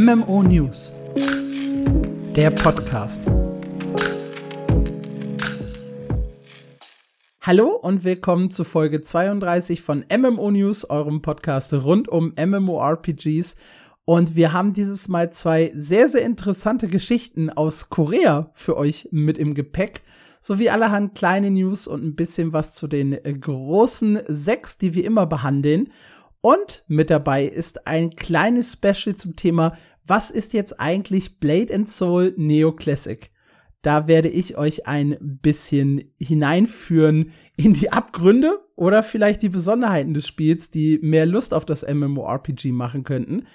MMO News. Der Podcast. Hallo und willkommen zu Folge 32 von MMO News, eurem Podcast rund um MMORPGs. Und wir haben dieses Mal zwei sehr, sehr interessante Geschichten aus Korea für euch mit im Gepäck sowie allerhand kleine News und ein bisschen was zu den großen sechs, die wir immer behandeln. Und mit dabei ist ein kleines Special zum Thema, was ist jetzt eigentlich Blade and Soul Neo Classic? Da werde ich euch ein bisschen hineinführen in die Abgründe oder vielleicht die Besonderheiten des Spiels, die mehr Lust auf das MMORPG machen könnten.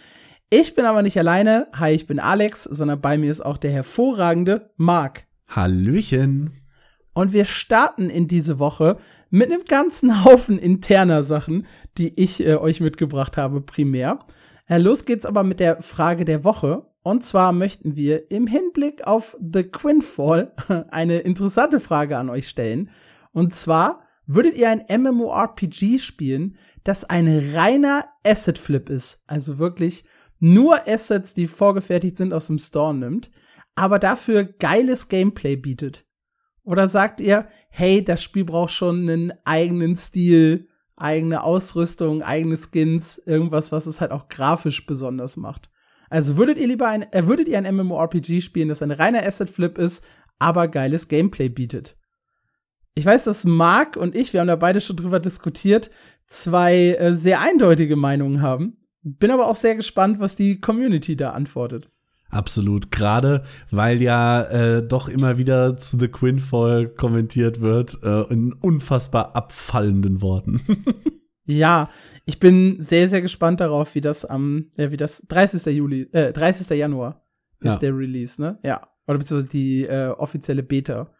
Ich bin aber nicht alleine. Hi, ich bin Alex, sondern bei mir ist auch der hervorragende Marc. Hallöchen. Und wir starten in diese Woche mit einem ganzen Haufen interner Sachen, die ich äh, euch mitgebracht habe, primär. Äh, los geht's aber mit der Frage der Woche. Und zwar möchten wir im Hinblick auf The Quinfall eine interessante Frage an euch stellen. Und zwar, würdet ihr ein MMORPG spielen, das ein reiner Asset Flip ist? Also wirklich nur Assets, die vorgefertigt sind, aus dem Store nimmt, aber dafür geiles Gameplay bietet. Oder sagt ihr, hey, das Spiel braucht schon einen eigenen Stil, eigene Ausrüstung, eigene Skins, irgendwas, was es halt auch grafisch besonders macht. Also würdet ihr lieber ein, äh, würdet ihr ein MMORPG spielen, das ein reiner Asset Flip ist, aber geiles Gameplay bietet? Ich weiß, dass Mark und ich, wir haben da beide schon drüber diskutiert, zwei äh, sehr eindeutige Meinungen haben. Bin aber auch sehr gespannt, was die Community da antwortet. Absolut. Gerade weil ja äh, doch immer wieder zu The Quinfall kommentiert wird, äh, in unfassbar abfallenden Worten. ja, ich bin sehr, sehr gespannt darauf, wie das am, äh, wie das 30. Juli, äh, 30. Januar ist ja. der Release, ne? Ja. Oder beziehungsweise die äh, offizielle Beta.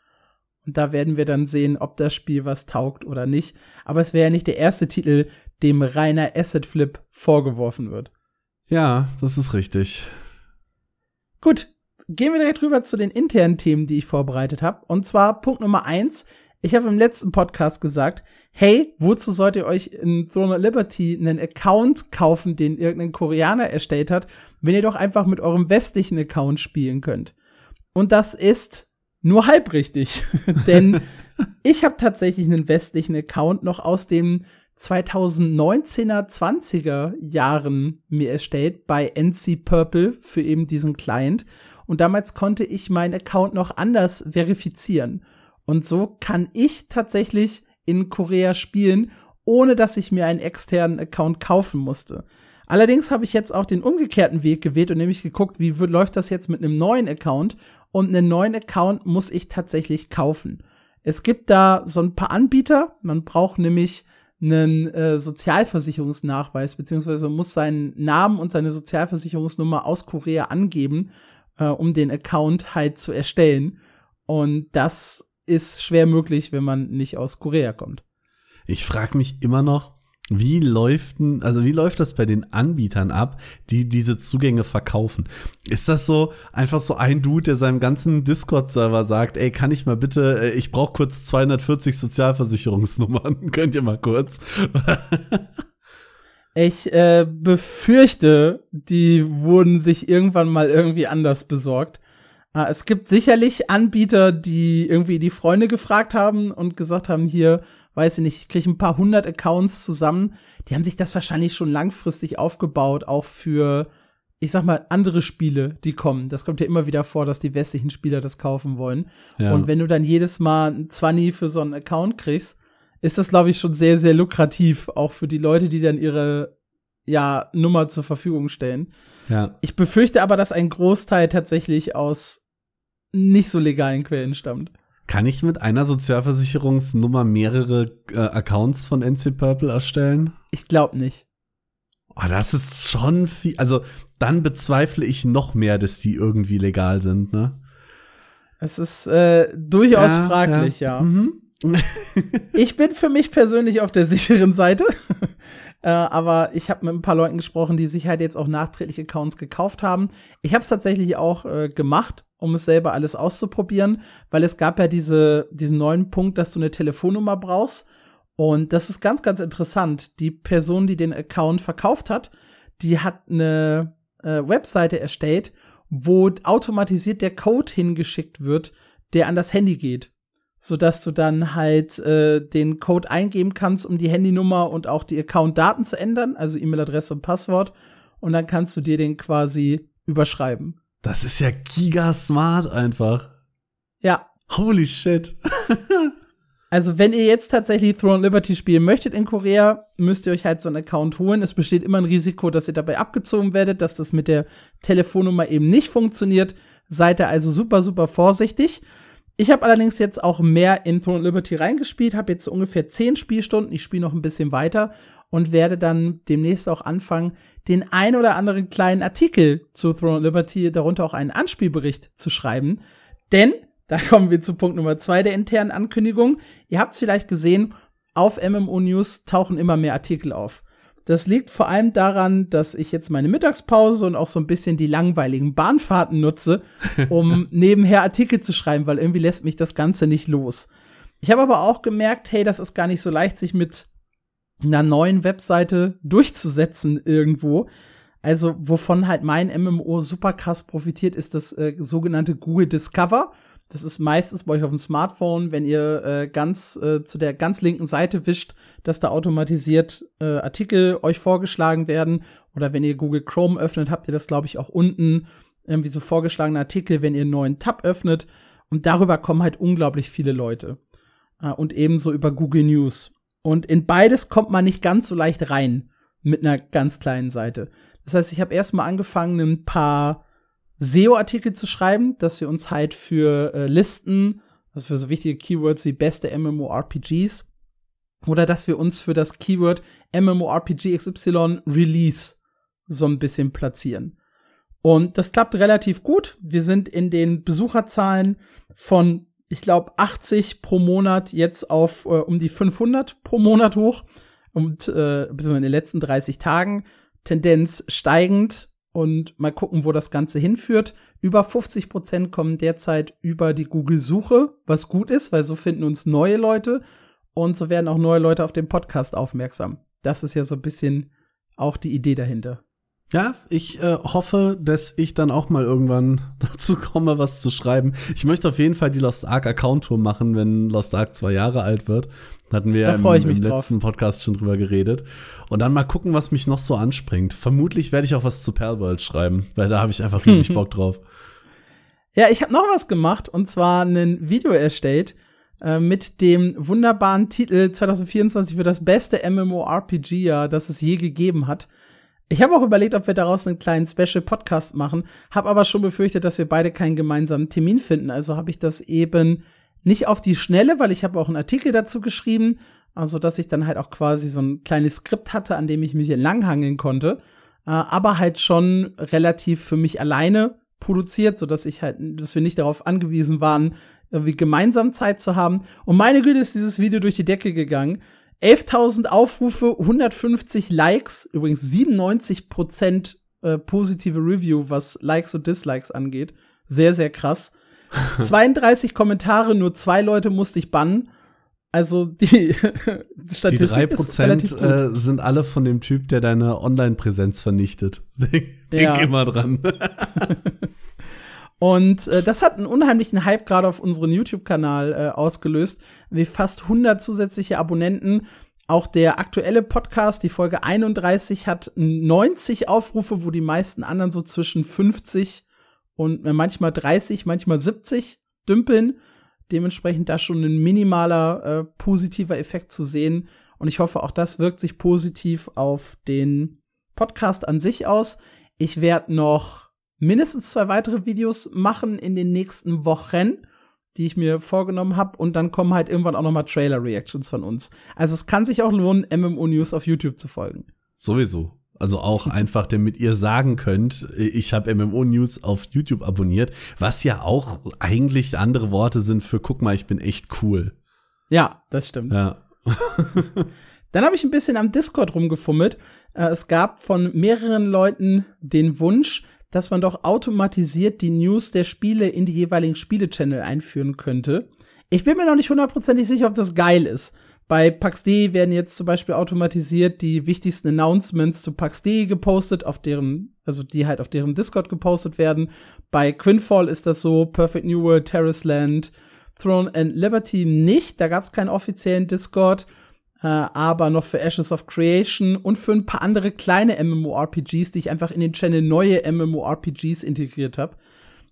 Und da werden wir dann sehen, ob das Spiel was taugt oder nicht. Aber es wäre ja nicht der erste Titel, dem reiner Asset Flip vorgeworfen wird. Ja, das ist richtig. Gut, gehen wir direkt rüber zu den internen Themen, die ich vorbereitet habe. Und zwar Punkt Nummer eins. Ich habe im letzten Podcast gesagt, hey, wozu sollt ihr euch in Throne of Liberty einen Account kaufen, den irgendein Koreaner erstellt hat, wenn ihr doch einfach mit eurem westlichen Account spielen könnt? Und das ist nur halb richtig. Denn ich habe tatsächlich einen westlichen Account noch aus dem 2019er, 20er Jahren mir erstellt bei NC Purple für eben diesen Client. Und damals konnte ich meinen Account noch anders verifizieren. Und so kann ich tatsächlich in Korea spielen, ohne dass ich mir einen externen Account kaufen musste. Allerdings habe ich jetzt auch den umgekehrten Weg gewählt und nämlich geguckt, wie läuft das jetzt mit einem neuen Account. Und einen neuen Account muss ich tatsächlich kaufen. Es gibt da so ein paar Anbieter. Man braucht nämlich einen äh, Sozialversicherungsnachweis, beziehungsweise muss seinen Namen und seine Sozialversicherungsnummer aus Korea angeben, äh, um den Account halt zu erstellen. Und das ist schwer möglich, wenn man nicht aus Korea kommt. Ich frage mich immer noch, wie läuft also wie läuft das bei den Anbietern ab, die diese Zugänge verkaufen? Ist das so einfach so ein Dude, der seinem ganzen Discord-Server sagt, ey, kann ich mal bitte, äh, ich brauche kurz 240 Sozialversicherungsnummern, könnt ihr mal kurz? ich äh, befürchte, die wurden sich irgendwann mal irgendwie anders besorgt. Äh, es gibt sicherlich Anbieter, die irgendwie die Freunde gefragt haben und gesagt haben, hier, weiß ich nicht, ich kriege ein paar hundert Accounts zusammen. Die haben sich das wahrscheinlich schon langfristig aufgebaut, auch für, ich sag mal, andere Spiele, die kommen. Das kommt ja immer wieder vor, dass die westlichen Spieler das kaufen wollen. Ja. Und wenn du dann jedes Mal ein 20 für so einen Account kriegst, ist das, glaube ich, schon sehr, sehr lukrativ, auch für die Leute, die dann ihre ja, Nummer zur Verfügung stellen. Ja. Ich befürchte aber, dass ein Großteil tatsächlich aus nicht so legalen Quellen stammt. Kann ich mit einer Sozialversicherungsnummer mehrere äh, Accounts von NC Purple erstellen? Ich glaube nicht. Oh, das ist schon viel. Also, dann bezweifle ich noch mehr, dass die irgendwie legal sind, ne? Es ist äh, durchaus ja, fraglich, ja. ja. Mhm. ich bin für mich persönlich auf der sicheren Seite. äh, aber ich habe mit ein paar Leuten gesprochen, die sich halt jetzt auch nachträglich Accounts gekauft haben. Ich habe es tatsächlich auch äh, gemacht um es selber alles auszuprobieren, weil es gab ja diese, diesen neuen Punkt, dass du eine Telefonnummer brauchst. Und das ist ganz, ganz interessant. Die Person, die den Account verkauft hat, die hat eine äh, Webseite erstellt, wo automatisiert der Code hingeschickt wird, der an das Handy geht. Sodass du dann halt äh, den Code eingeben kannst, um die Handynummer und auch die Account-Daten zu ändern, also E-Mail-Adresse und Passwort. Und dann kannst du dir den quasi überschreiben. Das ist ja gigasmart einfach. Ja. Holy shit. Also, wenn ihr jetzt tatsächlich Throne Liberty spielen möchtet in Korea, müsst ihr euch halt so einen Account holen. Es besteht immer ein Risiko, dass ihr dabei abgezogen werdet, dass das mit der Telefonnummer eben nicht funktioniert. Seid ihr also super, super vorsichtig. Ich habe allerdings jetzt auch mehr in Throne Liberty reingespielt, habe jetzt so ungefähr zehn Spielstunden. Ich spiele noch ein bisschen weiter und werde dann demnächst auch anfangen, den ein oder anderen kleinen Artikel zu Throne Liberty, darunter auch einen Anspielbericht zu schreiben. Denn da kommen wir zu Punkt Nummer zwei der internen Ankündigung. Ihr habt es vielleicht gesehen, auf MMO News tauchen immer mehr Artikel auf. Das liegt vor allem daran, dass ich jetzt meine Mittagspause und auch so ein bisschen die langweiligen Bahnfahrten nutze, um nebenher Artikel zu schreiben, weil irgendwie lässt mich das Ganze nicht los. Ich habe aber auch gemerkt, hey, das ist gar nicht so leicht, sich mit einer neuen Webseite durchzusetzen irgendwo. Also, wovon halt mein MMO super krass profitiert, ist das äh, sogenannte Google Discover. Das ist meistens bei euch auf dem Smartphone, wenn ihr äh, ganz äh, zu der ganz linken Seite wischt, dass da automatisiert äh, Artikel euch vorgeschlagen werden. Oder wenn ihr Google Chrome öffnet, habt ihr das, glaube ich, auch unten irgendwie so vorgeschlagene Artikel, wenn ihr einen neuen Tab öffnet. Und darüber kommen halt unglaublich viele Leute. Äh, und ebenso über Google News. Und in beides kommt man nicht ganz so leicht rein mit einer ganz kleinen Seite. Das heißt, ich habe erstmal angefangen, ein paar SEO-Artikel zu schreiben, dass wir uns halt für äh, Listen, also für so wichtige Keywords wie beste MMORPGs, oder dass wir uns für das Keyword MMORPG XY Release so ein bisschen platzieren. Und das klappt relativ gut. Wir sind in den Besucherzahlen von, ich glaube, 80 pro Monat jetzt auf äh, um die 500 pro Monat hoch. Und äh, in den letzten 30 Tagen Tendenz steigend und mal gucken, wo das Ganze hinführt. Über 50 Prozent kommen derzeit über die Google-Suche, was gut ist, weil so finden uns neue Leute und so werden auch neue Leute auf den Podcast aufmerksam. Das ist ja so ein bisschen auch die Idee dahinter. Ja, ich äh, hoffe, dass ich dann auch mal irgendwann dazu komme, was zu schreiben. Ich möchte auf jeden Fall die Lost Ark Account Tour machen, wenn Lost Ark zwei Jahre alt wird. Hatten wir ja im, im letzten Podcast schon drüber geredet. Und dann mal gucken, was mich noch so anspringt. Vermutlich werde ich auch was zu Perlworld schreiben, weil da habe ich einfach riesig Bock drauf. Ja, ich habe noch was gemacht und zwar ein Video erstellt äh, mit dem wunderbaren Titel 2024 für das beste MMORPG-Jahr, das es je gegeben hat. Ich habe auch überlegt, ob wir daraus einen kleinen Special-Podcast machen, habe aber schon befürchtet, dass wir beide keinen gemeinsamen Termin finden. Also habe ich das eben nicht auf die Schnelle, weil ich habe auch einen Artikel dazu geschrieben, also dass ich dann halt auch quasi so ein kleines Skript hatte, an dem ich mich entlanghangeln konnte, äh, aber halt schon relativ für mich alleine produziert, so dass ich halt, dass wir nicht darauf angewiesen waren, irgendwie gemeinsam Zeit zu haben. Und meine Güte ist dieses Video durch die Decke gegangen. 11.000 Aufrufe, 150 Likes, übrigens 97 Prozent äh, positive Review, was Likes und Dislikes angeht. Sehr, sehr krass. 32 Kommentare, nur zwei Leute musste ich bannen. Also die Statistik die drei Prozent äh, sind alle von dem Typ, der deine Online-Präsenz vernichtet. Denk, ja. immer dran. Und äh, das hat einen unheimlichen Hype gerade auf unseren YouTube-Kanal äh, ausgelöst, wie fast 100 zusätzliche Abonnenten. Auch der aktuelle Podcast, die Folge 31, hat 90 Aufrufe, wo die meisten anderen so zwischen 50 und äh, manchmal 30, manchmal 70 dümpeln. Dementsprechend da schon ein minimaler äh, positiver Effekt zu sehen. Und ich hoffe, auch das wirkt sich positiv auf den Podcast an sich aus. Ich werde noch mindestens zwei weitere Videos machen in den nächsten Wochen, die ich mir vorgenommen habe. Und dann kommen halt irgendwann auch noch mal Trailer-Reactions von uns. Also es kann sich auch lohnen, MMO News auf YouTube zu folgen. Sowieso. Also auch einfach, damit ihr sagen könnt, ich habe MMO News auf YouTube abonniert, was ja auch eigentlich andere Worte sind für guck mal, ich bin echt cool. Ja, das stimmt. Ja. Dann habe ich ein bisschen am Discord rumgefummelt. Äh, es gab von mehreren Leuten den Wunsch, dass man doch automatisiert die News der Spiele in die jeweiligen Spiele-Channel einführen könnte. Ich bin mir noch nicht hundertprozentig sicher, ob das geil ist. Bei PAX.D werden jetzt zum Beispiel automatisiert die wichtigsten Announcements zu PAX.D gepostet auf deren also die halt auf deren Discord gepostet werden. Bei Quinfall ist das so, Perfect New World, Terrace Land, Throne and Liberty nicht, da gab es keinen offiziellen Discord, äh, aber noch für Ashes of Creation und für ein paar andere kleine MMORPGs, die ich einfach in den Channel neue MMORPGs integriert habe.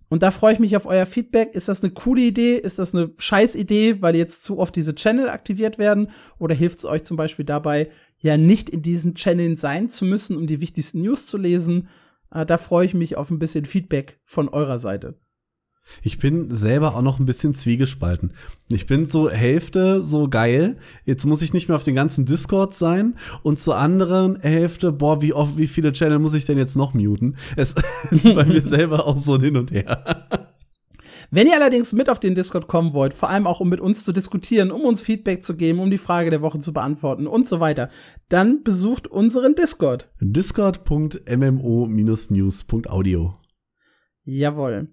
Und da freue ich mich auf euer Feedback. Ist das eine coole Idee? Ist das eine scheiß Idee, weil jetzt zu oft diese Channel aktiviert werden? Oder hilft es euch zum Beispiel dabei, ja nicht in diesen Channeln sein zu müssen, um die wichtigsten News zu lesen? Äh, da freue ich mich auf ein bisschen Feedback von eurer Seite. Ich bin selber auch noch ein bisschen zwiegespalten. Ich bin so Hälfte so geil. Jetzt muss ich nicht mehr auf den ganzen Discord sein. Und zur anderen Hälfte, boah, wie oft, wie viele Channel muss ich denn jetzt noch muten? Es ist bei mir selber auch so ein Hin und Her. Wenn ihr allerdings mit auf den Discord kommen wollt, vor allem auch um mit uns zu diskutieren, um uns Feedback zu geben, um die Frage der Woche zu beantworten und so weiter, dann besucht unseren Discord. Discord.mmo-news.audio. Jawohl.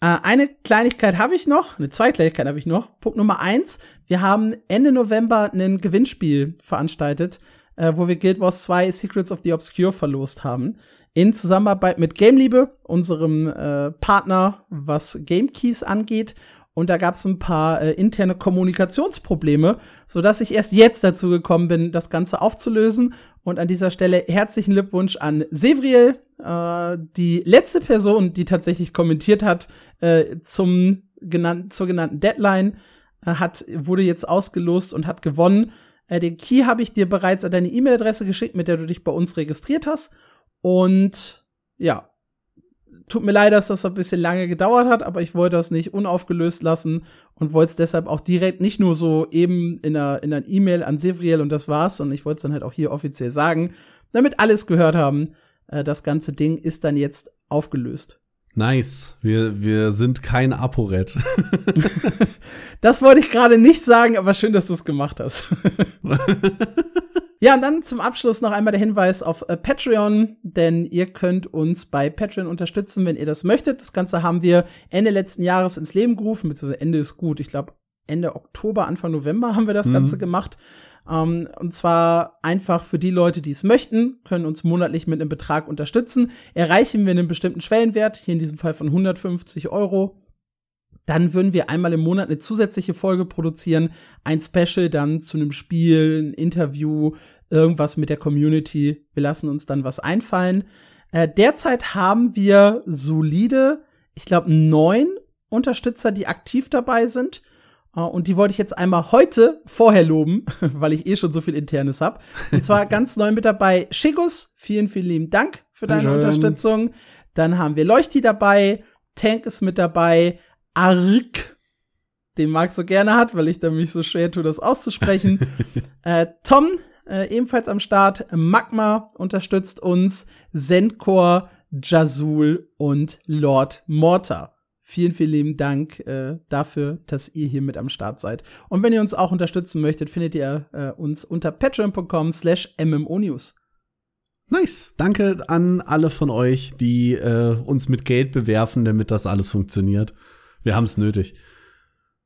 Äh, eine Kleinigkeit habe ich noch, eine zwei Kleinigkeit habe ich noch. Punkt Nummer eins, wir haben Ende November ein Gewinnspiel veranstaltet, äh, wo wir Guild Wars 2 Secrets of the Obscure verlost haben. In Zusammenarbeit mit Gameliebe, unserem äh, Partner, was Game Keys angeht. Und da gab es ein paar äh, interne Kommunikationsprobleme, so dass ich erst jetzt dazu gekommen bin, das Ganze aufzulösen. Und an dieser Stelle herzlichen Glückwunsch an Sevriel, äh, die letzte Person, die tatsächlich kommentiert hat äh, zum genannten, zur genannten Deadline, äh, hat wurde jetzt ausgelost und hat gewonnen. Äh, den Key habe ich dir bereits an deine E-Mail-Adresse geschickt, mit der du dich bei uns registriert hast. Und ja, tut mir leid, dass das ein bisschen lange gedauert hat, aber ich wollte das nicht unaufgelöst lassen und wollte es deshalb auch direkt nicht nur so eben in einer in einer E-Mail an Sevriel und das war's, sondern ich wollte es dann halt auch hier offiziell sagen, damit alles gehört haben. Äh, das ganze Ding ist dann jetzt aufgelöst. Nice. Wir, wir sind kein ApoRed. das wollte ich gerade nicht sagen, aber schön, dass du es gemacht hast. Ja, und dann zum Abschluss noch einmal der Hinweis auf äh, Patreon, denn ihr könnt uns bei Patreon unterstützen, wenn ihr das möchtet. Das Ganze haben wir Ende letzten Jahres ins Leben gerufen, beziehungsweise Ende ist gut. Ich glaube, Ende Oktober, Anfang November haben wir das mhm. Ganze gemacht. Um, ähm, und zwar einfach für die Leute, die es möchten, können uns monatlich mit einem Betrag unterstützen. Erreichen wir einen bestimmten Schwellenwert, hier in diesem Fall von 150 Euro, dann würden wir einmal im Monat eine zusätzliche Folge produzieren, ein Special dann zu einem Spiel, ein Interview, irgendwas mit der Community. Wir lassen uns dann was einfallen. Äh, derzeit haben wir solide, ich glaube, neun Unterstützer, die aktiv dabei sind. Uh, und die wollte ich jetzt einmal heute vorher loben, weil ich eh schon so viel Internes habe. Und zwar ganz neu mit dabei Shigus. Vielen, vielen lieben Dank für deine Schön. Unterstützung. Dann haben wir Leuchti dabei. Tank ist mit dabei. Ark, den Marc so gerne hat, weil ich da mich so schwer tue, das auszusprechen. äh, Tom, äh, ebenfalls am Start. Magma unterstützt uns. Zendkor, Jazul und Lord Mortar. Vielen, vielen lieben Dank äh, dafür, dass ihr hier mit am Start seid. Und wenn ihr uns auch unterstützen möchtet, findet ihr äh, uns unter patreon.com slash mmonews. Nice. Danke an alle von euch, die äh, uns mit Geld bewerfen, damit das alles funktioniert. Wir haben es nötig.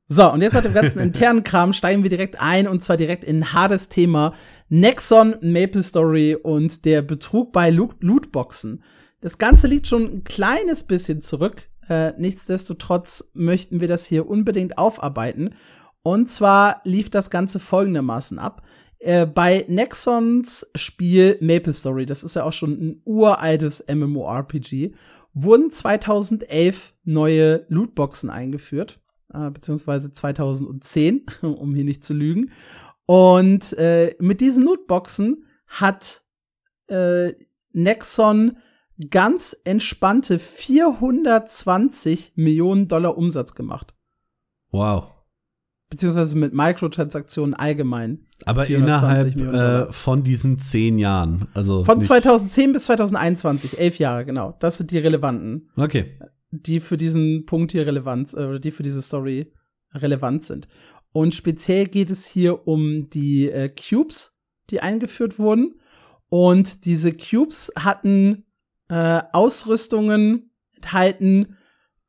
So, und jetzt nach dem ganzen internen Kram steigen wir direkt ein und zwar direkt in ein hartes Thema. Nexon, Maple Story und der Betrug bei Lootboxen. Das Ganze liegt schon ein kleines bisschen zurück. Äh, nichtsdestotrotz möchten wir das hier unbedingt aufarbeiten. Und zwar lief das Ganze folgendermaßen ab. Äh, bei Nexons Spiel Maple Story, das ist ja auch schon ein uraltes MMORPG, wurden 2011 neue Lootboxen eingeführt, äh, beziehungsweise 2010, um hier nicht zu lügen. Und äh, mit diesen Lootboxen hat äh, Nexon ganz entspannte 420 Millionen Dollar Umsatz gemacht. Wow beziehungsweise mit Mikrotransaktionen allgemein. Aber innerhalb äh, von diesen zehn Jahren, also von 2010 bis 2021, elf Jahre, genau. Das sind die relevanten. Okay. Die für diesen Punkt hier relevant, äh, oder die für diese Story relevant sind. Und speziell geht es hier um die äh, Cubes, die eingeführt wurden. Und diese Cubes hatten äh, Ausrüstungen enthalten, äh,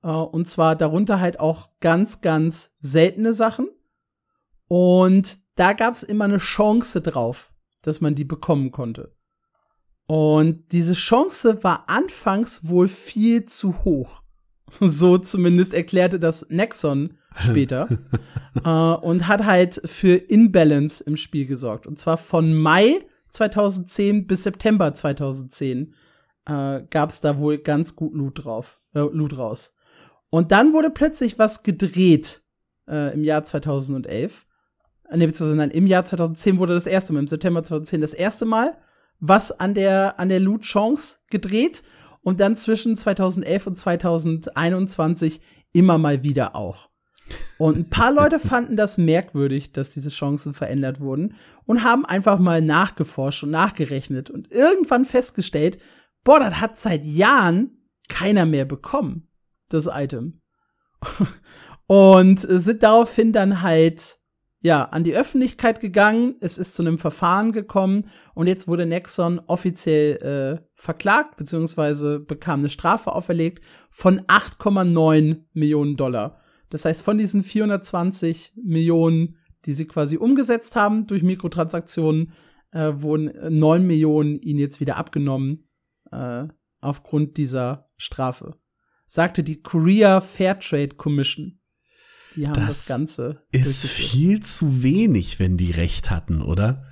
und zwar darunter halt auch ganz, ganz seltene Sachen. Und da gab es immer eine Chance drauf, dass man die bekommen konnte. Und diese Chance war anfangs wohl viel zu hoch. So zumindest erklärte das Nexon später. äh, und hat halt für Imbalance im Spiel gesorgt. Und zwar von Mai 2010 bis September 2010 äh, gab es da wohl ganz gut Loot drauf, äh, Loot raus. Und dann wurde plötzlich was gedreht äh, im Jahr 2011. Äh, nee, beziehungsweise nein, im Jahr 2010 wurde das erste Mal, im September 2010 das erste Mal was an der, an der Loot-Chance gedreht und dann zwischen 2011 und 2021 immer mal wieder auch. Und ein paar Leute fanden das merkwürdig, dass diese Chancen verändert wurden und haben einfach mal nachgeforscht und nachgerechnet und irgendwann festgestellt, boah, das hat seit Jahren keiner mehr bekommen, das Item. und sind daraufhin dann halt ja, an die Öffentlichkeit gegangen, es ist zu einem Verfahren gekommen und jetzt wurde Nexon offiziell äh, verklagt, beziehungsweise bekam eine Strafe auferlegt von 8,9 Millionen Dollar. Das heißt, von diesen 420 Millionen, die sie quasi umgesetzt haben durch Mikrotransaktionen, äh, wurden 9 Millionen ihnen jetzt wieder abgenommen äh, aufgrund dieser Strafe. Sagte die Korea Fair Trade Commission. Die haben das, das Ganze. Ist viel zu wenig, wenn die recht hatten, oder?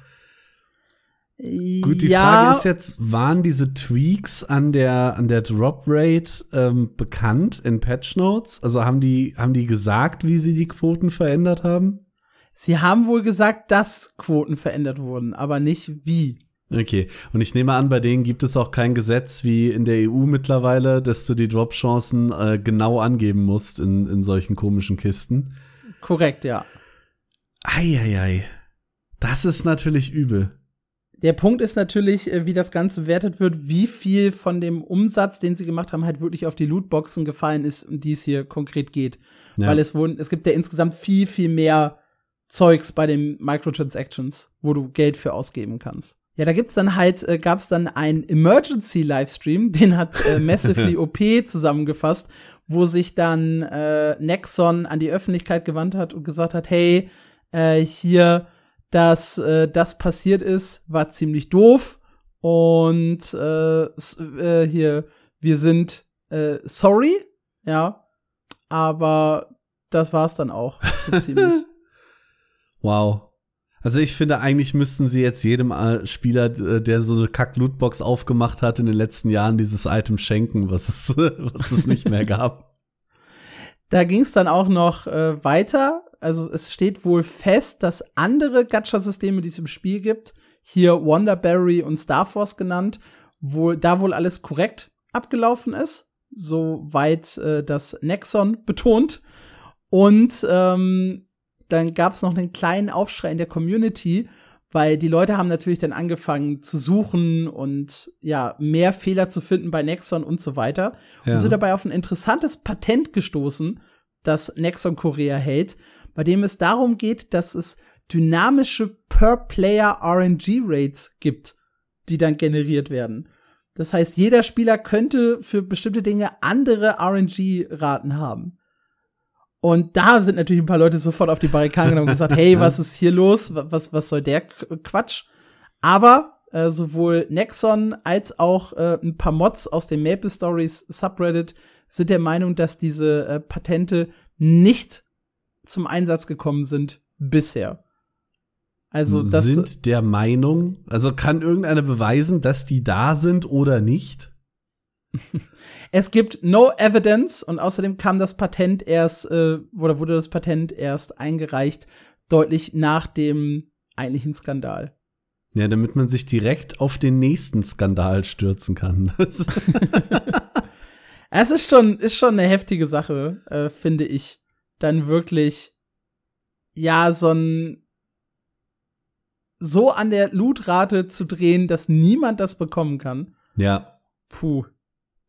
Gut, die ja. Frage ist jetzt, waren diese Tweaks an der, an der Drop Rate ähm, bekannt in Patch Notes? Also haben die, haben die gesagt, wie sie die Quoten verändert haben? Sie haben wohl gesagt, dass Quoten verändert wurden, aber nicht wie. Okay, und ich nehme an, bei denen gibt es auch kein Gesetz wie in der EU mittlerweile, dass du die Drop-Chancen äh, genau angeben musst in, in solchen komischen Kisten. Korrekt, ja. Eieiei. Das ist natürlich übel. Der Punkt ist natürlich, äh, wie das Ganze bewertet wird, wie viel von dem Umsatz, den sie gemacht haben, halt wirklich auf die Lootboxen gefallen ist, um die es hier konkret geht. Ja. Weil es wurden, es gibt ja insgesamt viel, viel mehr Zeugs bei den Microtransactions, wo du Geld für ausgeben kannst. Ja, da gibt's dann halt, äh, gab's dann einen Emergency-Livestream, den hat äh, Massively OP zusammengefasst, wo sich dann äh, Nexon an die Öffentlichkeit gewandt hat und gesagt hat, hey, äh, hier dass äh, das passiert ist, war ziemlich doof. Und äh, äh, hier, wir sind äh, sorry, ja, aber das war's dann auch, so ziemlich. wow. Also ich finde, eigentlich müssten sie jetzt jedem äh, Spieler, äh, der so eine Kack-Lootbox aufgemacht hat in den letzten Jahren, dieses Item schenken, was es, was es nicht mehr gab. Da ging es dann auch noch äh, weiter also es steht wohl fest, dass andere Gacha-Systeme, die es im Spiel gibt, hier Wonderberry und Star Force genannt, wohl da wohl alles korrekt abgelaufen ist, soweit äh, das Nexon betont. Und ähm, dann gab es noch einen kleinen Aufschrei in der Community, weil die Leute haben natürlich dann angefangen zu suchen und ja, mehr Fehler zu finden bei Nexon und so weiter. Ja. Und sind dabei auf ein interessantes Patent gestoßen, das Nexon Korea hält, bei dem es darum geht, dass es dynamische Per-Player RNG-Rates gibt, die dann generiert werden. Das heißt, jeder Spieler könnte für bestimmte Dinge andere RNG-Raten haben. Und da sind natürlich ein paar Leute sofort auf die Barrikaden und gesagt, hey, was ist hier los? Was, was soll der Quatsch? Aber äh, sowohl Nexon als auch äh, ein paar Mods aus dem Maple Stories Subreddit sind der Meinung, dass diese äh, Patente nicht zum Einsatz gekommen sind bisher. Also das sind der Meinung, also kann irgendeiner beweisen, dass die da sind oder nicht? es gibt no evidence und außerdem kam das Patent erst äh, oder wurde das Patent erst eingereicht deutlich nach dem eigentlichen Skandal. Ja, damit man sich direkt auf den nächsten Skandal stürzen kann. es ist schon ist schon eine heftige Sache, äh, finde ich dann wirklich, ja, so ein, so an der Lootrate zu drehen, dass niemand das bekommen kann. Ja. Puh.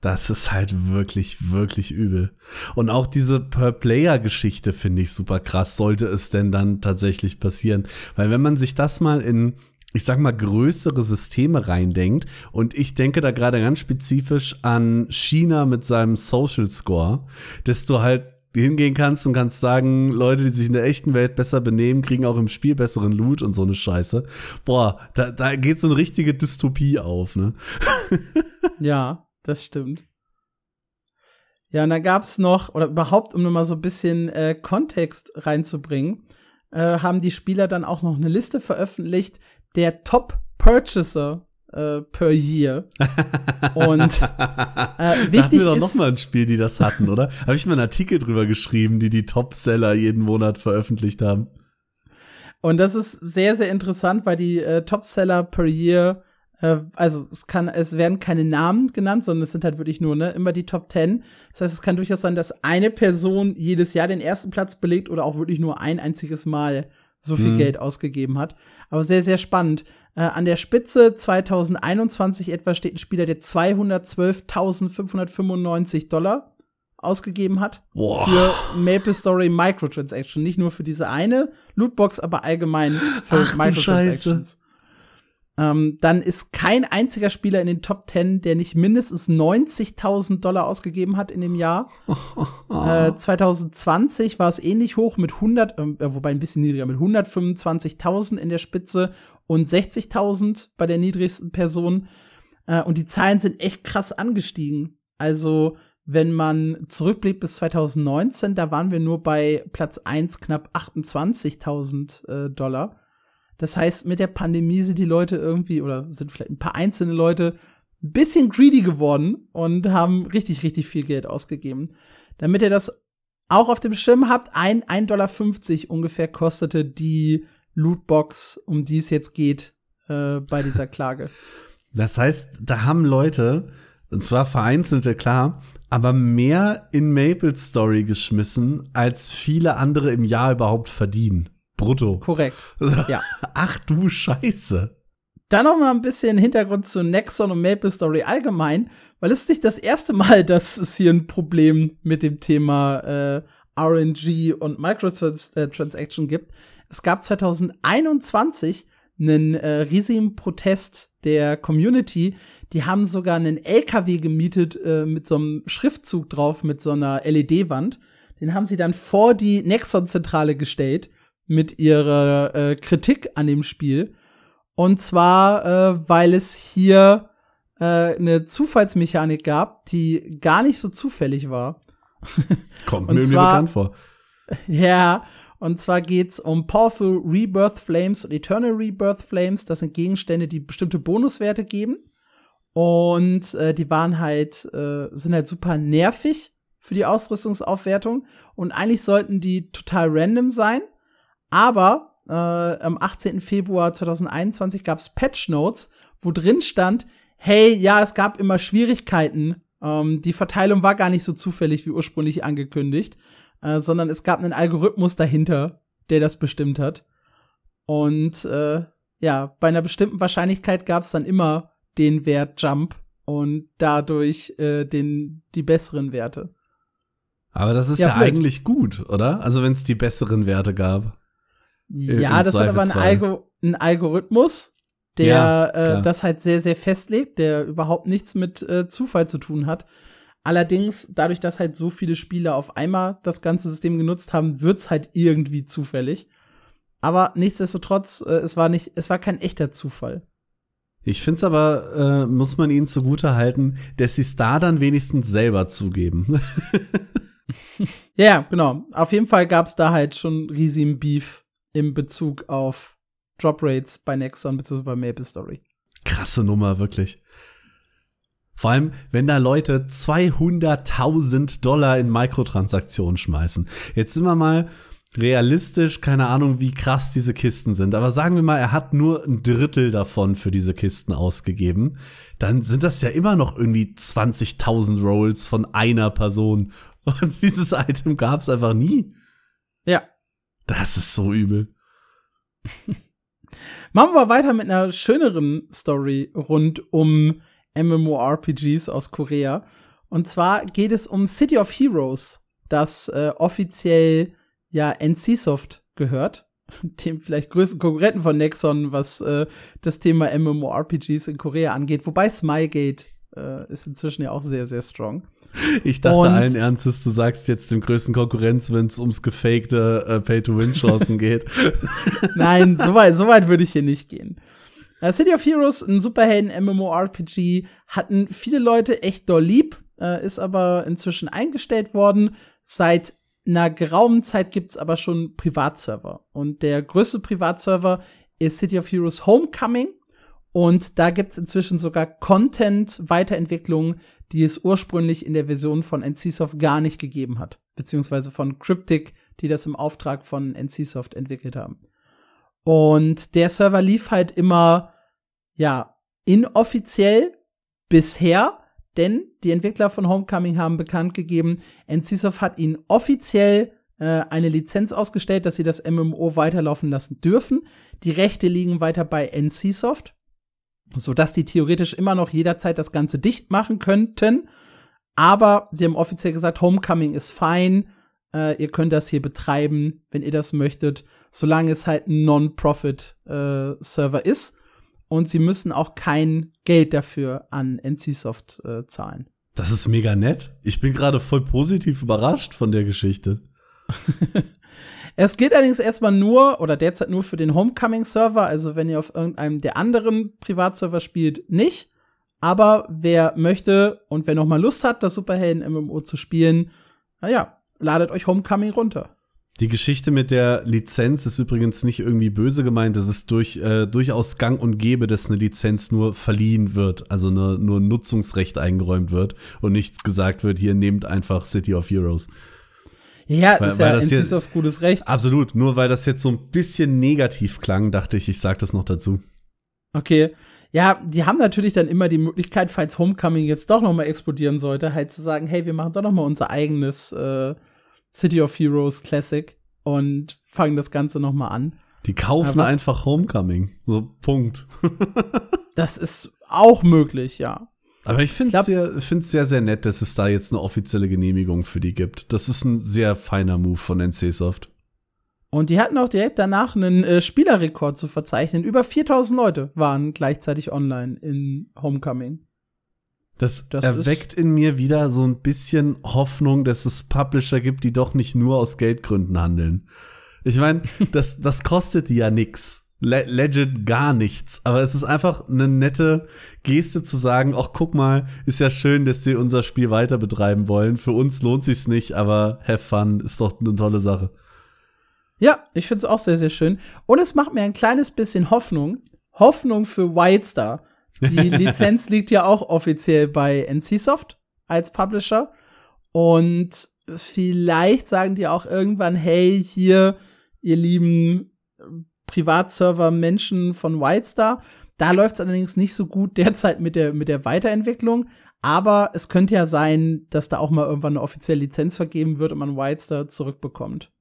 Das ist halt wirklich, wirklich übel. Und auch diese Per-Player-Geschichte finde ich super krass, sollte es denn dann tatsächlich passieren. Weil wenn man sich das mal in, ich sag mal, größere Systeme reindenkt, und ich denke da gerade ganz spezifisch an China mit seinem Social Score, dass du halt hingehen kannst und kannst sagen, Leute, die sich in der echten Welt besser benehmen, kriegen auch im Spiel besseren Loot und so eine Scheiße. Boah, da, da geht so eine richtige Dystopie auf, ne? ja, das stimmt. Ja, und da gab's noch, oder überhaupt, um nochmal so ein bisschen äh, Kontext reinzubringen, äh, haben die Spieler dann auch noch eine Liste veröffentlicht der Top Purchaser äh, per Year. Und äh, wichtig da hatten wir doch noch mal ein Spiel, die das hatten, oder? Habe ich mal einen Artikel drüber geschrieben, die die Top-Seller jeden Monat veröffentlicht haben. Und das ist sehr, sehr interessant, weil die äh, Top-Seller per Year äh, also es kann, es werden keine Namen genannt, sondern es sind halt wirklich nur, ne, immer die Top Ten. Das heißt, es kann durchaus sein, dass eine Person jedes Jahr den ersten Platz belegt oder auch wirklich nur ein einziges Mal so viel hm. Geld ausgegeben hat. Aber sehr, sehr spannend. Äh, an der Spitze 2021 etwa steht ein Spieler, der 212.595 Dollar ausgegeben hat Boah. für Maple Story Microtransaction. Nicht nur für diese eine Lootbox, aber allgemein für Ach, Microtransactions. Ähm, dann ist kein einziger Spieler in den Top 10, der nicht mindestens 90.000 Dollar ausgegeben hat in dem Jahr. äh, 2020 war es ähnlich hoch mit 100, äh, wobei ein bisschen niedriger, mit 125.000 in der Spitze und 60.000 bei der niedrigsten Person. Äh, und die Zahlen sind echt krass angestiegen. Also, wenn man zurückblickt bis 2019, da waren wir nur bei Platz 1 knapp 28.000 äh, Dollar. Das heißt, mit der Pandemie sind die Leute irgendwie, oder sind vielleicht ein paar einzelne Leute ein bisschen greedy geworden und haben richtig, richtig viel Geld ausgegeben. Damit ihr das auch auf dem Schirm habt, ein 1,50 Dollar ungefähr kostete die Lootbox, um die es jetzt geht, äh, bei dieser Klage. Das heißt, da haben Leute, und zwar vereinzelte, klar, aber mehr in Maple Story geschmissen, als viele andere im Jahr überhaupt verdienen. Brutto. Korrekt. Ja. Ach du Scheiße. Dann noch mal ein bisschen Hintergrund zu Nexon und Maple Story allgemein, weil es ist nicht das erste Mal, dass es hier ein Problem mit dem Thema äh, RNG und Microtransaction gibt. Es gab 2021 einen äh, riesigen Protest der Community. Die haben sogar einen LKW gemietet äh, mit so einem Schriftzug drauf, mit so einer LED-Wand. Den haben sie dann vor die Nexon-Zentrale gestellt mit ihrer äh, Kritik an dem Spiel. Und zwar, äh, weil es hier äh, eine Zufallsmechanik gab, die gar nicht so zufällig war. Kommt mir bekannt vor. Ja, und zwar geht's um Powerful Rebirth Flames und Eternal Rebirth Flames. Das sind Gegenstände, die bestimmte Bonuswerte geben. Und äh, die waren halt, äh, sind halt super nervig für die Ausrüstungsaufwertung. Und eigentlich sollten die total random sein. Aber äh, am 18. Februar 2021 gab es Patch Notes, wo drin stand, hey, ja, es gab immer Schwierigkeiten. Ähm, die Verteilung war gar nicht so zufällig wie ursprünglich angekündigt äh, sondern es gab einen Algorithmus dahinter, der das bestimmt hat. Und äh, ja, bei einer bestimmten Wahrscheinlichkeit gab es dann immer den Wert Jump und dadurch äh, den die besseren Werte. Aber das ist ja, ja eigentlich gut, oder? Also wenn es die besseren Werte gab. Ja, das hat aber ein, Algo ein Algorithmus, der ja, äh, das halt sehr, sehr festlegt, der überhaupt nichts mit äh, Zufall zu tun hat. Allerdings, dadurch, dass halt so viele Spieler auf einmal das ganze System genutzt haben, wird's halt irgendwie zufällig. Aber nichtsdestotrotz, äh, es war nicht, es war kein echter Zufall. Ich finde es aber, äh, muss man ihnen zugute halten, dass sie es da dann wenigstens selber zugeben. ja, genau. Auf jeden Fall gab's da halt schon riesigen Beef im Bezug auf Drop Rates bei Nexon bzw. bei Maple Story. Krasse Nummer, wirklich. Vor allem, wenn da Leute 200.000 Dollar in Mikrotransaktionen schmeißen. Jetzt sind wir mal realistisch, keine Ahnung, wie krass diese Kisten sind. Aber sagen wir mal, er hat nur ein Drittel davon für diese Kisten ausgegeben. Dann sind das ja immer noch irgendwie 20.000 Rolls von einer Person. Und dieses Item gab es einfach nie. Ja. Das ist so übel. Machen wir weiter mit einer schöneren Story rund um MMORPGs aus Korea. Und zwar geht es um City of Heroes, das äh, offiziell ja NCSoft gehört, dem vielleicht größten Konkurrenten von Nexon, was äh, das Thema MMORPGs in Korea angeht, wobei Smilegate äh, ist inzwischen ja auch sehr, sehr strong. Ich dachte und, allen Ernstes, du sagst jetzt dem größten Konkurrenz, wenn es ums gefakte äh, Pay-to-Win-Chancen geht. Nein, so weit, so weit würde ich hier nicht gehen. Uh, City of Heroes, ein Superhelden-MMORPG, hatten viele Leute echt doll lieb, äh, ist aber inzwischen eingestellt worden. Seit einer geraumen Zeit gibt's aber schon Privatserver. Und der größte Privatserver ist City of Heroes Homecoming. Und da gibt's inzwischen sogar Content-Weiterentwicklungen, die es ursprünglich in der Version von NCSoft gar nicht gegeben hat. Beziehungsweise von Cryptic, die das im Auftrag von NCSoft entwickelt haben. Und der Server lief halt immer, ja, inoffiziell bisher, denn die Entwickler von Homecoming haben bekannt gegeben, NCSoft hat ihnen offiziell äh, eine Lizenz ausgestellt, dass sie das MMO weiterlaufen lassen dürfen. Die Rechte liegen weiter bei NCSoft, sodass die theoretisch immer noch jederzeit das Ganze dicht machen könnten. Aber sie haben offiziell gesagt, Homecoming ist fein. Äh, ihr könnt das hier betreiben, wenn ihr das möchtet, solange es halt ein Non-Profit-Server äh, ist und sie müssen auch kein Geld dafür an NCSoft äh, zahlen. Das ist mega nett. Ich bin gerade voll positiv überrascht von der Geschichte. es gilt allerdings erstmal nur oder derzeit nur für den Homecoming-Server. Also wenn ihr auf irgendeinem der anderen Privatserver spielt, nicht. Aber wer möchte und wer noch mal Lust hat, das Superhelden-MMO zu spielen, naja, ladet euch Homecoming runter. Die Geschichte mit der Lizenz ist übrigens nicht irgendwie böse gemeint. Es ist durch, äh, durchaus gang und gäbe, dass eine Lizenz nur verliehen wird, also eine, nur Nutzungsrecht eingeräumt wird und nicht gesagt wird, hier nehmt einfach City of Heroes. Ja, weil, ist ja ein auf gutes Recht. Absolut. Nur weil das jetzt so ein bisschen negativ klang, dachte ich, ich sag das noch dazu. Okay. Ja, die haben natürlich dann immer die Möglichkeit, falls Homecoming jetzt doch noch mal explodieren sollte, halt zu sagen, hey, wir machen doch noch mal unser eigenes äh, City of Heroes Classic und fangen das Ganze noch mal an. Die kaufen einfach Homecoming. So, Punkt. das ist auch möglich, ja. Aber ich finde es sehr, sehr, sehr nett, dass es da jetzt eine offizielle Genehmigung für die gibt. Das ist ein sehr feiner Move von NCSoft. Und die hatten auch direkt danach einen äh, Spielerrekord zu verzeichnen. Über 4000 Leute waren gleichzeitig online in Homecoming. Das, das erweckt in mir wieder so ein bisschen Hoffnung, dass es Publisher gibt, die doch nicht nur aus Geldgründen handeln. Ich meine, das, das kostet ja nix. Le Legend gar nichts. Aber es ist einfach eine nette Geste zu sagen, ach guck mal, ist ja schön, dass sie unser Spiel weiter betreiben wollen. Für uns lohnt sich's nicht, aber have fun, ist doch eine tolle Sache. Ja, ich finde es auch sehr, sehr schön. Und es macht mir ein kleines bisschen Hoffnung. Hoffnung für Wildstar. Die Lizenz liegt ja auch offiziell bei NCSoft als Publisher. Und vielleicht sagen die auch irgendwann, hey, hier, ihr lieben Privatserver-Menschen von Wildstar. Da läuft es allerdings nicht so gut derzeit mit der, mit der Weiterentwicklung. Aber es könnte ja sein, dass da auch mal irgendwann eine offizielle Lizenz vergeben wird und man Wildstar zurückbekommt.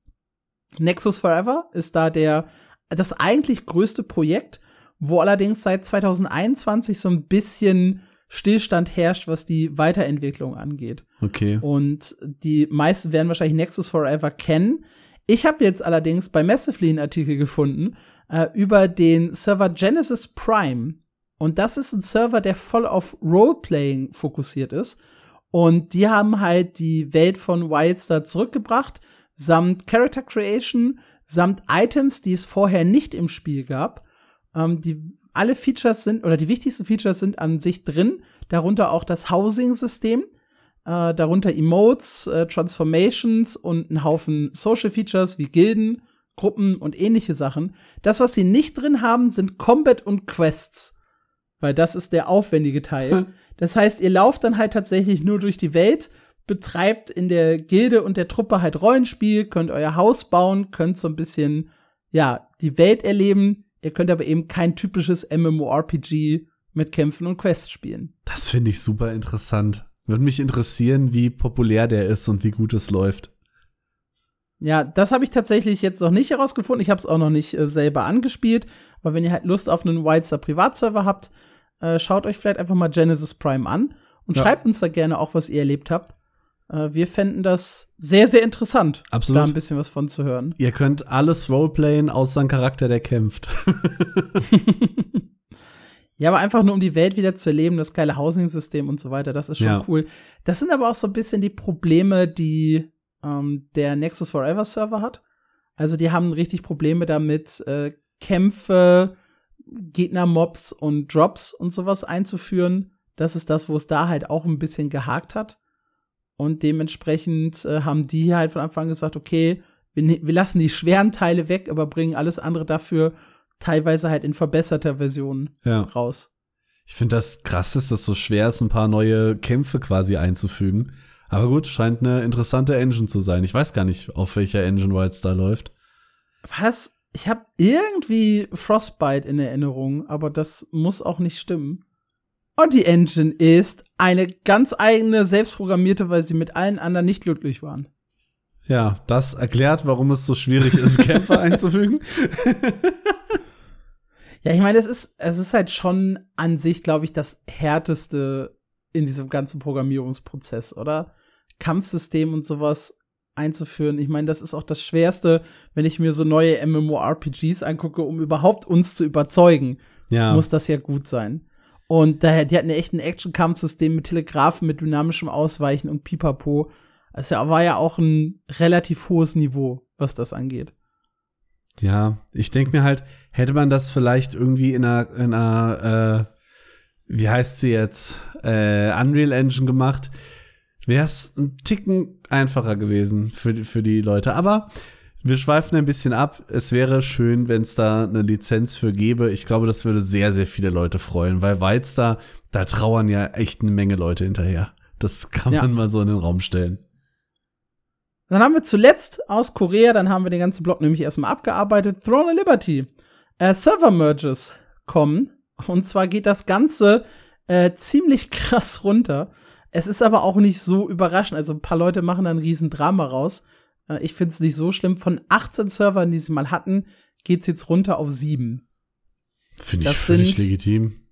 Nexus Forever ist da der, das eigentlich größte Projekt wo allerdings seit 2021 so ein bisschen Stillstand herrscht, was die Weiterentwicklung angeht. Okay. Und die meisten werden wahrscheinlich Nexus Forever kennen. Ich habe jetzt allerdings bei Massively einen Artikel gefunden äh, über den Server Genesis Prime. Und das ist ein Server, der voll auf Roleplaying fokussiert ist. Und die haben halt die Welt von Wildstar zurückgebracht, samt Character Creation, samt Items, die es vorher nicht im Spiel gab. Ähm, die alle Features sind oder die wichtigsten Features sind an sich drin, darunter auch das Housing-System, äh, darunter Emotes, äh, Transformations und ein Haufen Social Features wie Gilden, Gruppen und ähnliche Sachen. Das, was sie nicht drin haben, sind Combat und Quests, weil das ist der aufwendige Teil. das heißt, ihr lauft dann halt tatsächlich nur durch die Welt, betreibt in der Gilde und der Truppe halt Rollenspiel, könnt euer Haus bauen, könnt so ein bisschen ja die Welt erleben Ihr könnt aber eben kein typisches MMORPG mit Kämpfen und Quests spielen. Das finde ich super interessant. Würde mich interessieren, wie populär der ist und wie gut es läuft. Ja, das habe ich tatsächlich jetzt noch nicht herausgefunden. Ich habe es auch noch nicht äh, selber angespielt. Aber wenn ihr halt Lust auf einen Wildstar Privatserver habt, äh, schaut euch vielleicht einfach mal Genesis Prime an und ja. schreibt uns da gerne auch, was ihr erlebt habt. Äh, wir fänden das sehr, sehr interessant, Absolut. da ein bisschen was von zu hören. Ihr könnt alles roleplayen, außer ein Charakter, der kämpft. Ja, aber einfach nur um die Welt wieder zu erleben, das geile Housing-System und so weiter, das ist schon Ja. cool. Das sind aber auch so ein bisschen die Probleme, die ähm, der Nexus Forever Server hat. Also die haben richtig Probleme damit, äh, Kämpfe, Gegner-Mobs und Drops und sowas einzuführen. Das ist das, wo es da halt auch ein bisschen gehakt hat. Und dementsprechend äh, haben die halt von Anfang an gesagt, okay, wir, ne- wir lassen die schweren Teile weg, aber bringen alles andere dafür teilweise halt in verbesserter Version Ja. raus. Ich finde das krass, dass das so schwer ist, ein paar neue Kämpfe quasi einzufügen. Aber gut, scheint eine interessante Engine zu sein. Ich weiß gar nicht, auf welcher Engine Wildstar läuft. Was? Ich habe irgendwie Frostbite in Erinnerung, aber das muss auch nicht stimmen. Und die Engine ist eine ganz eigene, selbstprogrammierte, weil sie mit allen anderen nicht glücklich waren. Ja, das erklärt, warum es so schwierig ist, Kämpfe einzufügen. Ja, ich meine, es ist, es ist halt schon an sich, glaube ich, das härteste in diesem ganzen Programmierungsprozess, oder? Kampfsystem und sowas einzuführen. Ich meine, das ist auch das Schwerste, wenn ich mir so neue MMORPGs angucke, um überhaupt uns zu überzeugen, Ja, muss das ja gut sein. Und daher, die hatten ja echt ein Action-Kampfsystem mit Telegraphen, mit dynamischem Ausweichen und Pipapo. Also war ja auch ein relativ hohes Niveau, was das angeht. Ja. Ich denke mir halt, hätte man das vielleicht irgendwie in einer, in einer äh, wie heißt sie jetzt, äh, Unreal Engine gemacht, wäre es ein Ticken einfacher gewesen für, die- für die Leute. Aber wir schweifen ein bisschen ab. Es wäre schön, wenn es da eine Lizenz für gäbe. Ich glaube, das würde sehr, sehr viele Leute freuen, weil Wildstar, da trauern ja echt eine Menge Leute hinterher. Das kann Ja. man mal so in den Raum stellen. Dann haben wir zuletzt aus Korea, dann haben wir den ganzen Block nämlich erstmal abgearbeitet, Throne of Liberty. Äh, Server-Merges kommen. Und zwar geht das Ganze äh, ziemlich krass runter. Es ist aber auch nicht so überraschend. Also ein paar Leute machen da ein riesen Drama raus. Äh, ich finde es nicht so schlimm. Von 18 Servern, die sie mal hatten, geht's jetzt runter auf sieben. Finde ich Das völlig sind- legitim.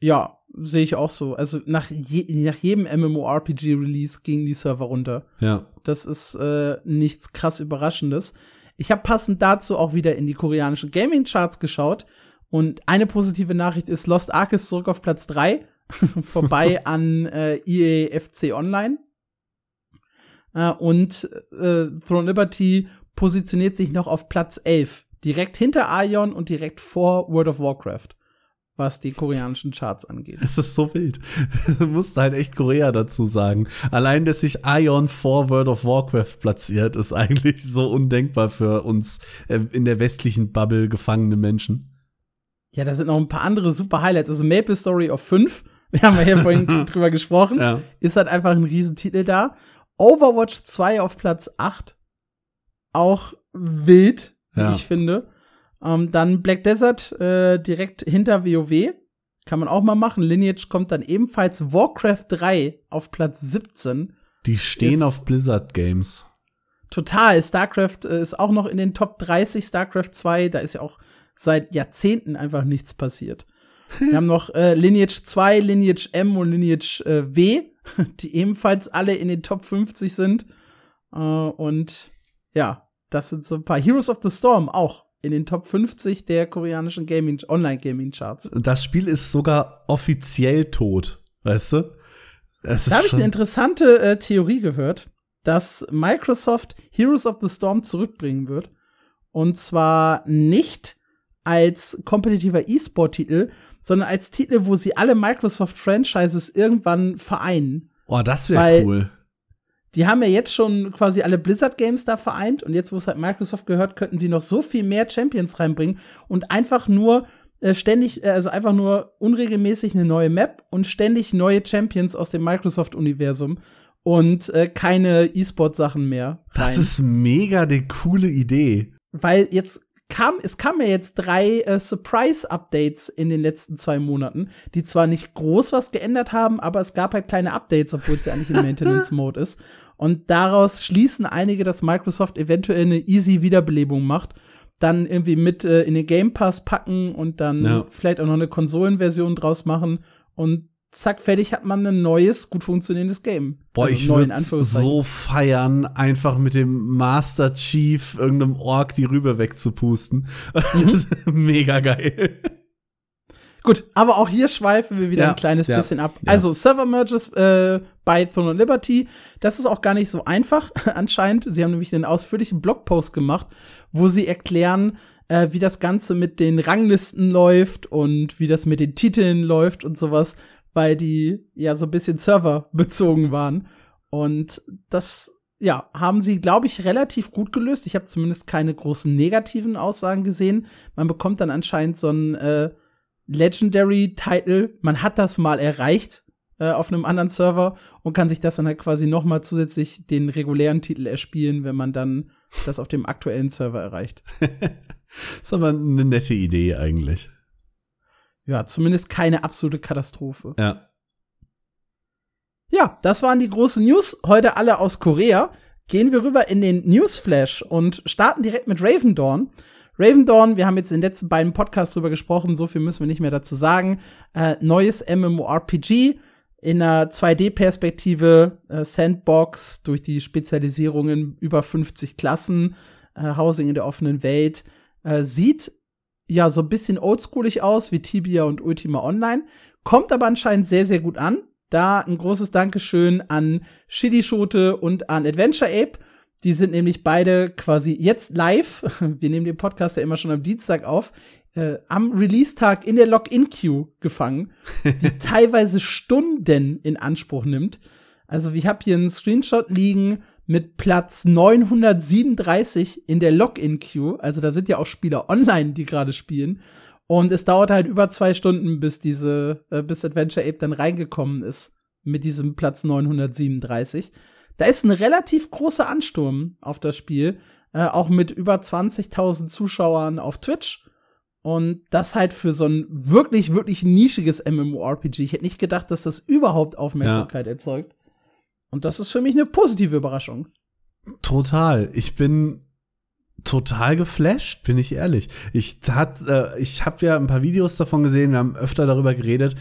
Ja, sehe ich auch so. Also nach, je, nach jedem MMORPG-Release gingen die Server runter. Ja. Das ist äh, nichts krass Überraschendes. Ich habe passend dazu auch wieder in die koreanischen Gaming-Charts geschaut. Und eine positive Nachricht ist, Lost Ark ist zurück auf Platz 3, vorbei an äh, EA FC Online. Äh, und äh, Throne Liberty positioniert sich noch auf Platz 11, direkt hinter Aion und direkt vor World of Warcraft, was die koreanischen Charts angeht. Es ist so wild. Du musst halt echt Korea dazu sagen. Allein, dass sich Ion vor World of Warcraft platziert, ist eigentlich so undenkbar für uns äh, in der westlichen Bubble gefangene Menschen. Ja, da sind noch ein paar andere super Highlights. Also Maple Story auf 5, wir haben ja vorhin drüber gesprochen, Ja. ist halt einfach ein Riesentitel da. Overwatch 2 auf Platz 8, auch wild, wie Ja. ich finde. Ähm, dann Black Desert äh, direkt hinter WoW, kann man auch mal machen. Lineage kommt dann ebenfalls. Warcraft 3 auf Platz 17. Die stehen Ist- auf Blizzard Games. Total. StarCraft äh, ist auch noch in den Top 30. StarCraft 2, da ist ja auch seit Jahrzehnten einfach nichts passiert. Wir haben noch äh, Lineage 2, Lineage M und Lineage äh, W, die ebenfalls alle in den Top 50 sind. Äh, und ja, das sind so ein paar. Heroes of the Storm auch in den Top 50 der koreanischen Gaming Online-Gaming Charts. Das Spiel ist sogar offiziell tot, weißt du? Es Da habe ich eine interessante äh, Theorie gehört, dass Microsoft Heroes of the Storm zurückbringen wird. Und zwar nicht als kompetitiver E-Sport-Titel, sondern als Titel, wo sie alle Microsoft-Franchises irgendwann vereinen. Oh, das wäre cool. Die haben ja jetzt schon quasi alle Blizzard-Games da vereint und jetzt, wo es halt Microsoft gehört, könnten sie noch so viel mehr Champions reinbringen und einfach nur äh, ständig, äh, also einfach nur unregelmäßig eine neue Map und ständig neue Champions aus dem Microsoft-Universum und äh, keine E-Sport-Sachen mehr. Das rein. ist mega die coole Idee. Weil jetzt kam, es kamen ja jetzt drei äh, Surprise-Updates in den letzten zwei Monaten, die zwar nicht groß was geändert haben, aber es gab halt kleine Updates, obwohl es ja eigentlich im Maintenance-Mode ist. Und daraus schließen einige, dass Microsoft eventuell eine easy Wiederbelebung macht, dann irgendwie mit äh, in den Game Pass packen und dann Ja. vielleicht auch noch eine Konsolenversion draus machen und zack, fertig hat man ein neues, gut funktionierendes Game. Boah, Also ich würde so feiern, einfach mit dem Master Chief irgendeinem Ork die Rübe wegzupusten. Mhm. Mega geil. Gut, aber auch hier schweifen wir wieder Ja, ein kleines ja, bisschen ab. ja. Also Server Merges äh, bei Throne Liberty, das ist auch gar nicht so einfach anscheinend. Sie haben nämlich einen ausführlichen Blogpost gemacht, wo sie erklären, äh, wie das Ganze mit den Ranglisten läuft und wie das mit den Titeln läuft und sowas, weil die ja so ein bisschen serverbezogen waren. Und das ja, haben sie, glaube ich, relativ gut gelöst. Ich habe zumindest keine großen negativen Aussagen gesehen. Man bekommt dann anscheinend so ein äh, Legendary-Title. Man hat das mal erreicht äh, auf einem anderen Server und kann sich das dann halt quasi noch mal zusätzlich den regulären Titel erspielen, wenn man dann das auf dem aktuellen Server erreicht. ist aber eine nette Idee eigentlich. Ja, zumindest keine absolute Katastrophe. Ja. Ja, das waren die großen News. Heute alle aus Korea. Gehen wir rüber in den Newsflash und starten direkt mit Raven Dawn. Raven Dawn, wir haben jetzt in den letzten beiden Podcasts drüber gesprochen, so viel müssen wir nicht mehr dazu sagen. Äh, neues MMORPG in einer 2D-Perspektive, äh, Sandbox durch die Spezialisierungen über 50 Klassen, äh, Housing in der offenen Welt. Äh, sieht ja so ein bisschen oldschoolig aus wie Tibia und Ultima Online, kommt aber anscheinend sehr, sehr gut an. Da ein großes Dankeschön an Shitty Schote und an Adventure Ape. Die sind nämlich beide quasi jetzt live. Wir nehmen den Podcast ja immer schon am Dienstag auf. Äh, am Release-Tag in der Login-Queue gefangen, die teilweise Stunden in Anspruch nimmt. Also ich habe hier einen Screenshot liegen mit Platz 937 in der Login-Queue. Also da sind ja auch Spieler online, die gerade spielen. Und es dauert halt über zwei Stunden, bis diese, äh, bis Adventure Ape dann reingekommen ist mit diesem Platz 937. Da ist ein relativ großer Ansturm auf das Spiel, äh, auch mit über 20.000 Zuschauern auf Twitch. Und das halt für so ein wirklich, wirklich nischiges MMORPG. Ich hätte nicht gedacht, dass das überhaupt Aufmerksamkeit erzeugt. Und das ist für mich eine positive Überraschung. Total. Ich bin total geflasht, bin ich ehrlich. Ich hat, äh, ich habe ja ein paar Videos davon gesehen, wir haben öfter darüber geredet.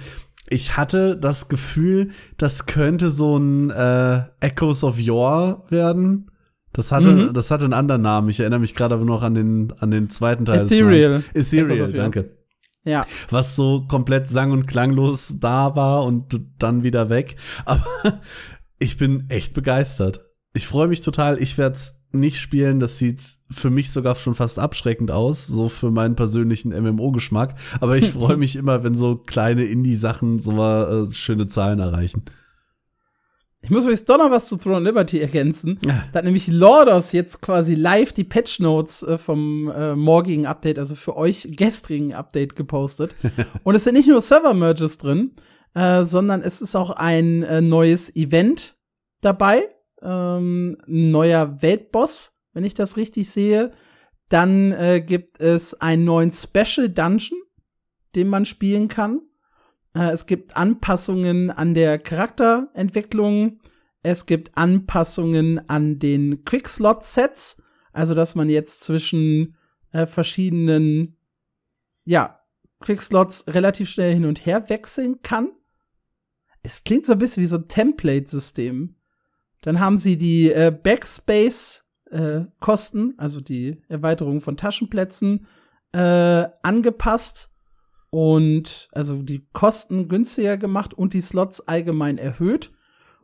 Ich hatte das Gefühl, das könnte so ein äh, Echoes of Yore werden. Das hatte, Mhm. das hatte einen anderen Namen. Ich erinnere mich gerade aber noch an den, an den zweiten Teil. Ethereal. Ethereal, danke. Ja. Was so komplett sang- und klanglos da war und dann wieder weg. Aber ich bin echt begeistert. Ich freue mich total. Ich werde es nicht spielen. Das sieht für mich sogar schon fast abschreckend aus, so für meinen persönlichen MMO-Geschmack. Aber ich freue mich immer, wenn so kleine Indie-Sachen so mal äh, schöne Zahlen erreichen. Ich muss übrigens doch noch was zu Throne Liberty ergänzen. Ja. Da hat nämlich Lordos jetzt quasi live die Patch Notes äh, vom äh, morgigen Update, also für euch gestrigen Update gepostet. Und es sind nicht nur Server-Merges drin, äh, sondern es ist auch ein äh, neues Event dabei. Ähm, neuer Weltboss, wenn ich das richtig sehe. Dann äh, gibt es einen neuen Special Dungeon, den man spielen kann. Äh, es gibt Anpassungen an der Charakterentwicklung. Es gibt Anpassungen an den Quickslot-Sets. Also, dass man jetzt zwischen äh, verschiedenen, ja, Quickslots relativ schnell hin und her wechseln kann. Es klingt so ein bisschen wie so ein Template-System. Dann haben sie die äh, Backspace-Kosten, also die Erweiterung von Taschenplätzen, äh, angepasst und also die Kosten günstiger gemacht und die Slots allgemein erhöht.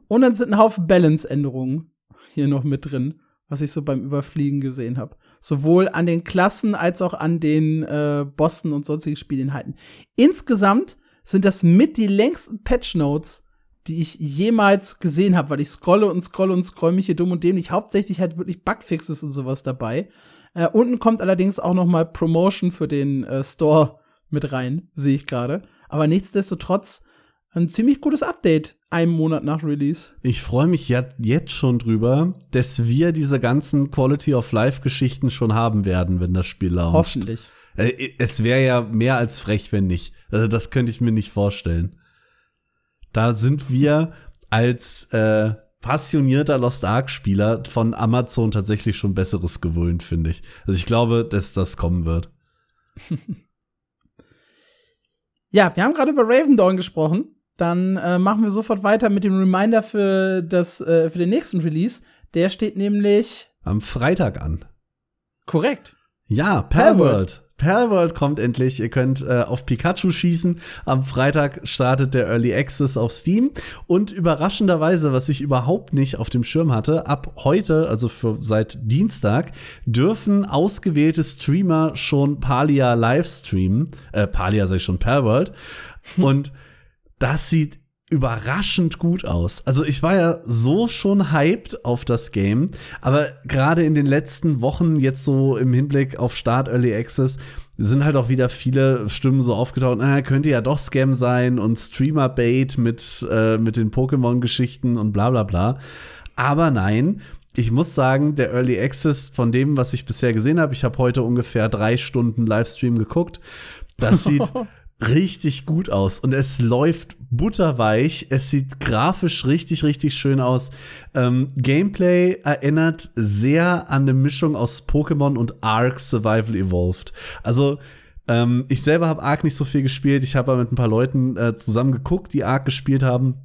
Und dann sind ein Haufen Balance-Änderungen hier noch mit drin, was ich so beim Überfliegen gesehen habe. Sowohl an den Klassen als auch an den äh, Bossen und sonstigen Spielinhalten. Insgesamt sind das mit die längsten Patch-Notes, die ich jemals gesehen habe, weil ich scrolle und scrolle und scroll mich hier dumm und dämlich. Hauptsächlich halt wirklich Bugfixes und sowas dabei. Äh, unten kommt allerdings auch noch mal Promotion für den äh, Store mit rein, sehe ich gerade. Aber nichtsdestotrotz ein ziemlich gutes Update, einen Monat nach Release. Ich freue mich ja jetzt schon drüber, dass wir diese ganzen Quality of Life Geschichten schon haben werden, wenn das Spiel launcht. Hoffentlich. Äh, Es wäre ja mehr als frech, wenn nicht. Also das könnte ich mir nicht vorstellen. Da sind wir als äh, passionierter Lost Ark-Spieler von Amazon tatsächlich schon Besseres gewöhnt, finde ich. Also ich glaube, dass das kommen wird. Ja, wir haben gerade über Raven Dawn gesprochen. Dann äh, machen wir sofort weiter mit dem Reminder für, das, äh, für den nächsten Release. Der steht nämlich Am Freitag an. korrekt. Ja, Palworld. Palworld. Kommt endlich. Ihr könnt äh, auf Pikachu schießen. Am Freitag startet der Early Access auf Steam. Und überraschenderweise, was ich überhaupt nicht auf dem Schirm hatte, ab heute, also für seit Dienstag, dürfen ausgewählte Streamer schon Palia live streamen. Äh, Palia sag ich schon, Palworld. Und das sieht überraschend gut aus. Also ich war ja so schon hyped auf das Game, aber gerade in den letzten Wochen jetzt so im Hinblick auf Start Early Access sind halt auch wieder viele Stimmen so aufgetaucht, ah, könnte ja doch Scam sein und Streamer-Bait mit, äh, mit den Pokémon-Geschichten und bla bla bla. Aber nein, ich muss sagen, der Early Access von dem, was ich bisher gesehen habe, ich habe heute ungefähr drei Stunden Livestream geguckt, das sieht richtig gut aus und es läuft butterweich. Es sieht grafisch richtig, richtig schön aus. Ähm, Gameplay erinnert sehr an eine Mischung aus Pokémon und Ark Survival Evolved. Also ähm, ich selber habe Ark nicht so viel gespielt. Ich habe mit ein paar Leuten äh, zusammen geguckt, die Ark gespielt haben.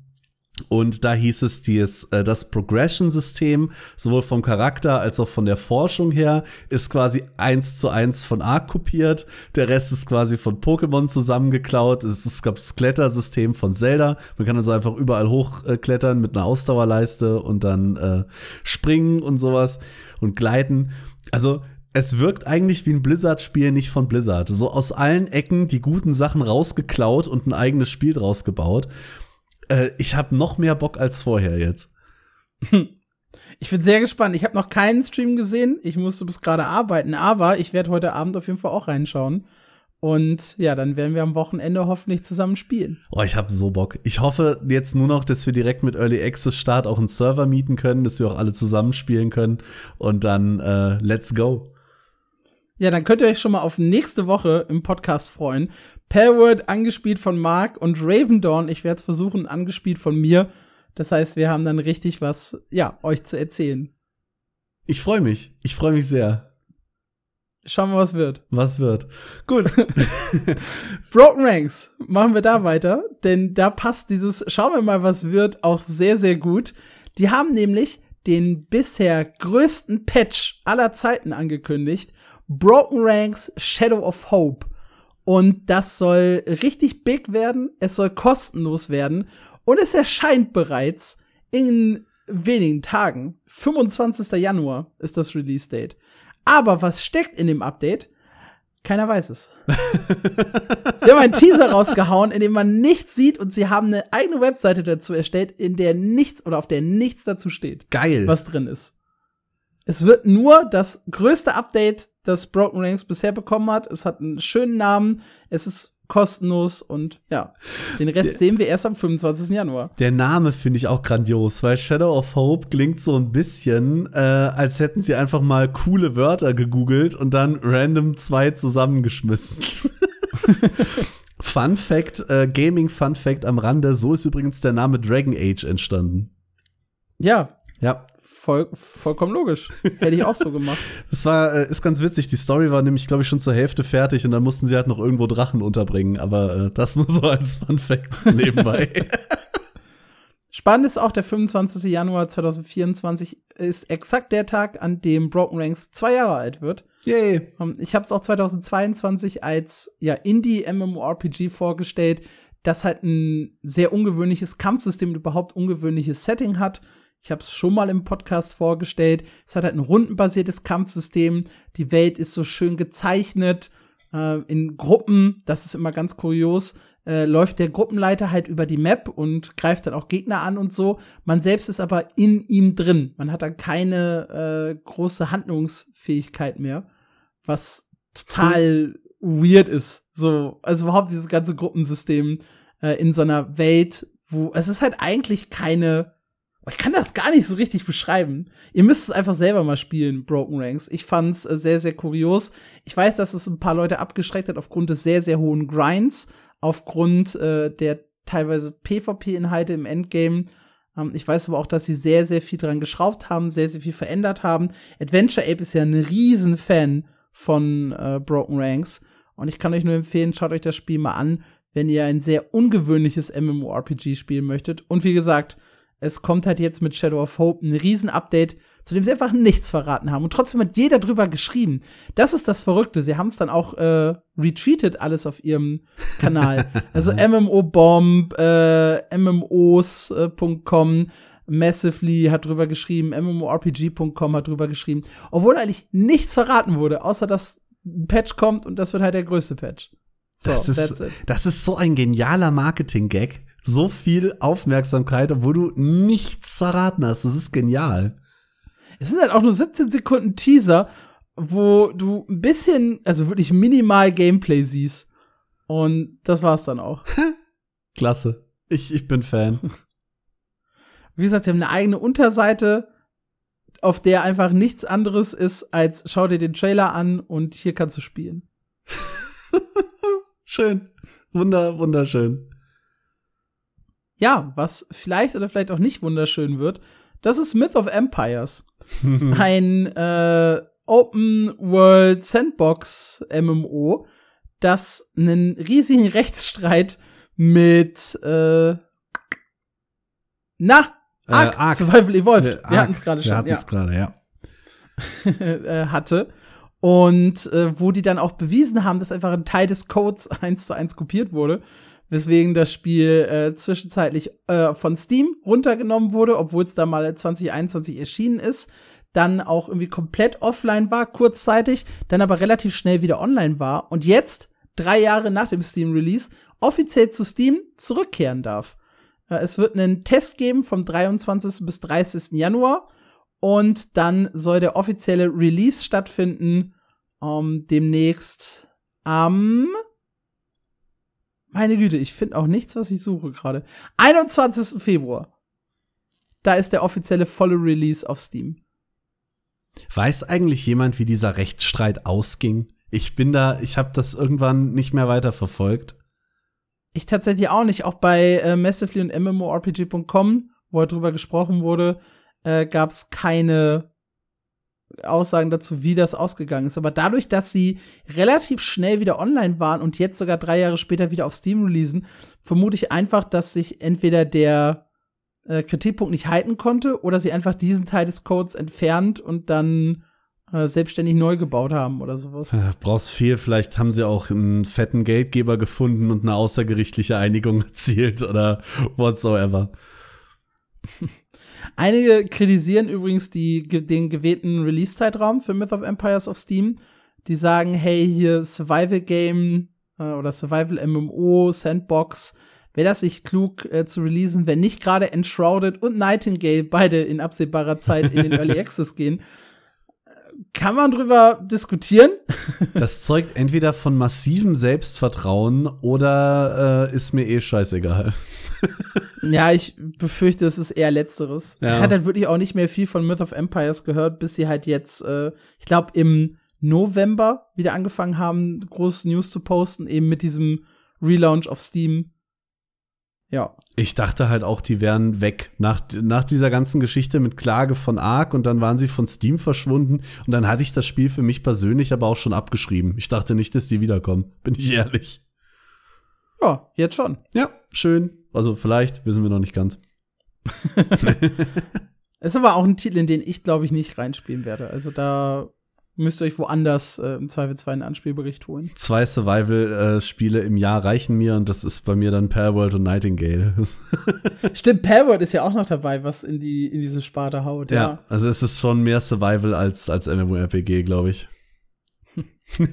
Und da hieß es, dies, äh, das Progression-System, sowohl vom Charakter als auch von der Forschung her, ist quasi eins zu eins von Ark kopiert. Der Rest ist quasi von Pokémon zusammengeklaut. Es, es gab das Klettersystem von Zelda. Man kann also einfach überall hochklettern mit einer Ausdauerleiste und dann äh, springen und sowas und gleiten. Also es wirkt eigentlich wie ein Blizzard-Spiel nicht von Blizzard. So aus allen Ecken die guten Sachen rausgeklaut und ein eigenes Spiel draus gebaut äh, ich habe noch mehr Bock als vorher jetzt. Ich bin sehr gespannt. Ich habe noch keinen Stream gesehen. Ich musste bis gerade arbeiten, aber ich werde heute Abend auf jeden Fall auch reinschauen. Und ja, dann werden wir am Wochenende hoffentlich zusammen spielen. Oh, ich habe so Bock. Ich hoffe jetzt nur noch, dass wir direkt mit Early Access Start auch einen Server mieten können, dass wir auch alle zusammen spielen können. Und dann äh, let's go. Ja, dann könnt ihr euch schon mal auf nächste Woche im Podcast freuen. Palward angespielt von Mark und Ravendorn, ich werde es versuchen, angespielt von mir. Das heißt, wir haben dann richtig was, ja, euch zu erzählen. Ich freue mich. Ich freue mich sehr. Schauen wir, was wird. Was wird. Gut. Broken Ranks. Machen wir da weiter, denn da passt dieses Schauen wir mal, was wird auch sehr, sehr gut. Die haben nämlich den bisher größten Patch aller Zeiten angekündigt Broken Ranks Shadow of Hope. Und das soll richtig big werden, es soll kostenlos werden und es erscheint bereits in wenigen Tagen. 25. Januar ist das Release Date. Aber was steckt in dem Update? Keiner weiß es. sie haben einen Teaser rausgehauen, in dem man nichts sieht und sie haben eine eigene Webseite dazu erstellt, in der nichts oder auf der nichts dazu steht. Geil. Was drin ist. Es wird nur das größte Update, das Broken Ranks bisher bekommen hat. Es hat einen schönen Namen. Es ist kostenlos und ja, den Rest der, sehen wir erst am 25. Januar. Der Name finde ich auch grandios, weil Shadow of Hope klingt so ein bisschen, äh, als hätten sie einfach mal coole Wörter gegoogelt und dann random zwei zusammengeschmissen. Fun Fact, äh, Gaming Fun Fact am Rande, so ist übrigens der Name Dragon Age entstanden. Ja. Ja voll, vollkommen logisch. Hätte ich auch so gemacht. Das war, äh, ist ganz witzig. Die Story war nämlich, glaube ich, schon zur Hälfte fertig und dann mussten sie halt noch irgendwo Drachen unterbringen. Aber äh, das nur so als Fun Fact nebenbei. Spannend ist auch, der 25. Januar 2024 ist exakt der Tag, an dem Broken Ranks zwei Jahre alt wird. Yay. Ähm, ich habe es auch 2022 als ja, Indie-MMORPG vorgestellt, das halt ein sehr ungewöhnliches Kampfsystem, überhaupt ungewöhnliches Setting hat ich habe es schon mal im Podcast vorgestellt. Es hat halt ein rundenbasiertes Kampfsystem. Die Welt ist so schön gezeichnet äh, in Gruppen. Das ist immer ganz kurios. Äh, läuft der Gruppenleiter halt über die Map und greift dann auch Gegner an und so. Man selbst ist aber in ihm drin. Man hat dann keine äh, große Handlungsfähigkeit mehr, was total weird ist. So, also überhaupt dieses ganze Gruppensystem äh, in so einer Welt, wo es ist halt eigentlich keine ich kann das gar nicht so richtig beschreiben. Ihr müsst es einfach selber mal spielen, Broken Ranks. Ich fand's äh, sehr, sehr kurios. Ich weiß, dass es ein paar Leute abgeschreckt hat aufgrund des sehr, sehr hohen Grinds, aufgrund äh, der teilweise PvP-Inhalte im Endgame. Ähm, ich weiß aber auch, dass sie sehr, sehr viel dran geschraubt haben, sehr, sehr viel verändert haben. Adventure Ape ist ja ein riesen Fan von äh, Broken Ranks. Und ich kann euch nur empfehlen, schaut euch das Spiel mal an, wenn ihr ein sehr ungewöhnliches MMORPG spielen möchtet. Und wie gesagt, es kommt halt jetzt mit Shadow of Hope ein Riesen-Update, zu dem sie einfach nichts verraten haben. Und trotzdem hat jeder drüber geschrieben. Das ist das Verrückte. Sie haben es dann auch äh, retweetet, alles auf ihrem Kanal. also MMO-Bomb, äh, MMOs.com, Massively hat drüber geschrieben, MMORPG.com hat drüber geschrieben. Obwohl eigentlich nichts verraten wurde, außer dass ein Patch kommt und das wird halt der größte Patch. So, das, ist, das ist so ein genialer Marketing-Gag. So viel Aufmerksamkeit, obwohl du nichts verraten hast. Das ist genial. Es sind halt auch nur 17 Sekunden Teaser, wo du ein bisschen, also wirklich minimal Gameplay siehst. Und das war's dann auch. Klasse. Ich, ich bin Fan. Wie gesagt, sie haben eine eigene Unterseite, auf der einfach nichts anderes ist, als schau dir den Trailer an und hier kannst du spielen. Schön. Wunder, wunderschön. Ja, was vielleicht oder vielleicht auch nicht wunderschön wird, das ist Myth of Empires. Ein äh, Open World Sandbox MMO, das einen riesigen Rechtsstreit mit äh, na, äh, Ark. Survival Evolved. Wir hatten es gerade schon. Wir hatten es ja. gerade, ja. Äh, hatte und äh, wo die dann auch bewiesen haben, dass einfach ein Teil des Codes eins zu eins kopiert wurde, weswegen das Spiel äh, zwischenzeitlich äh, von Steam runtergenommen wurde, obwohl es da mal 2021 erschienen ist, dann auch irgendwie komplett offline war, kurzzeitig, dann aber relativ schnell wieder online war und jetzt, drei Jahre nach dem Steam-Release, offiziell zu Steam zurückkehren darf. Äh, es wird einen Test geben vom 23. bis 30. Januar und dann soll der offizielle Release stattfinden ähm, demnächst am meine Güte, ich finde auch nichts, was ich suche gerade. 21. Februar. Da ist der offizielle volle Release auf Steam. Weiß eigentlich jemand, wie dieser Rechtsstreit ausging? Ich bin da, ich habe das irgendwann nicht mehr weiterverfolgt. Ich tatsächlich auch nicht. Auch bei äh, Massively und MMORPG.com, wo darüber gesprochen wurde, äh, gab es keine Aussagen dazu, wie das ausgegangen ist. Aber dadurch, dass sie relativ schnell wieder online waren und jetzt sogar drei Jahre später wieder auf Steam releasen, vermute ich einfach, dass sich entweder der äh, Kritikpunkt nicht halten konnte oder sie einfach diesen Teil des Codes entfernt und dann äh, selbstständig neu gebaut haben oder sowas. Ja, brauchst viel. Vielleicht haben sie auch einen fetten Geldgeber gefunden und eine außergerichtliche Einigung erzielt oder whatsoever. Einige kritisieren übrigens die, den gewählten Release-Zeitraum für Myth of Empires auf Steam. Die sagen, hey, hier Survival Game äh, oder Survival MMO, Sandbox, wäre das nicht klug äh, zu releasen, wenn nicht gerade Enshrouded und Nightingale beide in absehbarer Zeit in den Early Access gehen kann man drüber diskutieren. Das zeugt entweder von massivem Selbstvertrauen oder äh, ist mir eh scheißegal. ja, ich befürchte, es ist eher letzteres. Ja. Er hat halt wirklich auch nicht mehr viel von Myth of Empires gehört, bis sie halt jetzt, äh, ich glaube, im November wieder angefangen haben, große News zu posten, eben mit diesem Relaunch auf Steam. Ja. Ich dachte halt auch, die wären weg. Nach, nach dieser ganzen Geschichte mit Klage von Ark und dann waren sie von Steam verschwunden und dann hatte ich das Spiel für mich persönlich aber auch schon abgeschrieben. Ich dachte nicht, dass die wiederkommen. Bin ich ehrlich. Ja, jetzt schon. Ja, schön. Also vielleicht, wissen wir noch nicht ganz. Es ist aber auch ein Titel, in den ich, glaube ich, nicht reinspielen werde. Also da müsst ihr euch woanders äh, im Zweifelsfall einen Anspielbericht holen. Zwei Survival-Spiele im Jahr reichen mir und das ist bei mir dann Palworld und Nightingale. Stimmt, Palworld ist ja auch noch dabei, was in, die, in diese Sparte haut. Ja, ja. also es ist schon mehr Survival als, als MMORPG, glaube ich.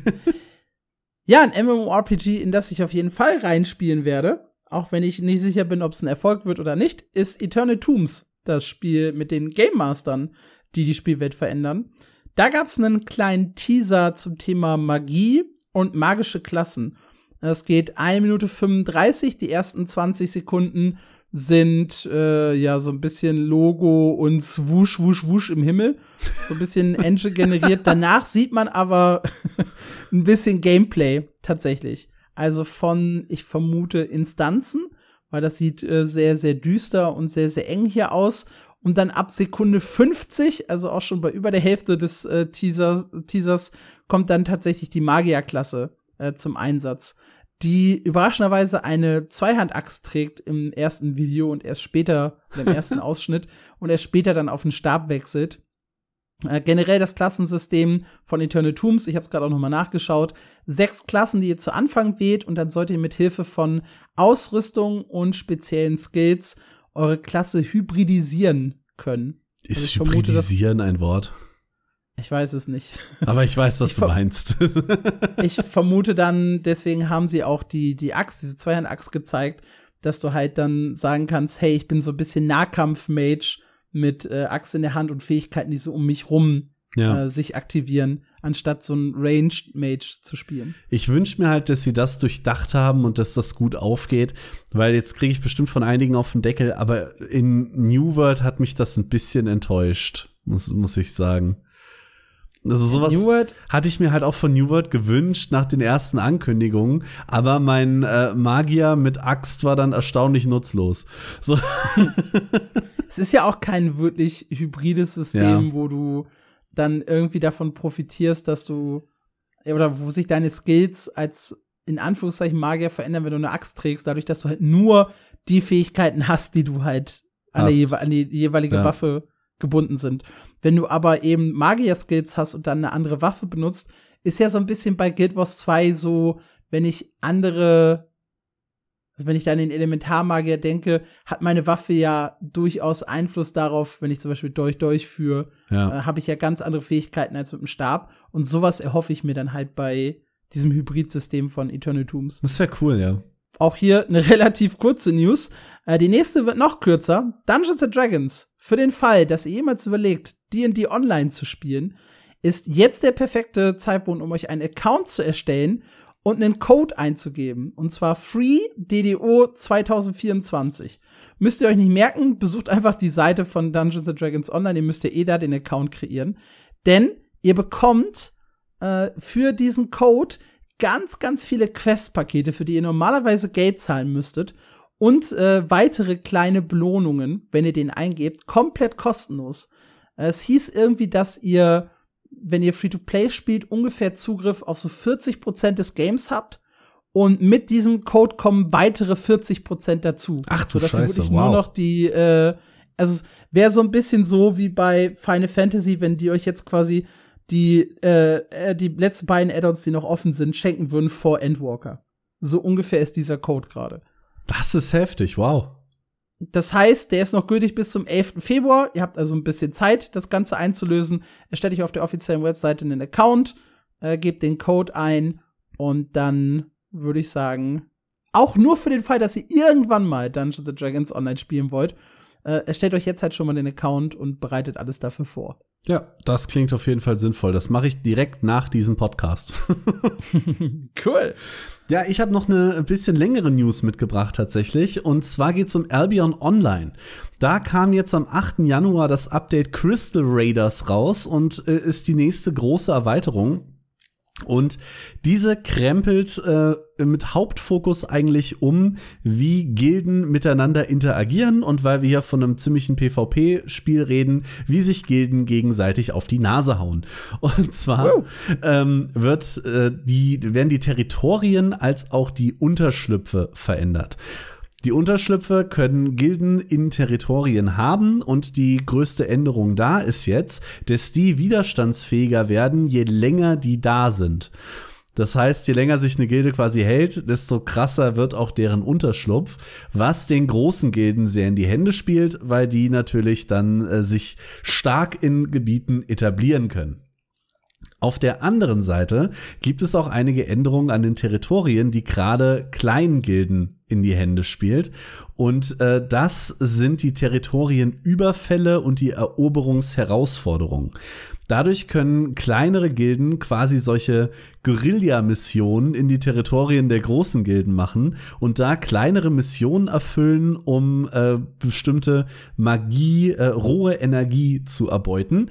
ja, ein MMORPG, in das ich auf jeden Fall reinspielen werde, auch wenn ich nicht sicher bin, ob es ein Erfolg wird oder nicht, ist Eternal Tombs, das Spiel mit den Game Mastern, die die Spielwelt verändern. Da gab es einen kleinen Teaser zum Thema Magie und magische Klassen. Es geht 1 Minute 35, die ersten 20 Sekunden sind äh, ja so ein bisschen Logo und swoosh, wusch, wusch im Himmel. So ein bisschen Engine generiert. Danach sieht man aber ein bisschen Gameplay tatsächlich. Also von, ich vermute, Instanzen, weil das sieht äh, sehr, sehr düster und sehr, sehr eng hier aus. Und dann ab Sekunde 50, also auch schon bei über der Hälfte des äh, Teasers, Teasers, kommt dann tatsächlich die Magierklasse äh, zum Einsatz, die überraschenderweise eine Zweihandaxt trägt im ersten Video und erst später, im ersten Ausschnitt, und erst später dann auf den Stab wechselt. Äh, generell das Klassensystem von Eternal Tombs, ich habe es gerade auch nochmal nachgeschaut, sechs Klassen, die ihr zu Anfang wählt und dann sollt ihr mit Hilfe von Ausrüstung und speziellen Skills eure Klasse hybridisieren können. Ist Also ich vermute, hybridisieren ein Wort? Ich weiß es nicht. Aber ich weiß, was Ich du meinst. Ich vermute dann, deswegen haben sie auch die, die Axt, diese Zweihand-Axt gezeigt, dass du halt dann sagen kannst, hey, ich bin so ein bisschen Nahkampf-Mage mit äh, Axt in der Hand und Fähigkeiten, die so um mich rum ja. äh, sich aktivieren, anstatt so ein Ranged-Mage zu spielen. Ich wünsche mir halt, dass sie das durchdacht haben und dass das gut aufgeht, weil jetzt kriege ich bestimmt von einigen auf den Deckel, aber in New World hat mich das ein bisschen enttäuscht, muss, muss ich sagen. Also sowas New World, hatte ich mir halt auch von New World gewünscht nach den ersten Ankündigungen, aber mein äh, Magier mit Axt war dann erstaunlich nutzlos. So, es ist ja auch kein wirklich hybrides System, Ja. wo du dann irgendwie davon profitierst, dass du oder wo sich deine Skills als in Anführungszeichen Magier verändern, wenn du eine Axt trägst, dadurch, dass du halt nur die Fähigkeiten hast, die du halt an, der an die jeweilige Ja. Waffe gebunden sind. Wenn du aber eben Magier-Skills hast und dann eine andere Waffe benutzt, ist ja so ein bisschen bei Guild Wars 2 so, wenn ich andere, also wenn ich da an den Elementarmagier denke, hat meine Waffe ja durchaus Einfluss darauf, wenn ich zum Beispiel durch durchführe, ja. äh, habe ich ja ganz andere Fähigkeiten als mit dem Stab. Und sowas erhoffe ich mir dann halt bei diesem Hybridsystem von Eternal Tombs. Das wäre cool, ja. Auch hier eine relativ kurze News. Äh, die nächste wird noch kürzer. Dungeons and Dragons. Für den Fall, dass ihr jemals überlegt, D&D online zu spielen, ist jetzt der perfekte Zeitpunkt, um euch einen Account zu erstellen und einen Code einzugeben. Und zwar Free DDO 2024. Müsst ihr euch nicht merken, besucht einfach die Seite von Dungeons and Dragons Online. Ihr müsst ja eh da den Account kreieren. Denn ihr bekommt äh, für diesen Code ganz, ganz viele Quest-Pakete, für die ihr normalerweise Geld zahlen müsstet. Und äh, weitere kleine Belohnungen, wenn ihr den eingebt, komplett kostenlos. Äh, Es hieß irgendwie, dass ihr, wenn ihr Free-to-Play spielt, ungefähr Zugriff auf so 40% des Games habt. Und mit diesem Code kommen weitere 40% dazu. Ach du sodass Scheiße, wirklich wow. nur noch die, äh, also wäre so ein bisschen so wie bei Final Fantasy, wenn die euch jetzt quasi die, äh, äh, die letzten beiden Add-ons, die noch offen sind, schenken würden vor Endwalker. So ungefähr ist dieser Code gerade. Das ist heftig, wow. Das heißt, der ist noch gültig bis zum 11. Februar. Ihr habt also ein bisschen Zeit, das Ganze einzulösen. Erstellt euch auf der offiziellen Webseite einen Account, äh, gebt den Code ein und dann würde ich sagen, auch nur für den Fall, dass ihr irgendwann mal Dungeons and Dragons online spielen wollt, äh, erstellt euch jetzt halt schon mal den Account und bereitet alles dafür vor. Ja, das klingt auf jeden Fall sinnvoll. Das mache ich direkt nach diesem Podcast. cool. Ja, ich habe noch eine bisschen längere News mitgebracht tatsächlich. Und zwar geht es um Albion Online. Da kam jetzt am 8. Januar das Update Crystal Raiders raus und äh, ist die nächste große Erweiterung. Und diese krempelt äh, mit Hauptfokus eigentlich um, wie Gilden miteinander interagieren und weil wir hier von einem ziemlichen PvP-Spiel reden, wie sich Gilden gegenseitig auf die Nase hauen. Und zwar ähm, wird, äh, die, werden die Territorien als auch die Unterschlüpfe verändert. Die Unterschlüpfe können Gilden in Territorien haben und die größte Änderung da ist jetzt, dass die widerstandsfähiger werden, je länger die da sind. Das heißt, je länger sich eine Gilde quasi hält, desto krasser wird auch deren Unterschlupf, was den großen Gilden sehr in die Hände spielt, weil die natürlich dann äh, sich stark in Gebieten etablieren können. Auf der anderen Seite gibt es auch einige Änderungen an den Territorien, die gerade Kleingilden in die Hände spielt. Und äh, das sind die Territorienüberfälle und die Eroberungsherausforderungen. Dadurch können kleinere Gilden quasi solche Guerilla-Missionen in die Territorien der großen Gilden machen und da kleinere Missionen erfüllen, um äh, bestimmte Magie, äh, rohe Energie zu erbeuten.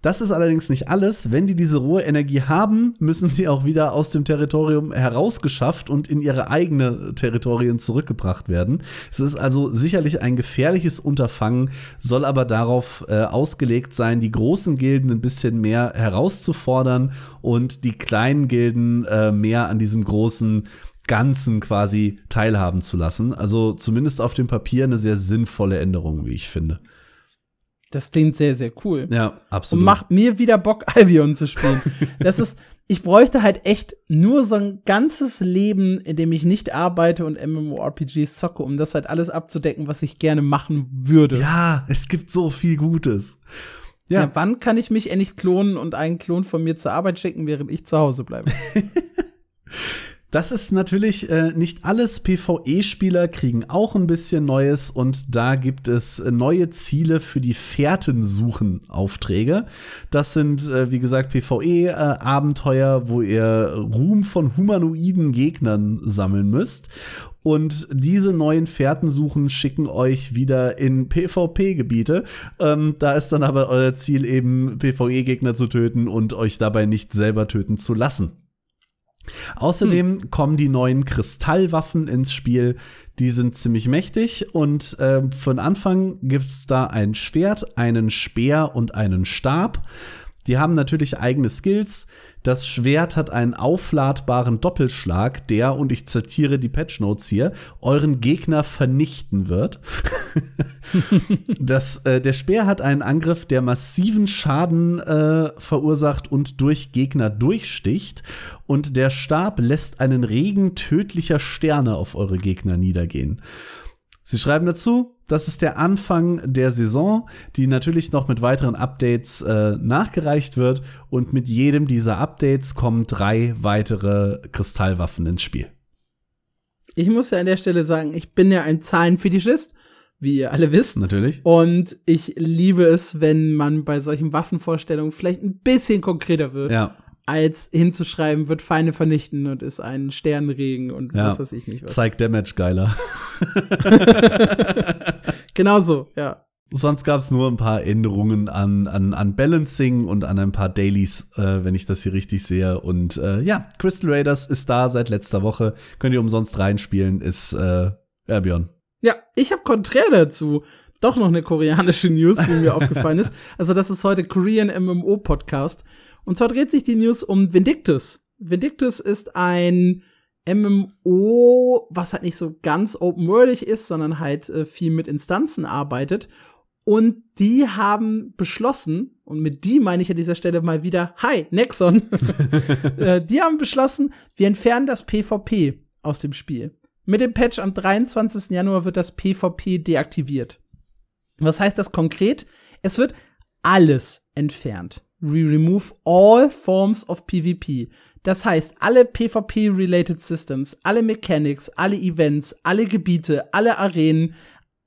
Das ist allerdings nicht alles. Wenn die diese rohe Energie haben, müssen sie auch wieder aus dem Territorium herausgeschafft und in ihre eigene Territorien zurückgebracht werden. Es ist also sicherlich ein gefährliches Unterfangen, soll aber darauf äh, ausgelegt sein, die großen Gilden ein bisschen mehr herauszufordern und die kleinen Gilden äh, mehr an diesem großen Ganzen quasi teilhaben zu lassen. Also zumindest auf dem Papier eine sehr sinnvolle Änderung, wie ich finde. Das klingt sehr, sehr cool. Ja, absolut. Und macht mir wieder Bock, Albion zu spielen. das ist, ich bräuchte halt echt nur so ein ganzes Leben, in dem ich nicht arbeite und MMORPGs zocke, um das halt alles abzudecken, was ich gerne machen würde. Ja, es gibt so viel Gutes. Ja. ja wann kann ich mich endlich klonen und einen Klon von mir zur Arbeit schicken, während ich zu Hause bleibe? Das ist natürlich äh, nicht alles. PvE-Spieler kriegen auch ein bisschen Neues und da gibt es neue Ziele für die Fährtensuchen-Aufträge. Das sind, äh, wie gesagt, PvE-Abenteuer, wo ihr Ruhm von humanoiden Gegnern sammeln müsst. Und diese neuen Fährtensuchen schicken euch wieder in PvP-Gebiete. Ähm, da ist dann aber euer Ziel eben, PvE-Gegner zu töten und euch dabei nicht selber töten zu lassen. Außerdem hm. kommen die neuen Kristallwaffen ins Spiel. Die sind ziemlich mächtig und äh, für den Anfang gibt es da ein Schwert, einen Speer und einen Stab. Die haben natürlich eigene Skills. Das Schwert hat einen aufladbaren Doppelschlag, der, und ich zitiere die Patch Notes hier, euren Gegner vernichten wird. das, äh, der Speer hat einen Angriff, der massiven Schaden äh, verursacht und durch Gegner durchsticht. Und der Stab lässt einen Regen tödlicher Sterne auf eure Gegner niedergehen. Sie schreiben dazu, das ist der Anfang der Saison, die natürlich noch mit weiteren Updates äh, nachgereicht wird. Und mit jedem dieser Updates kommen drei weitere Kristallwaffen ins Spiel. Ich muss ja an der Stelle sagen, ich bin ja ein Zahlenfetischist, wie ihr alle wisst. Natürlich. Und ich liebe es, wenn man bei solchen Waffenvorstellungen vielleicht ein bisschen konkreter wird. Ja als hinzuschreiben, wird Feinde vernichten und ist ein Sternregen und ja, was weiß ich nicht was. Zeig Damage geiler. genau so, ja. Sonst gab es nur ein paar Änderungen an, an, an Balancing und an ein paar Dailies, äh, wenn ich das hier richtig sehe. Und äh, ja, Crystal Raiders ist da seit letzter Woche. Könnt ihr umsonst reinspielen, ist äh, Erbion. Ja, ich habe konträr dazu doch noch eine koreanische News, wie mir aufgefallen ist. Also das ist heute Korean MMO Podcast. Und zwar dreht sich die News um Vindictus. Vindictus ist ein MMO, was halt nicht so ganz open-worldig ist, sondern halt äh, viel mit Instanzen arbeitet. Und die haben beschlossen, und mit die meine ich an dieser Stelle mal wieder, hi, Nexon, äh, die haben beschlossen, wir entfernen das PvP aus dem Spiel. Mit dem Patch am 23. Januar wird das PvP deaktiviert. Was heißt das konkret? Es wird alles entfernt. We remove all forms of PvP. Das heißt, alle PvP-related Systems, alle Mechanics, alle Events, alle Gebiete, alle Arenen,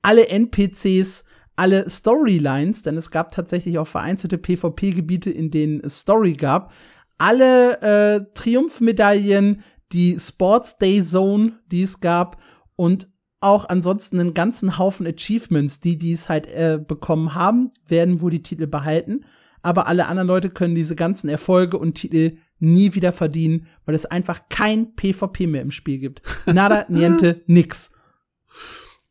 alle NPCs, alle Storylines, denn es gab tatsächlich auch vereinzelte PvP-Gebiete, in denen es Story gab, alle äh, Triumphmedaillen, die Sports Day Zone, die es gab und auch ansonsten einen ganzen Haufen Achievements, die dies halt äh, bekommen haben, werden wohl die Titel behalten aber alle anderen Leute können diese ganzen Erfolge und Titel nie wieder verdienen, weil es einfach kein PvP mehr im Spiel gibt. Nada, niente, nix.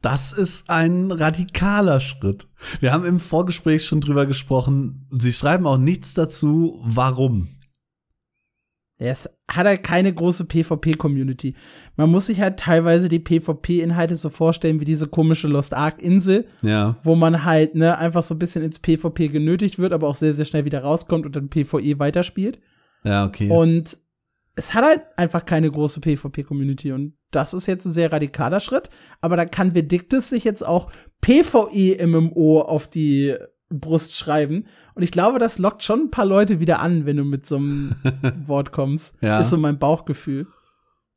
Das ist ein radikaler Schritt. Wir haben im Vorgespräch schon drüber gesprochen. Sie schreiben auch nichts dazu, warum. Es hat halt keine große PvP-Community. Man muss sich halt teilweise die PvP-Inhalte so vorstellen wie diese komische Lost Ark-Insel, ja. wo man halt ne, einfach so ein bisschen ins PvP genötigt wird, aber auch sehr, sehr schnell wieder rauskommt und dann PvE weiterspielt. Ja, okay. Und es hat halt einfach keine große PvP-Community und das ist jetzt ein sehr radikaler Schritt, aber da kann Vedictus sich jetzt auch PvE-MMO auf die Brust schreiben. Und ich glaube, das lockt schon ein paar Leute wieder an, wenn du mit so einem Wort kommst. Ja. Ist so mein Bauchgefühl.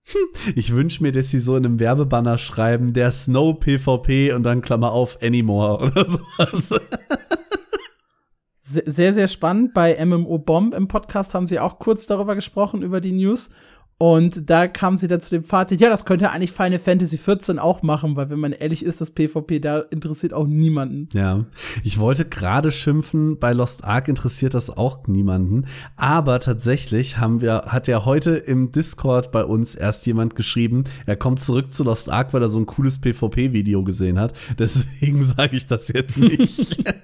Ich wünsche mir, dass sie so in einem Werbebanner schreiben, der Snow PvP und dann Klammer auf Anymore oder sowas. Sehr, sehr spannend. Bei MMO Bomb im Podcast haben sie auch kurz darüber gesprochen, über die News. Und da kam sie dann zu dem Fazit, ja, das könnte eigentlich Final Fantasy 14 auch machen, weil wenn man ehrlich ist, das PvP da interessiert auch niemanden. Ja, ich wollte gerade schimpfen, bei Lost Ark interessiert das auch niemanden, aber tatsächlich haben wir hat ja heute im Discord bei uns erst jemand geschrieben, er kommt zurück zu Lost Ark, weil er so ein cooles PvP Video gesehen hat. Deswegen sage ich das jetzt nicht.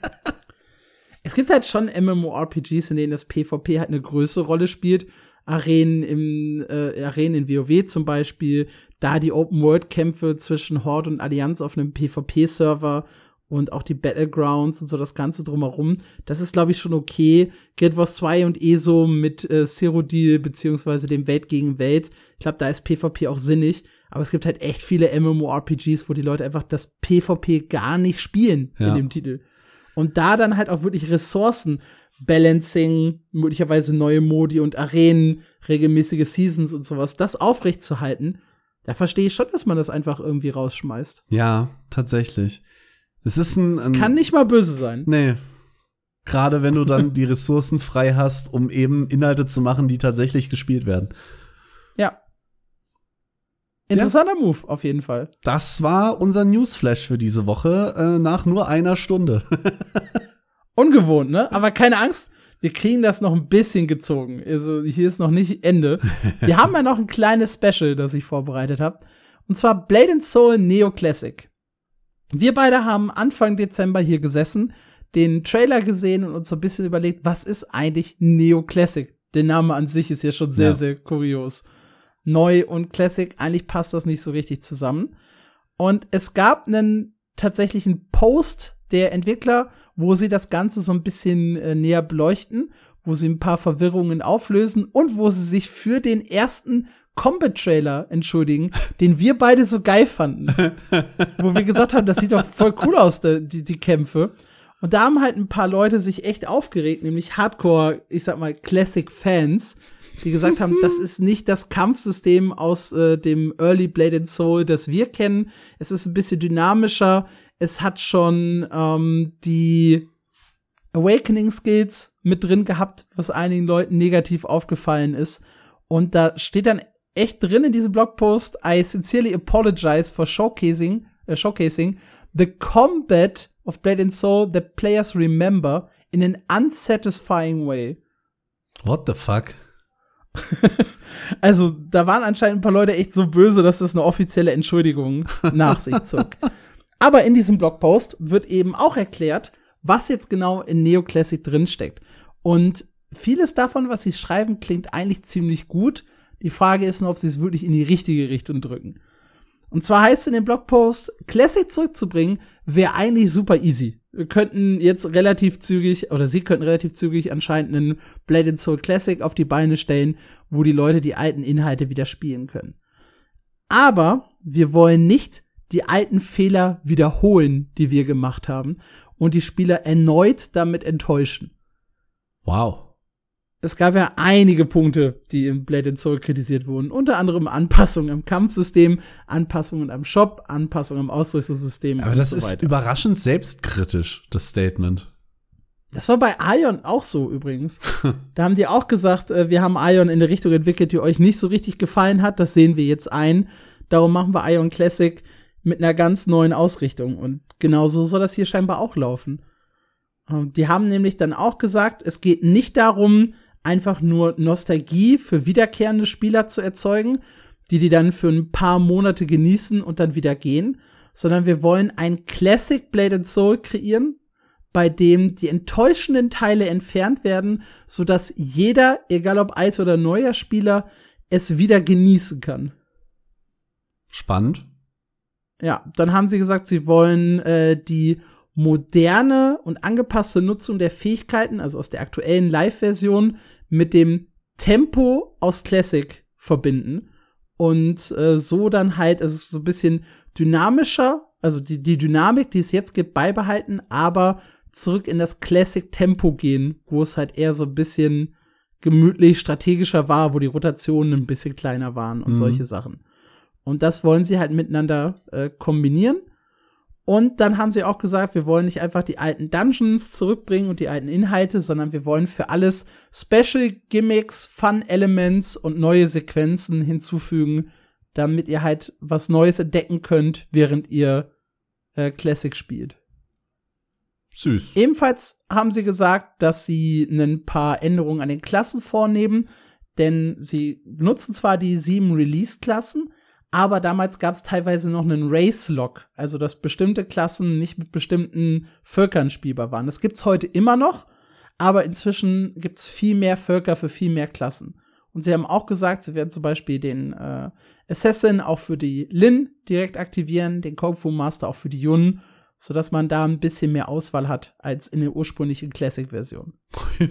es gibt halt schon MMORPGs, in denen das PvP halt eine größere Rolle spielt Arenen im äh, Arenen in WoW zum Beispiel, da die Open World Kämpfe zwischen Horde und Allianz auf einem PvP Server und auch die Battlegrounds und so das Ganze drumherum. Das ist, glaube ich, schon okay. Guild Wars 2 und ESO mit äh, Zero Deal beziehungsweise dem Welt gegen Welt. Ich glaube, da ist PvP auch sinnig. Aber es gibt halt echt viele MMORPGs, wo die Leute einfach das PvP gar nicht spielen ja. in dem Titel. Und da dann halt auch wirklich Ressourcen, Balancing, möglicherweise neue Modi und Arenen, regelmäßige Seasons und sowas, das aufrecht zu halten, da verstehe ich schon, dass man das einfach irgendwie rausschmeißt. Ja, tatsächlich. Es ist ein, ein Kann nicht mal böse sein. Nee. Gerade wenn du dann die Ressourcen frei hast, um eben Inhalte zu machen, die tatsächlich gespielt werden. Interessanter ja. Move, auf jeden Fall. Das war unser Newsflash für diese Woche äh, nach nur einer Stunde. Ungewohnt, ne? Aber keine Angst, wir kriegen das noch ein bisschen gezogen. Also hier ist noch nicht Ende. Wir haben ja noch ein kleines Special, das ich vorbereitet habe. Und zwar Blade and Soul Neo Classic. Wir beide haben Anfang Dezember hier gesessen, den Trailer gesehen und uns so ein bisschen überlegt, was ist eigentlich Neo Classic? Der Name an sich ist ja schon sehr, ja. sehr kurios. Neu und Classic, eigentlich passt das nicht so richtig zusammen. Und es gab einen tatsächlichen Post der Entwickler, wo sie das Ganze so ein bisschen äh, näher beleuchten, wo sie ein paar Verwirrungen auflösen und wo sie sich für den ersten Combat-Trailer entschuldigen, den wir beide so geil fanden. wo wir gesagt haben, das sieht doch voll cool aus, die, die Kämpfe. Und da haben halt ein paar Leute sich echt aufgeregt, nämlich Hardcore, ich sag mal, Classic-Fans, die gesagt haben, das ist nicht das Kampfsystem aus äh, dem Early Blade and Soul, das wir kennen. Es ist ein bisschen dynamischer. Es hat schon ähm, die Awakening Skills mit drin gehabt, was einigen Leuten negativ aufgefallen ist. Und da steht dann echt drin in diesem Blogpost, I sincerely apologize for showcasing, uh, showcasing the combat of Blade and Soul that players remember in an unsatisfying way. What the fuck? also, da waren anscheinend ein paar Leute echt so böse, dass das eine offizielle Entschuldigung nach sich zog. Aber in diesem Blogpost wird eben auch erklärt, was jetzt genau in Neoclassic drinsteckt. Und vieles davon, was sie schreiben, klingt eigentlich ziemlich gut. Die Frage ist nur, ob sie es wirklich in die richtige Richtung drücken. Und zwar heißt es in dem Blogpost, Classic zurückzubringen, wäre eigentlich super easy. Wir könnten jetzt relativ zügig, oder sie könnten relativ zügig anscheinend einen Blade Soul Classic auf die Beine stellen, wo die Leute die alten Inhalte wieder spielen können. Aber wir wollen nicht die alten Fehler wiederholen, die wir gemacht haben und die Spieler erneut damit enttäuschen. Wow. Es gab ja einige Punkte, die im Blade and Soul kritisiert wurden. Unter anderem Anpassungen am Kampfsystem, Anpassungen am Shop, Anpassungen am Ausrüstungssystem. Aber das so ist überraschend selbstkritisch, das Statement. Das war bei Ion auch so übrigens. da haben die auch gesagt, äh, wir haben Ion in eine Richtung entwickelt, die euch nicht so richtig gefallen hat. Das sehen wir jetzt ein. Darum machen wir Ion Classic mit einer ganz neuen Ausrichtung. Und genauso soll das hier scheinbar auch laufen. Ähm, die haben nämlich dann auch gesagt, es geht nicht darum, einfach nur Nostalgie für wiederkehrende Spieler zu erzeugen, die die dann für ein paar Monate genießen und dann wieder gehen, sondern wir wollen ein Classic Blade and Soul kreieren, bei dem die enttäuschenden Teile entfernt werden, so dass jeder, egal ob alter oder neuer Spieler, es wieder genießen kann. Spannend. Ja, dann haben sie gesagt, sie wollen äh, die moderne und angepasste Nutzung der Fähigkeiten, also aus der aktuellen Live-Version, mit dem Tempo aus Classic verbinden. Und äh, so dann halt, also so ein bisschen dynamischer, also die, die Dynamik, die es jetzt gibt, beibehalten, aber zurück in das Classic-Tempo gehen, wo es halt eher so ein bisschen gemütlich strategischer war, wo die Rotationen ein bisschen kleiner waren und mhm. solche Sachen. Und das wollen sie halt miteinander äh, kombinieren. Und dann haben sie auch gesagt, wir wollen nicht einfach die alten Dungeons zurückbringen und die alten Inhalte, sondern wir wollen für alles Special Gimmicks, Fun Elements und neue Sequenzen hinzufügen, damit ihr halt was Neues entdecken könnt, während ihr äh, Classic spielt. Süß. Ebenfalls haben sie gesagt, dass sie ein paar Änderungen an den Klassen vornehmen, denn sie nutzen zwar die sieben Release-Klassen, aber damals gab es teilweise noch einen Race-Lock, also dass bestimmte Klassen nicht mit bestimmten Völkern spielbar waren. Das gibt's heute immer noch, aber inzwischen gibt's viel mehr Völker für viel mehr Klassen. Und sie haben auch gesagt, sie werden zum Beispiel den äh, Assassin auch für die Lin direkt aktivieren, den Kung Fu Master auch für die Yun, sodass man da ein bisschen mehr Auswahl hat als in der ursprünglichen Classic-Version.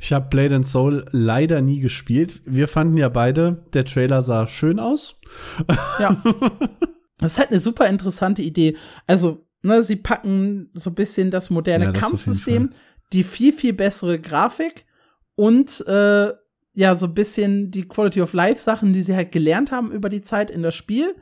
Ich habe Blade and Soul leider nie gespielt. Wir fanden ja beide, der Trailer sah schön aus. Ja. Das ist halt eine super interessante Idee. Also, ne, sie packen so ein bisschen das moderne Ja, das Kampfsystem, die viel, viel bessere Grafik und äh, ja, so ein bisschen die Quality of Life Sachen, die sie halt gelernt haben über die Zeit in das Spiel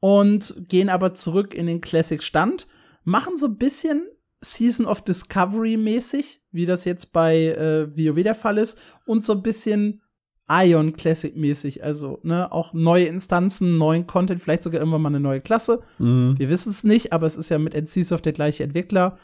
und gehen aber zurück in den Classic Stand, machen so ein bisschen Season of Discovery mäßig, wie das jetzt bei äh, WoW der Fall ist und so ein bisschen Ion Classic mäßig, also ne, auch neue Instanzen, neuen Content, vielleicht sogar irgendwann mal eine neue Klasse. Mhm. Wir wissen es nicht, aber es ist ja mit NCSoft der gleiche Entwickler.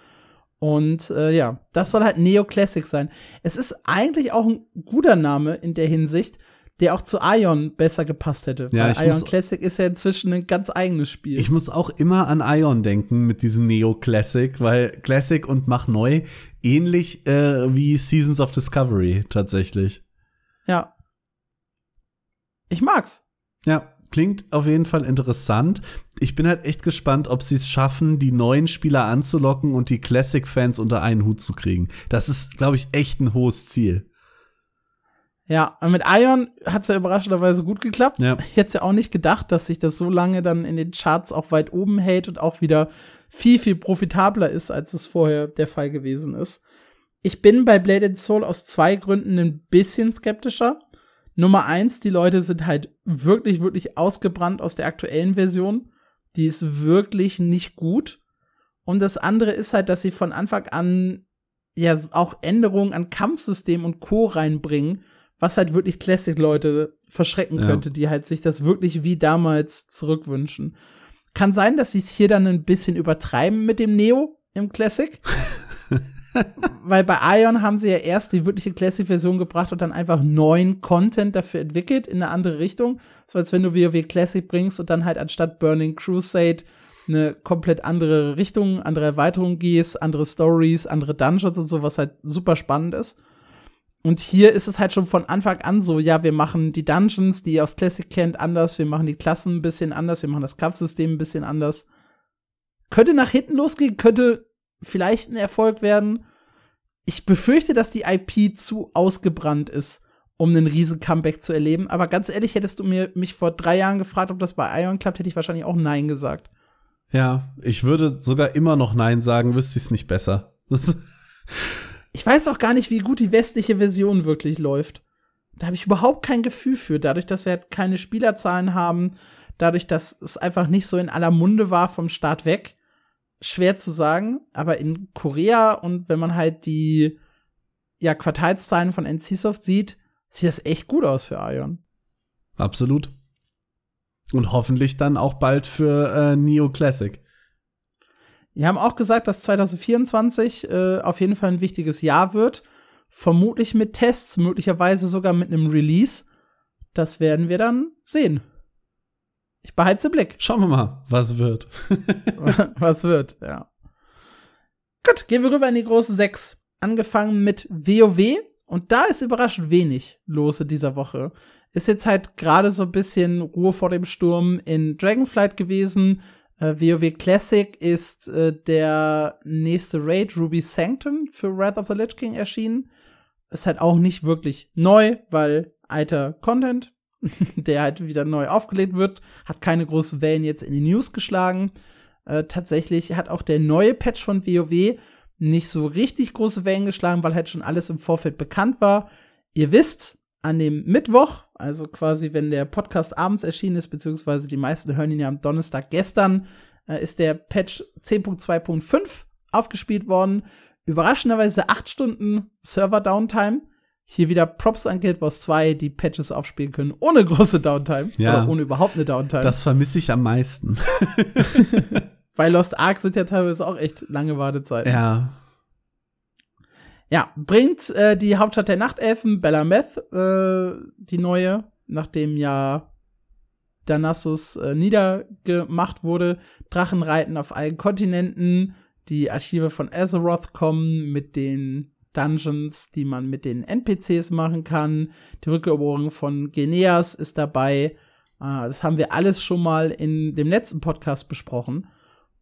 Und äh, ja, das soll halt Neo Classic sein. Es ist eigentlich auch ein guter Name in der Hinsicht, der auch zu Ion besser gepasst hätte. Ja, weil Ion muss- Classic ist ja inzwischen ein ganz eigenes Spiel. Ich muss auch immer an Ion denken mit diesem Neo Classic, weil Classic und Mach Neu ähnlich äh, wie Seasons of Discovery tatsächlich. ja. Ich mag's. Ja, klingt auf jeden Fall interessant. Ich bin halt echt gespannt, ob sie es schaffen, die neuen Spieler anzulocken und die Classic-Fans unter einen Hut zu kriegen. Das ist, glaube ich, echt ein hohes Ziel. Ja, und mit Ion hat's ja überraschenderweise gut geklappt. Ja. Ich hätte ja auch nicht gedacht, dass sich das so lange dann in den Charts auch weit oben hält und auch wieder viel, viel profitabler ist, als es vorher der Fall gewesen ist. Ich bin bei Blade and Soul aus zwei Gründen ein bisschen skeptischer. Nummer eins, die Leute sind halt wirklich, wirklich ausgebrannt aus der aktuellen Version. Die ist wirklich nicht gut. Und das andere ist halt, dass sie von Anfang an ja auch Änderungen an Kampfsystem und Co. reinbringen, was halt wirklich Classic-Leute verschrecken Ja. könnte, die halt sich das wirklich wie damals zurückwünschen. Kann sein, dass sie es hier dann ein bisschen übertreiben mit dem Neo im Classic. Weil bei Ion haben sie ja erst die wirkliche Classic-Version gebracht und dann einfach neuen Content dafür entwickelt in eine andere Richtung. So als wenn du WoW Classic bringst und dann halt anstatt Burning Crusade eine komplett andere Richtung, andere Erweiterung gehst, andere Stories, andere Dungeons und so, was halt super spannend ist. Und hier ist es halt schon von Anfang an so, ja, wir machen die Dungeons, die ihr aus Classic kennt, anders, wir machen die Klassen ein bisschen anders, wir machen das Kampfsystem ein bisschen anders. Könnte nach hinten losgehen, könnte vielleicht ein Erfolg werden. Ich befürchte, dass die IP zu ausgebrannt ist, um einen riesen Comeback zu erleben. Aber ganz ehrlich, hättest du mir mich vor drei Jahren gefragt, ob das bei Ion klappt, hätte ich wahrscheinlich auch Nein gesagt. Ja, ich würde sogar immer noch Nein sagen, wüsste ich es nicht besser. Ich weiß auch gar nicht, wie gut die westliche Version wirklich läuft. Da habe ich überhaupt kein Gefühl für. Dadurch, dass wir halt keine Spielerzahlen haben, dadurch, dass es einfach nicht so in aller Munde war vom Start weg. Schwer zu sagen, aber in Korea und wenn man halt die ja, Quartalszahlen von NCSoft sieht, sieht das echt gut aus für Ion. Absolut. Und hoffentlich dann auch bald für äh, Neo Classic. Die haben auch gesagt, dass 2024 äh, auf jeden Fall ein wichtiges Jahr wird. Vermutlich mit Tests, möglicherweise sogar mit einem Release. Das werden wir dann sehen. Ich behalte im Blick, Schauen wir mal, was wird. was wird, ja. Gut, gehen wir rüber in die großen sechs. Angefangen mit WoW. Und da ist überraschend wenig los in dieser Woche. Ist jetzt halt gerade so ein bisschen Ruhe vor dem Sturm in Dragonflight gewesen. Äh, WoW Classic ist äh, der nächste Raid, Ruby Sanctum, für Wrath of the Lich King erschienen. Ist halt auch nicht wirklich neu, weil alter Content, der halt wieder neu aufgelegt wird, hat keine großen Wellen jetzt in die News geschlagen. Äh, tatsächlich hat auch der neue Patch von WoW nicht so richtig große Wellen geschlagen, weil halt schon alles im Vorfeld bekannt war. Ihr wisst, an dem Mittwoch, also quasi wenn der Podcast abends erschienen ist, beziehungsweise die meisten hören ihn ja am Donnerstag gestern, äh, ist der Patch 10.2.5 aufgespielt worden. Überraschenderweise acht Stunden Server-Downtime. Hier wieder Props an Guild Wars 2, die Patches aufspielen können, ohne große Downtime. Ja. Oder ohne überhaupt eine Downtime. Das vermisse ich am meisten. Bei Lost Ark sind ja teilweise auch echt lange Wartezeiten. ja. Ja, bringt äh, die Hauptstadt der Nachtelfen, Bellameth, äh, die neue, nachdem ja Danassus äh, niedergemacht wurde. Drachenreiten auf allen Kontinenten, die Archive von Azeroth kommen mit den Dungeons, die man mit den NPCs machen kann. Die Rückeroberung von Geneas ist dabei. Äh, das haben wir alles schon mal in dem letzten Podcast besprochen.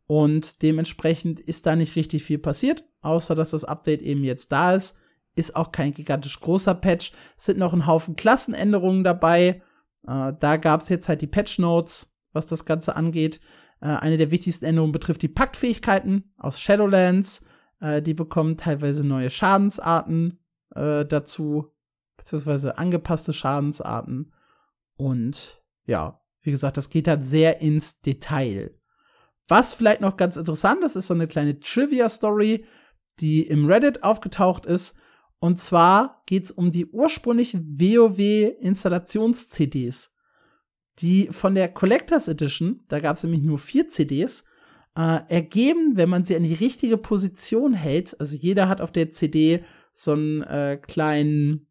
Und dementsprechend ist da nicht richtig viel passiert, außer dass das Update eben jetzt da ist. Ist auch kein gigantisch großer Patch. Es sind noch ein Haufen Klassenänderungen dabei. Äh, da gab es jetzt halt die Patch Notes, was das Ganze angeht. Äh, eine der wichtigsten Änderungen betrifft die Paktfähigkeiten aus Shadowlands. Äh, die bekommen teilweise neue Schadensarten äh, dazu, beziehungsweise angepasste Schadensarten. Und ja, wie gesagt, das geht halt sehr ins Detail. Was vielleicht noch ganz interessant ist, ist so eine kleine Trivia-Story, die im Reddit aufgetaucht ist. Und zwar geht's um die ursprünglichen WoW-Installations-CDs. Die von der Collectors Edition, da gab's nämlich nur vier CDs, äh, ergeben, wenn man sie an die richtige Position hält. Also jeder hat auf der CD so einen äh, kleinen,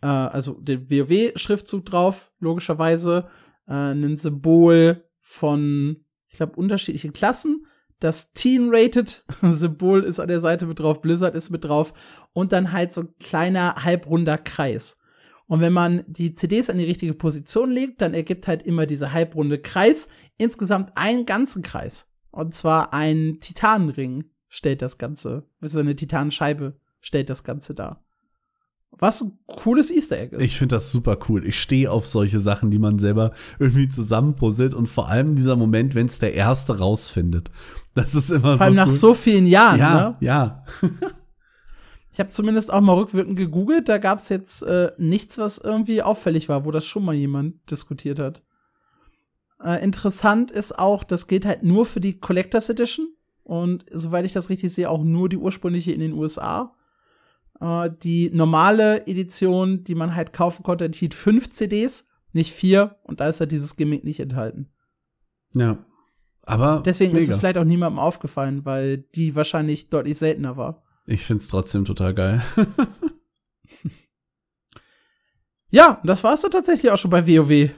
äh, also den WoW-Schriftzug drauf, logischerweise, äh, ein Symbol von ich glaube, unterschiedliche Klassen. Das Teen-Rated-Symbol ist an der Seite mit drauf, Blizzard ist mit drauf und dann halt so ein kleiner halbrunder Kreis. Und wenn man die CDs an die richtige Position legt, dann ergibt halt immer dieser halbrunde Kreis insgesamt einen ganzen Kreis. Und zwar ein Titanenring stellt das Ganze, so eine Titanenscheibe stellt das Ganze dar. Was ein cooles Easter Egg ist. Ich finde das super cool. Ich stehe auf solche Sachen, die man selber irgendwie zusammenpuzzelt und vor allem dieser Moment, wenn es der Erste rausfindet. Das ist immer vor so. Vor allem nach so vielen Jahren, ja, ne? Ja. ich habe zumindest auch mal rückwirkend gegoogelt. Da gab es jetzt äh, nichts, was irgendwie auffällig war, wo das schon mal jemand diskutiert hat. Äh, interessant ist auch, das gilt halt nur für die Collectors Edition und soweit ich das richtig sehe, auch nur die ursprüngliche in den USA. Äh, die normale Edition, die man halt kaufen konnte, enthielt fünf CDs, nicht vier. Und da ist halt dieses Gimmick nicht enthalten. Ja. Aber. Deswegen mega. ist es vielleicht auch niemandem aufgefallen, weil die wahrscheinlich deutlich seltener war. Ich find's trotzdem total geil. ja, das war's dann tatsächlich auch schon bei WoW.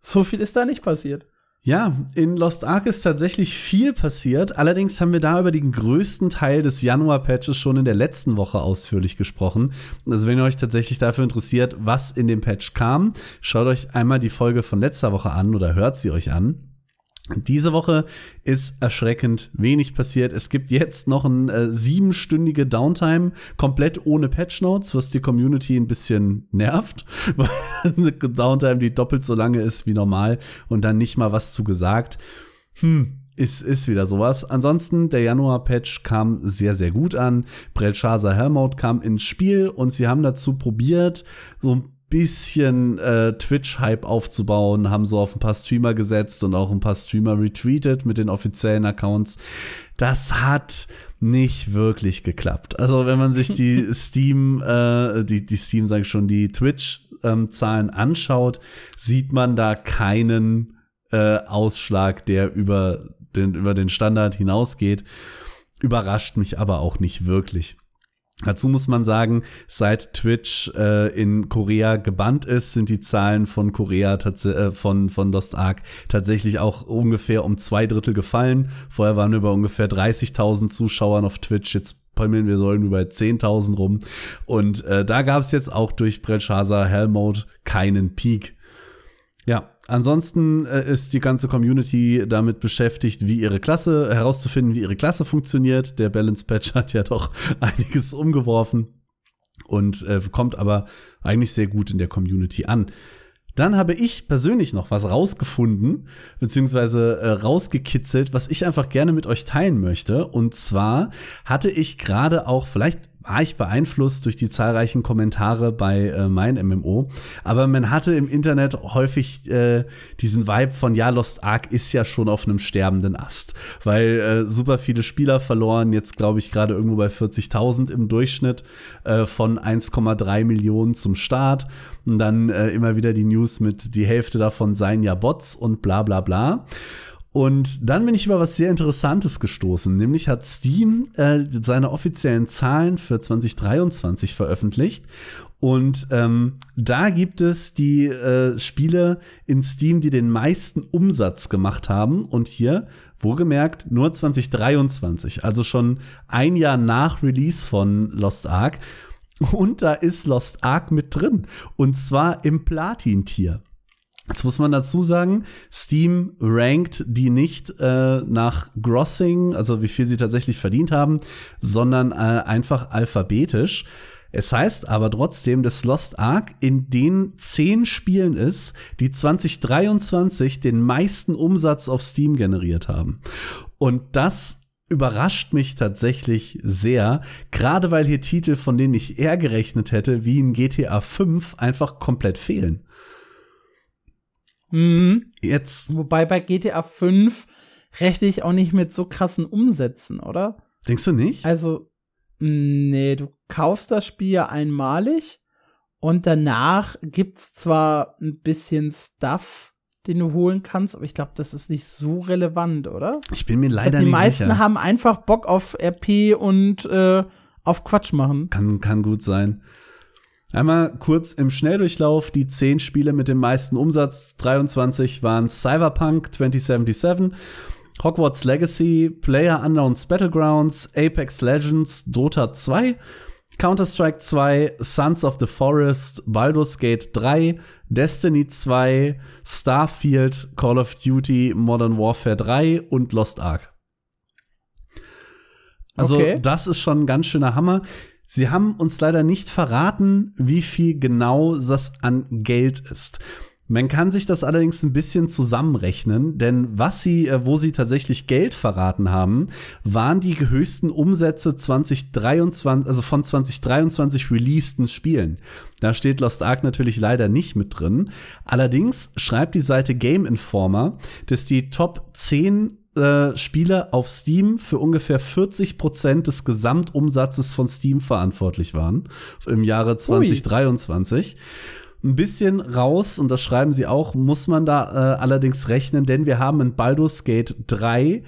So viel ist da nicht passiert. Ja, in Lost Ark ist tatsächlich viel passiert. Allerdings haben wir da über den größten Teil des Januar-Patches schon in der letzten Woche ausführlich gesprochen. Also wenn ihr euch tatsächlich dafür interessiert, was in dem Patch kam, schaut euch einmal die Folge von letzter Woche an oder hört sie euch an. Diese Woche ist erschreckend wenig passiert. Es gibt jetzt noch ein äh, siebenstündige Downtime, komplett ohne Patch Notes, was die Community ein bisschen nervt, weil eine Downtime, die doppelt so lange ist wie normal und dann nicht mal was zu gesagt. Hm, ist, ist wieder sowas. Ansonsten, der Januar-Patch kam sehr, sehr gut an. Belshazzar Helmut kam ins Spiel und sie haben dazu probiert, so ein bisschen äh, Twitch-Hype aufzubauen, haben so auf ein paar Streamer gesetzt und auch ein paar Streamer retweetet mit den offiziellen Accounts. Das hat nicht wirklich geklappt. Also wenn man sich die Steam, äh, die, die Steam, sage ich schon, die Twitch-Zahlen ähm, anschaut, sieht man da keinen äh, Ausschlag, der über den, über den Standard hinausgeht. Überrascht mich aber auch nicht wirklich. Dazu muss man sagen, seit Twitch äh, in Korea gebannt ist, sind die Zahlen von Korea äh, von, von Lost Ark tatsächlich auch ungefähr um zwei Drittel gefallen. Vorher waren wir bei ungefähr 30.000 Zuschauern auf Twitch, jetzt pummeln wir so irgendwie bei 10.000 rum. Und äh, da gab es jetzt auch durch Belshazzar Hellmode keinen Peak. Ansonsten äh, ist die ganze Community damit beschäftigt, wie ihre Klasse, herauszufinden, wie ihre Klasse funktioniert. Der Balance Patch hat ja doch einiges umgeworfen und äh, kommt aber eigentlich sehr gut in der Community an. Dann habe ich persönlich noch was rausgefunden, beziehungsweise äh, rausgekitzelt, was ich einfach gerne mit euch teilen möchte. Und zwar hatte ich gerade auch, vielleicht ich beeinflusst durch die zahlreichen Kommentare bei äh, mein MMO. Aber man hatte im Internet häufig äh, diesen Vibe von, ja, Lost Ark ist ja schon auf einem sterbenden Ast. Weil äh, super viele Spieler verloren, jetzt glaube ich gerade irgendwo bei 40.000 im Durchschnitt äh, von 1,3 Millionen zum Start. Und dann äh, immer wieder die News mit, die Hälfte davon seien ja Bots und bla bla bla. Und dann bin ich über was sehr Interessantes gestoßen, nämlich hat Steam äh, seine offiziellen Zahlen für 2023 veröffentlicht. Und ähm, da gibt es die äh, Spiele in Steam, die den meisten Umsatz gemacht haben. Und hier, wohlgemerkt, nur 2023, also schon ein Jahr nach Release von Lost Ark. Und da ist Lost Ark mit drin. Und zwar im Platin-Tier. Jetzt muss man dazu sagen, Steam rankt die nicht äh, nach Grossing, also wie viel sie tatsächlich verdient haben, sondern äh, einfach alphabetisch. Es heißt aber trotzdem, dass Lost Ark in den zehn Spielen ist, die 2023 den meisten Umsatz auf Steam generiert haben. Und das überrascht mich tatsächlich sehr, gerade weil hier Titel, von denen ich eher gerechnet hätte, wie in GTA 5, einfach komplett fehlen. Mhm. Jetzt. Wobei bei GTA 5 rechne ich auch nicht mit so krassen Umsätzen, oder? Denkst du nicht? Also, nee, du kaufst das Spiel ja einmalig und danach gibt's zwar ein bisschen Stuff, den du holen kannst, aber ich glaube, das ist nicht so relevant, oder? Ich bin mir leider glaub, die nicht meisten sicher. haben einfach Bock auf RP und äh, auf Quatsch machen. Kann, kann gut sein. Einmal kurz im Schnelldurchlauf. Die zehn Spiele mit dem meisten Umsatz 23 waren Cyberpunk 2077, Hogwarts Legacy, Player Unknowns Battlegrounds, Apex Legends, Dota 2, Counter-Strike 2, Sons of the Forest, Baldur's Gate 3, Destiny 2, Starfield, Call of Duty, Modern Warfare 3 und Lost Ark. Also, Okay. das ist schon ein ganz schöner Hammer. Sie haben uns leider nicht verraten, wie viel genau das an Geld ist. Man kann sich das allerdings ein bisschen zusammenrechnen, denn was sie, äh, wo sie tatsächlich Geld verraten haben, waren die höchsten Umsätze 2023, also von 2023 releaseden Spielen. Da steht Lost Ark natürlich leider nicht mit drin. Allerdings schreibt die Seite Game Informer, dass die Top 10 äh, Spiele auf Steam für ungefähr 40 Prozent des Gesamtumsatzes von Steam verantwortlich waren im Jahre 2023. Ein bisschen raus, und das schreiben sie auch, muss man da äh, allerdings rechnen, denn wir haben in Baldur's Gate 3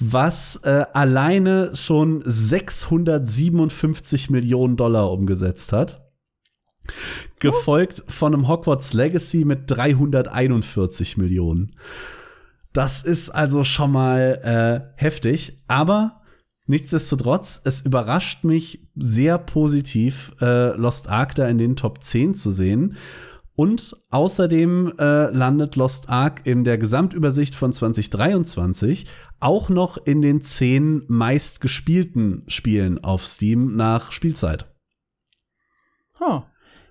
was äh, alleine schon 657 Millionen Dollar umgesetzt hat. Gefolgt von einem Hogwarts Legacy mit 341 Millionen. Das ist also schon mal äh, heftig, aber nichtsdestotrotz, es überrascht mich sehr positiv, äh, Lost Ark da in den Top 10 zu sehen. Und außerdem äh, landet Lost Ark in der Gesamtübersicht von 2023 auch noch in den 10 meistgespielten Spielen auf Steam nach Spielzeit. Huh.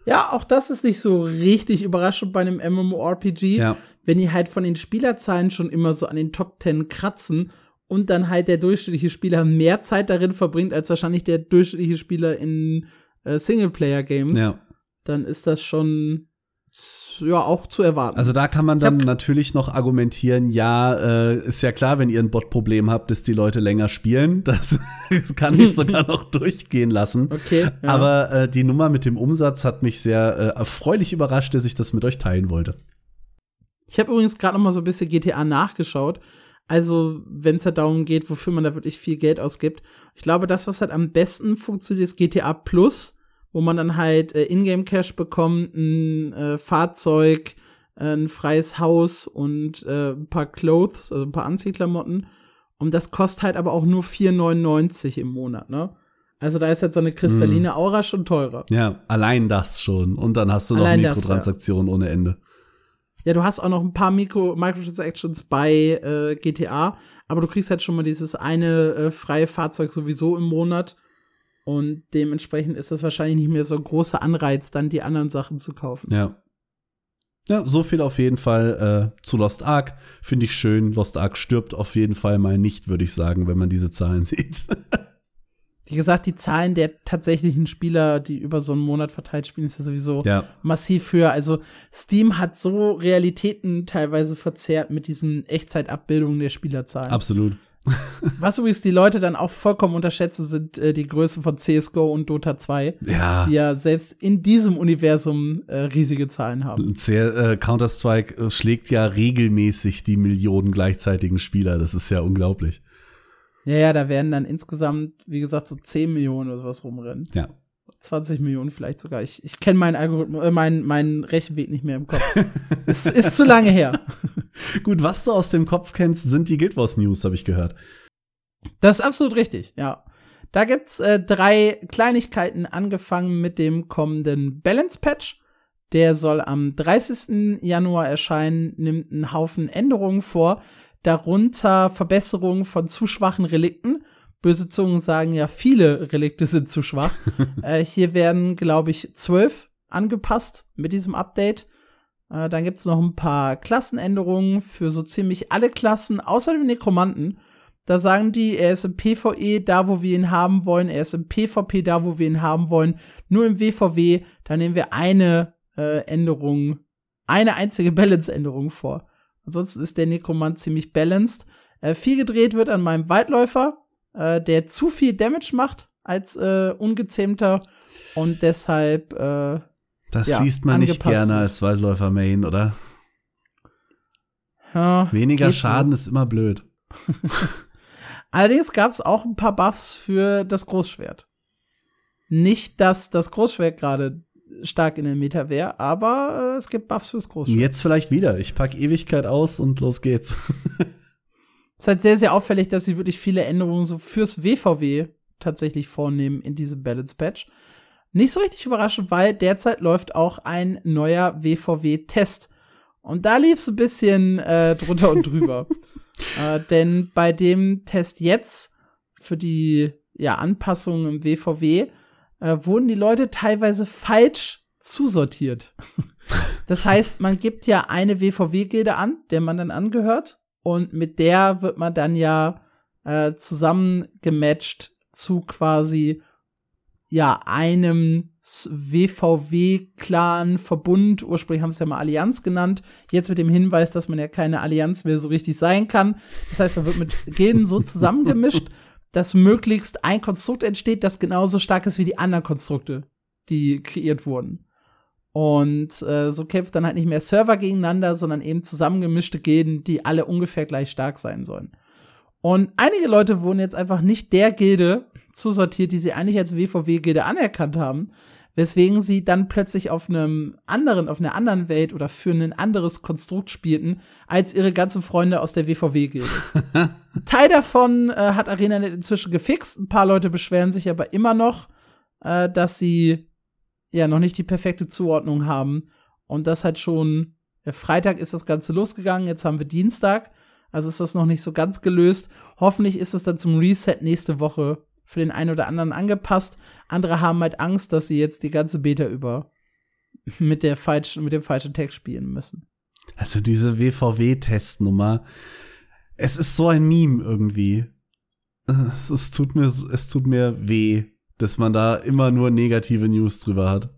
Ja, auch das ist nicht so richtig überraschend bei einem MMORPG, Ja. Wenn die halt von den Spielerzahlen schon immer so an den Top 10 kratzen und dann halt der durchschnittliche Spieler mehr Zeit darin verbringt, als wahrscheinlich der durchschnittliche Spieler in äh, Singleplayer-Games, Ja. dann ist das schon ja auch zu erwarten. Also da kann man dann natürlich noch argumentieren, ja, äh, ist ja klar, wenn ihr ein Bot-Problem habt, dass die Leute länger spielen. Das, das kann ich sogar noch durchgehen lassen. okay, ja. Aber äh, die Nummer mit dem Umsatz hat mich sehr äh, erfreulich überrascht, dass ich das mit euch teilen wollte. Ich habe übrigens gerade noch mal so ein bisschen GTA nachgeschaut. Also, wenn es halt darum geht, wofür man da wirklich viel Geld ausgibt. Ich glaube, das, was halt am besten funktioniert, ist GTA Plus, wo man dann halt äh, Ingame Cash bekommt, ein äh, Fahrzeug, äh, ein freies Haus und äh, ein paar Clothes, also ein paar Anziehklamotten. Und das kostet halt aber auch nur 4,99 im Monat, ne? Also da ist halt so eine kristalline Aura schon teurer. Ja, allein das schon. Und dann hast du noch Allein das, Mikrotransaktionen ohne Ende. Ja, du hast auch noch ein paar Mikro Microtransactions bei äh, GTA, aber du kriegst halt schon mal dieses eine äh, freie Fahrzeug sowieso im Monat. Und dementsprechend ist das wahrscheinlich nicht mehr so ein großer Anreiz, dann die anderen Sachen zu kaufen. Ja. Ja, so viel auf jeden Fall äh, zu Lost Ark. Finde ich schön. Lost Ark stirbt auf jeden Fall mal nicht, würde ich sagen, wenn man diese Zahlen sieht. Wie gesagt, die Zahlen der tatsächlichen Spieler, die über so einen Monat verteilt spielen, ist ja sowieso ja. massiv höher. Also Steam hat so Realitäten teilweise verzerrt mit diesen Echtzeitabbildungen der Spielerzahlen. Absolut. Was übrigens die Leute dann auch vollkommen unterschätzen, sind äh, die Größen von CSGO und Dota 2. Ja. die ja selbst in diesem Universum äh, riesige Zahlen haben. Äh, Counter-Strike äh, schlägt ja regelmäßig die Millionen gleichzeitigen Spieler. Das ist ja unglaublich. Ja, ja, da werden dann insgesamt, wie gesagt, so 10 Millionen oder sowas rumrennen. Ja. 20 Millionen vielleicht sogar. Ich, ich kenne meinen Algorithmus, äh, meinen, meinen Rechenweg nicht mehr im Kopf. es ist zu lange her. Gut, was du aus dem Kopf kennst, sind die Guild Wars News, habe ich gehört. Das ist absolut richtig, ja. Da gibt's äh, drei Kleinigkeiten, angefangen mit dem kommenden Balance Patch. Der soll am 30. Januar erscheinen, nimmt einen Haufen Änderungen vor, darunter Verbesserungen von zu schwachen Relikten. Böse Zungen sagen ja, viele Relikte sind zu schwach. äh, hier werden, glaube ich, zwölf angepasst mit diesem Update. Äh, dann gibt's noch ein paar Klassenänderungen für so ziemlich alle Klassen, außer dem Nekromanten. Da sagen die, er ist im PvE da, wo wir ihn haben wollen, er ist im PvP da, wo wir ihn haben wollen. Nur im WVW, da nehmen wir eine äh, Änderung, eine einzige Balance-Änderung vor. Ansonsten ist der Nekromant ziemlich balanced. Äh, viel gedreht wird an meinem Waldläufer, äh, der zu viel Damage macht als äh, ungezähmter und deshalb äh, Das ja, liest man nicht gerne wird. als Waldläufer-Main, oder? ja, Weniger geht so. Schaden ist immer blöd. Allerdings gab es auch ein paar Buffs für das Großschwert. Nicht, dass das Großschwert gerade stark in der Meta wäre, aber äh, es gibt Buffs fürs Großschwert. Jetzt vielleicht wieder. Ich pack Ewigkeit aus und los geht's. Es ist halt sehr, sehr auffällig, dass sie wirklich viele Änderungen so fürs WVW tatsächlich vornehmen in diesem Balance Patch. Nicht so richtig überraschend, weil derzeit läuft auch ein neuer WVW-Test. Und da lief es ein bisschen äh, drunter und drüber. äh, denn bei dem Test jetzt für die ja, Anpassungen im WVW äh, wurden die Leute teilweise falsch zusortiert. das heißt, man gibt ja eine WVW-Gilde an, der man dann angehört. Und mit der wird man dann ja äh, zusammengematcht zu quasi ja einem WVW-Clan-Verbund. Ursprünglich haben sie es ja mal Allianz genannt. Jetzt mit dem Hinweis, dass man ja keine Allianz mehr so richtig sein kann. Das heißt, man wird mit Gilden so zusammengemischt, dass möglichst ein Konstrukt entsteht, das genauso stark ist wie die anderen Konstrukte, die kreiert wurden. Und äh, so kämpft dann halt nicht mehr Server gegeneinander, sondern eben zusammengemischte Gilden, die alle ungefähr gleich stark sein sollen. Und einige Leute wurden jetzt einfach nicht der Gilde zusortiert, die sie eigentlich als WVW-Gilde anerkannt haben, weswegen sie dann plötzlich auf einem anderen, auf einer anderen Welt oder für ein anderes Konstrukt spielten, als ihre ganzen Freunde aus der WVW-Gilde. Teil davon äh, hat ArenaNet inzwischen gefixt. Ein paar Leute beschweren sich aber immer noch, äh, dass sie ja noch nicht die perfekte Zuordnung haben. Und das hat schon, Freitag ist das Ganze losgegangen, jetzt haben wir Dienstag. Also ist das noch nicht so ganz gelöst. Hoffentlich ist es dann zum Reset nächste Woche für den einen oder anderen angepasst. Andere haben halt Angst, dass sie jetzt die ganze Beta über mit der falschen, mit dem falschen Text spielen müssen. Also diese WVW-Testnummer. Es ist so ein Meme irgendwie. Es, es, tut mir, es tut mir weh, dass man da immer nur negative News drüber hat.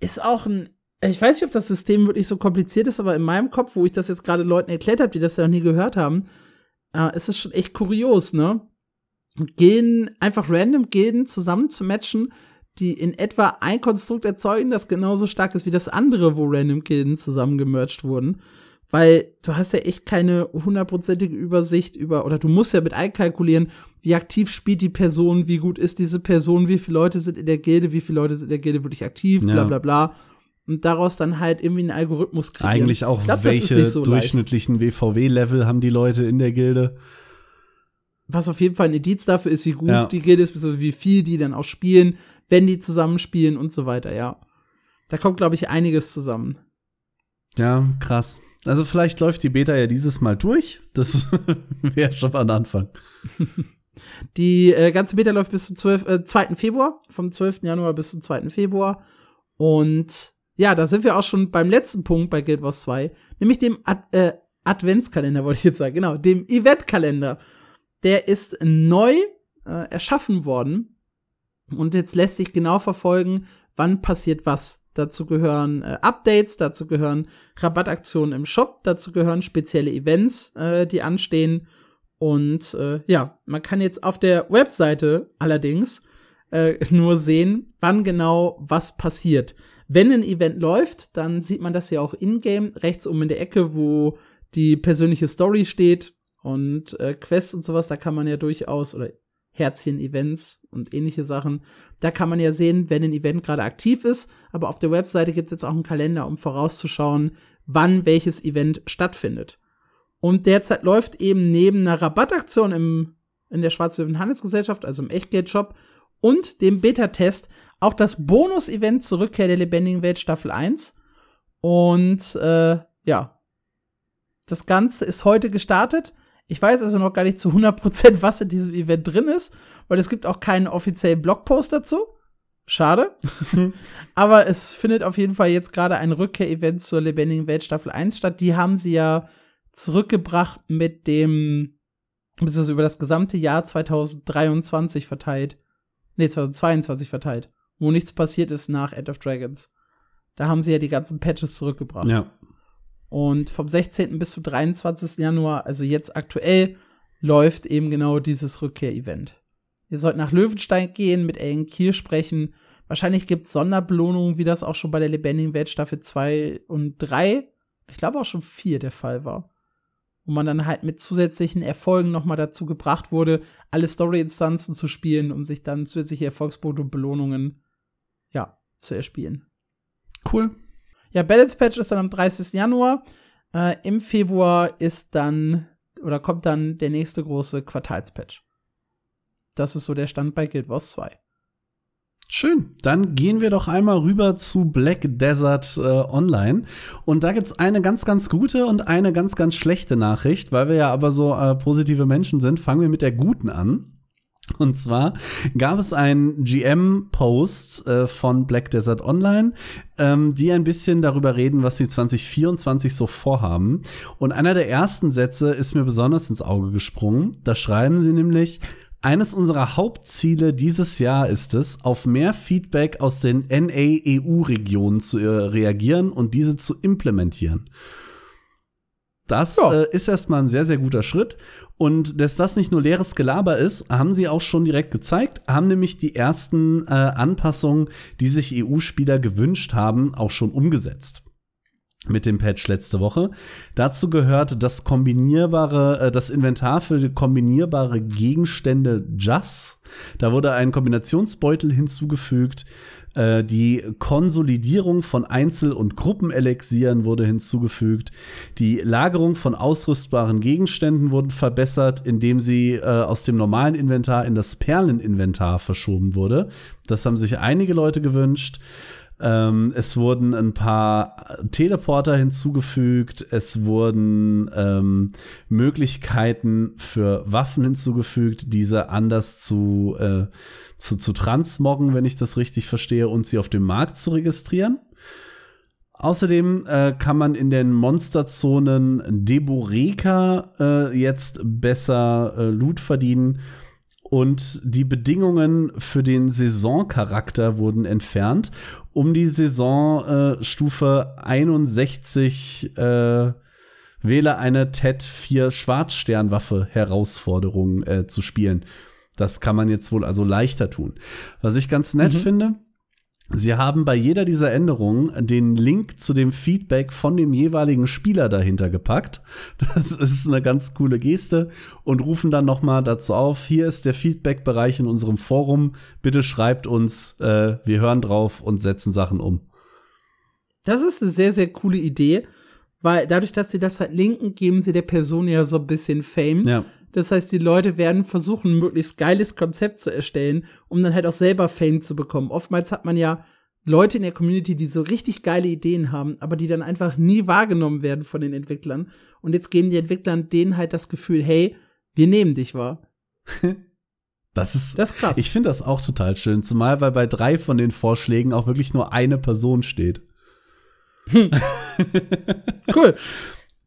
Ist auch ein, ich weiß nicht, ob das System wirklich so kompliziert ist, aber in meinem Kopf, wo ich das jetzt gerade Leuten erklärt habe, die das ja noch nie gehört haben, äh, ist es schon echt kurios, ne? Gilden, einfach random Gilden zusammen zu matchen, die in etwa ein Konstrukt erzeugen, das genauso stark ist wie das andere, wo random Gilden zusammengemerged wurden. Weil du hast ja echt keine hundertprozentige Übersicht über, oder du musst ja mit einkalkulieren, wie aktiv spielt die Person, wie gut ist diese Person, wie viele Leute sind in der Gilde, wie viele Leute sind in der Gilde wirklich aktiv, bla Ja. bla bla. Und daraus dann halt irgendwie einen Algorithmus kreieren. Eigentlich auch, glaub, welche so durchschnittlichen WVW-Level haben die Leute in der Gilde? Was auf jeden Fall ein Indiz dafür ist, wie gut Ja. die Gilde ist, wie viel die dann auch spielen, wenn die zusammenspielen und so weiter, ja. Da kommt, glaube ich, einiges zusammen. Ja, krass. Also vielleicht läuft die Beta ja dieses Mal durch. Das wäre schon mal ein Anfang. Die äh, ganze Beta läuft bis zum 12, äh, 2. Februar, vom 12. Januar bis zum 2. Februar. Und ja, da sind wir auch schon beim letzten Punkt bei Guild Wars 2, nämlich dem Ad äh, Adventskalender, wollte ich jetzt sagen, genau, dem Eventkalender. Der ist neu äh, erschaffen worden und jetzt lässt sich genau verfolgen, wann passiert was. Dazu gehören äh, Updates, dazu gehören Rabattaktionen im Shop, dazu gehören spezielle Events, äh, die anstehen. Und äh, ja, man kann jetzt auf der Webseite allerdings äh, nur sehen, wann genau was passiert. Wenn ein Event läuft, dann sieht man das ja auch in-game, rechts oben in der Ecke, wo die persönliche Story steht und äh, Quests und sowas, da kann man ja durchaus, oder Herzchen-Events und ähnliche Sachen, da kann man ja sehen, wenn ein Event gerade aktiv ist, aber auf der Webseite gibt es jetzt auch einen Kalender, um vorauszuschauen, wann welches Event stattfindet. Und derzeit läuft eben neben einer Rabattaktion im, in der Schwarzwürfen Handelsgesellschaft, also im Echtgeld-Shop, und dem Beta-Test auch das Bonus-Event zur Rückkehr der lebendigen Welt Staffel 1. Und äh, ja, das Ganze ist heute gestartet. Ich weiß also noch gar nicht zu 100%, was in diesem Event drin ist, weil es gibt auch keinen offiziellen Blogpost dazu. Schade. Aber es findet auf jeden Fall jetzt gerade ein Rückkehr-Event zur lebendigen Welt Staffel 1 statt. Die haben sie ja zurückgebracht mit dem, beziehungsweise über das gesamte Jahr 2023 verteilt. Nee, 2022 verteilt. Wo nichts passiert ist nach End of Dragons. Da haben sie ja die ganzen Patches zurückgebracht. Ja. Und vom 16. bis zum 23. Januar, also jetzt aktuell, läuft eben genau dieses Rückkehr-Event. Ihr sollt nach Löwenstein gehen, mit Ellen Kiel sprechen. Wahrscheinlich gibt's Sonderbelohnungen, wie das auch schon bei der lebendigen Welt Staffel 2 und 3, ich glaube auch schon 4 der Fall war. Wo man dann halt mit zusätzlichen Erfolgen nochmal dazu gebracht wurde, alle Story-Instanzen zu spielen, um sich dann zusätzliche Erfolgspunkte und Belohnungen, ja, zu erspielen. Cool. Ja, Balance Patch ist dann am 30. Januar. Äh, Im Februar ist dann, oder kommt dann der nächste große Quartalspatch. Das ist so der Stand bei Guild Wars 2. Schön. Dann gehen wir doch einmal rüber zu Black Desert äh, Online. Und da gibt's eine ganz, ganz gute und eine ganz, ganz schlechte Nachricht. Weil wir ja aber so äh, positive Menschen sind, fangen wir mit der guten an. Und zwar gab es einen GM-Post äh, von Black Desert Online, ähm, die ein bisschen darüber reden, was sie 2024 so vorhaben. Und einer der ersten Sätze ist mir besonders ins Auge gesprungen. Da schreiben sie nämlich, eines unserer Hauptziele dieses Jahr ist es, auf mehr Feedback aus den NA-EU-Regionen zu äh, reagieren und diese zu implementieren. Das Ja. äh, ist erstmal ein sehr, sehr guter Schritt. Und dass das nicht nur leeres Gelaber ist, haben sie auch schon direkt gezeigt, haben nämlich die ersten äh, Anpassungen, die sich EU-Spieler gewünscht haben, auch schon umgesetzt mit dem Patch letzte Woche. Dazu gehört das kombinierbare, äh, das Inventar für kombinierbare Gegenstände JAS. Da wurde ein Kombinationsbeutel hinzugefügt. Äh, die Konsolidierung von Einzel- und Gruppenelixieren wurde hinzugefügt. Die Lagerung von ausrüstbaren Gegenständen wurden verbessert, indem sie äh, aus dem normalen Inventar in das Perleninventar verschoben wurde. Das haben sich einige Leute gewünscht. Ähm, es wurden ein paar Teleporter hinzugefügt. Es wurden ähm, Möglichkeiten für Waffen hinzugefügt, diese anders zu, äh, zu, zu transmoggen, wenn ich das richtig verstehe, und sie auf dem Markt zu registrieren. Außerdem äh, kann man in den Monsterzonen Deboreka äh, jetzt besser äh, Loot verdienen. Und die Bedingungen für den Saisoncharakter wurden entfernt, um die Saisonstufe 61 äh, wähle eine TED 4 Schwarzsternwaffe Herausforderung äh, zu spielen. Das kann man jetzt wohl also leichter tun. Was ich ganz nett Mhm. finde, Sie haben bei jeder dieser Änderungen den Link zu dem Feedback von dem jeweiligen Spieler dahinter gepackt. Das ist eine ganz coole Geste und rufen dann noch mal dazu auf, hier ist der Feedback-Bereich in unserem Forum. Bitte schreibt uns, äh, wir hören drauf und setzen Sachen um. Das ist eine sehr, sehr coole Idee, weil dadurch, dass sie das halt linken, geben sie der Person ja so ein bisschen Fame. Ja, Das heißt, die Leute werden versuchen, ein möglichst geiles Konzept zu erstellen, um dann halt auch selber Fame zu bekommen. Oftmals hat man ja Leute in der Community, die so richtig geile Ideen haben, aber die dann einfach nie wahrgenommen werden von den Entwicklern. Und jetzt geben die Entwickler denen halt das Gefühl, hey, wir nehmen dich wahr. das ist. Das ist krass. Ich finde das auch total schön, zumal weil bei drei von den Vorschlägen auch wirklich nur eine Person steht. cool.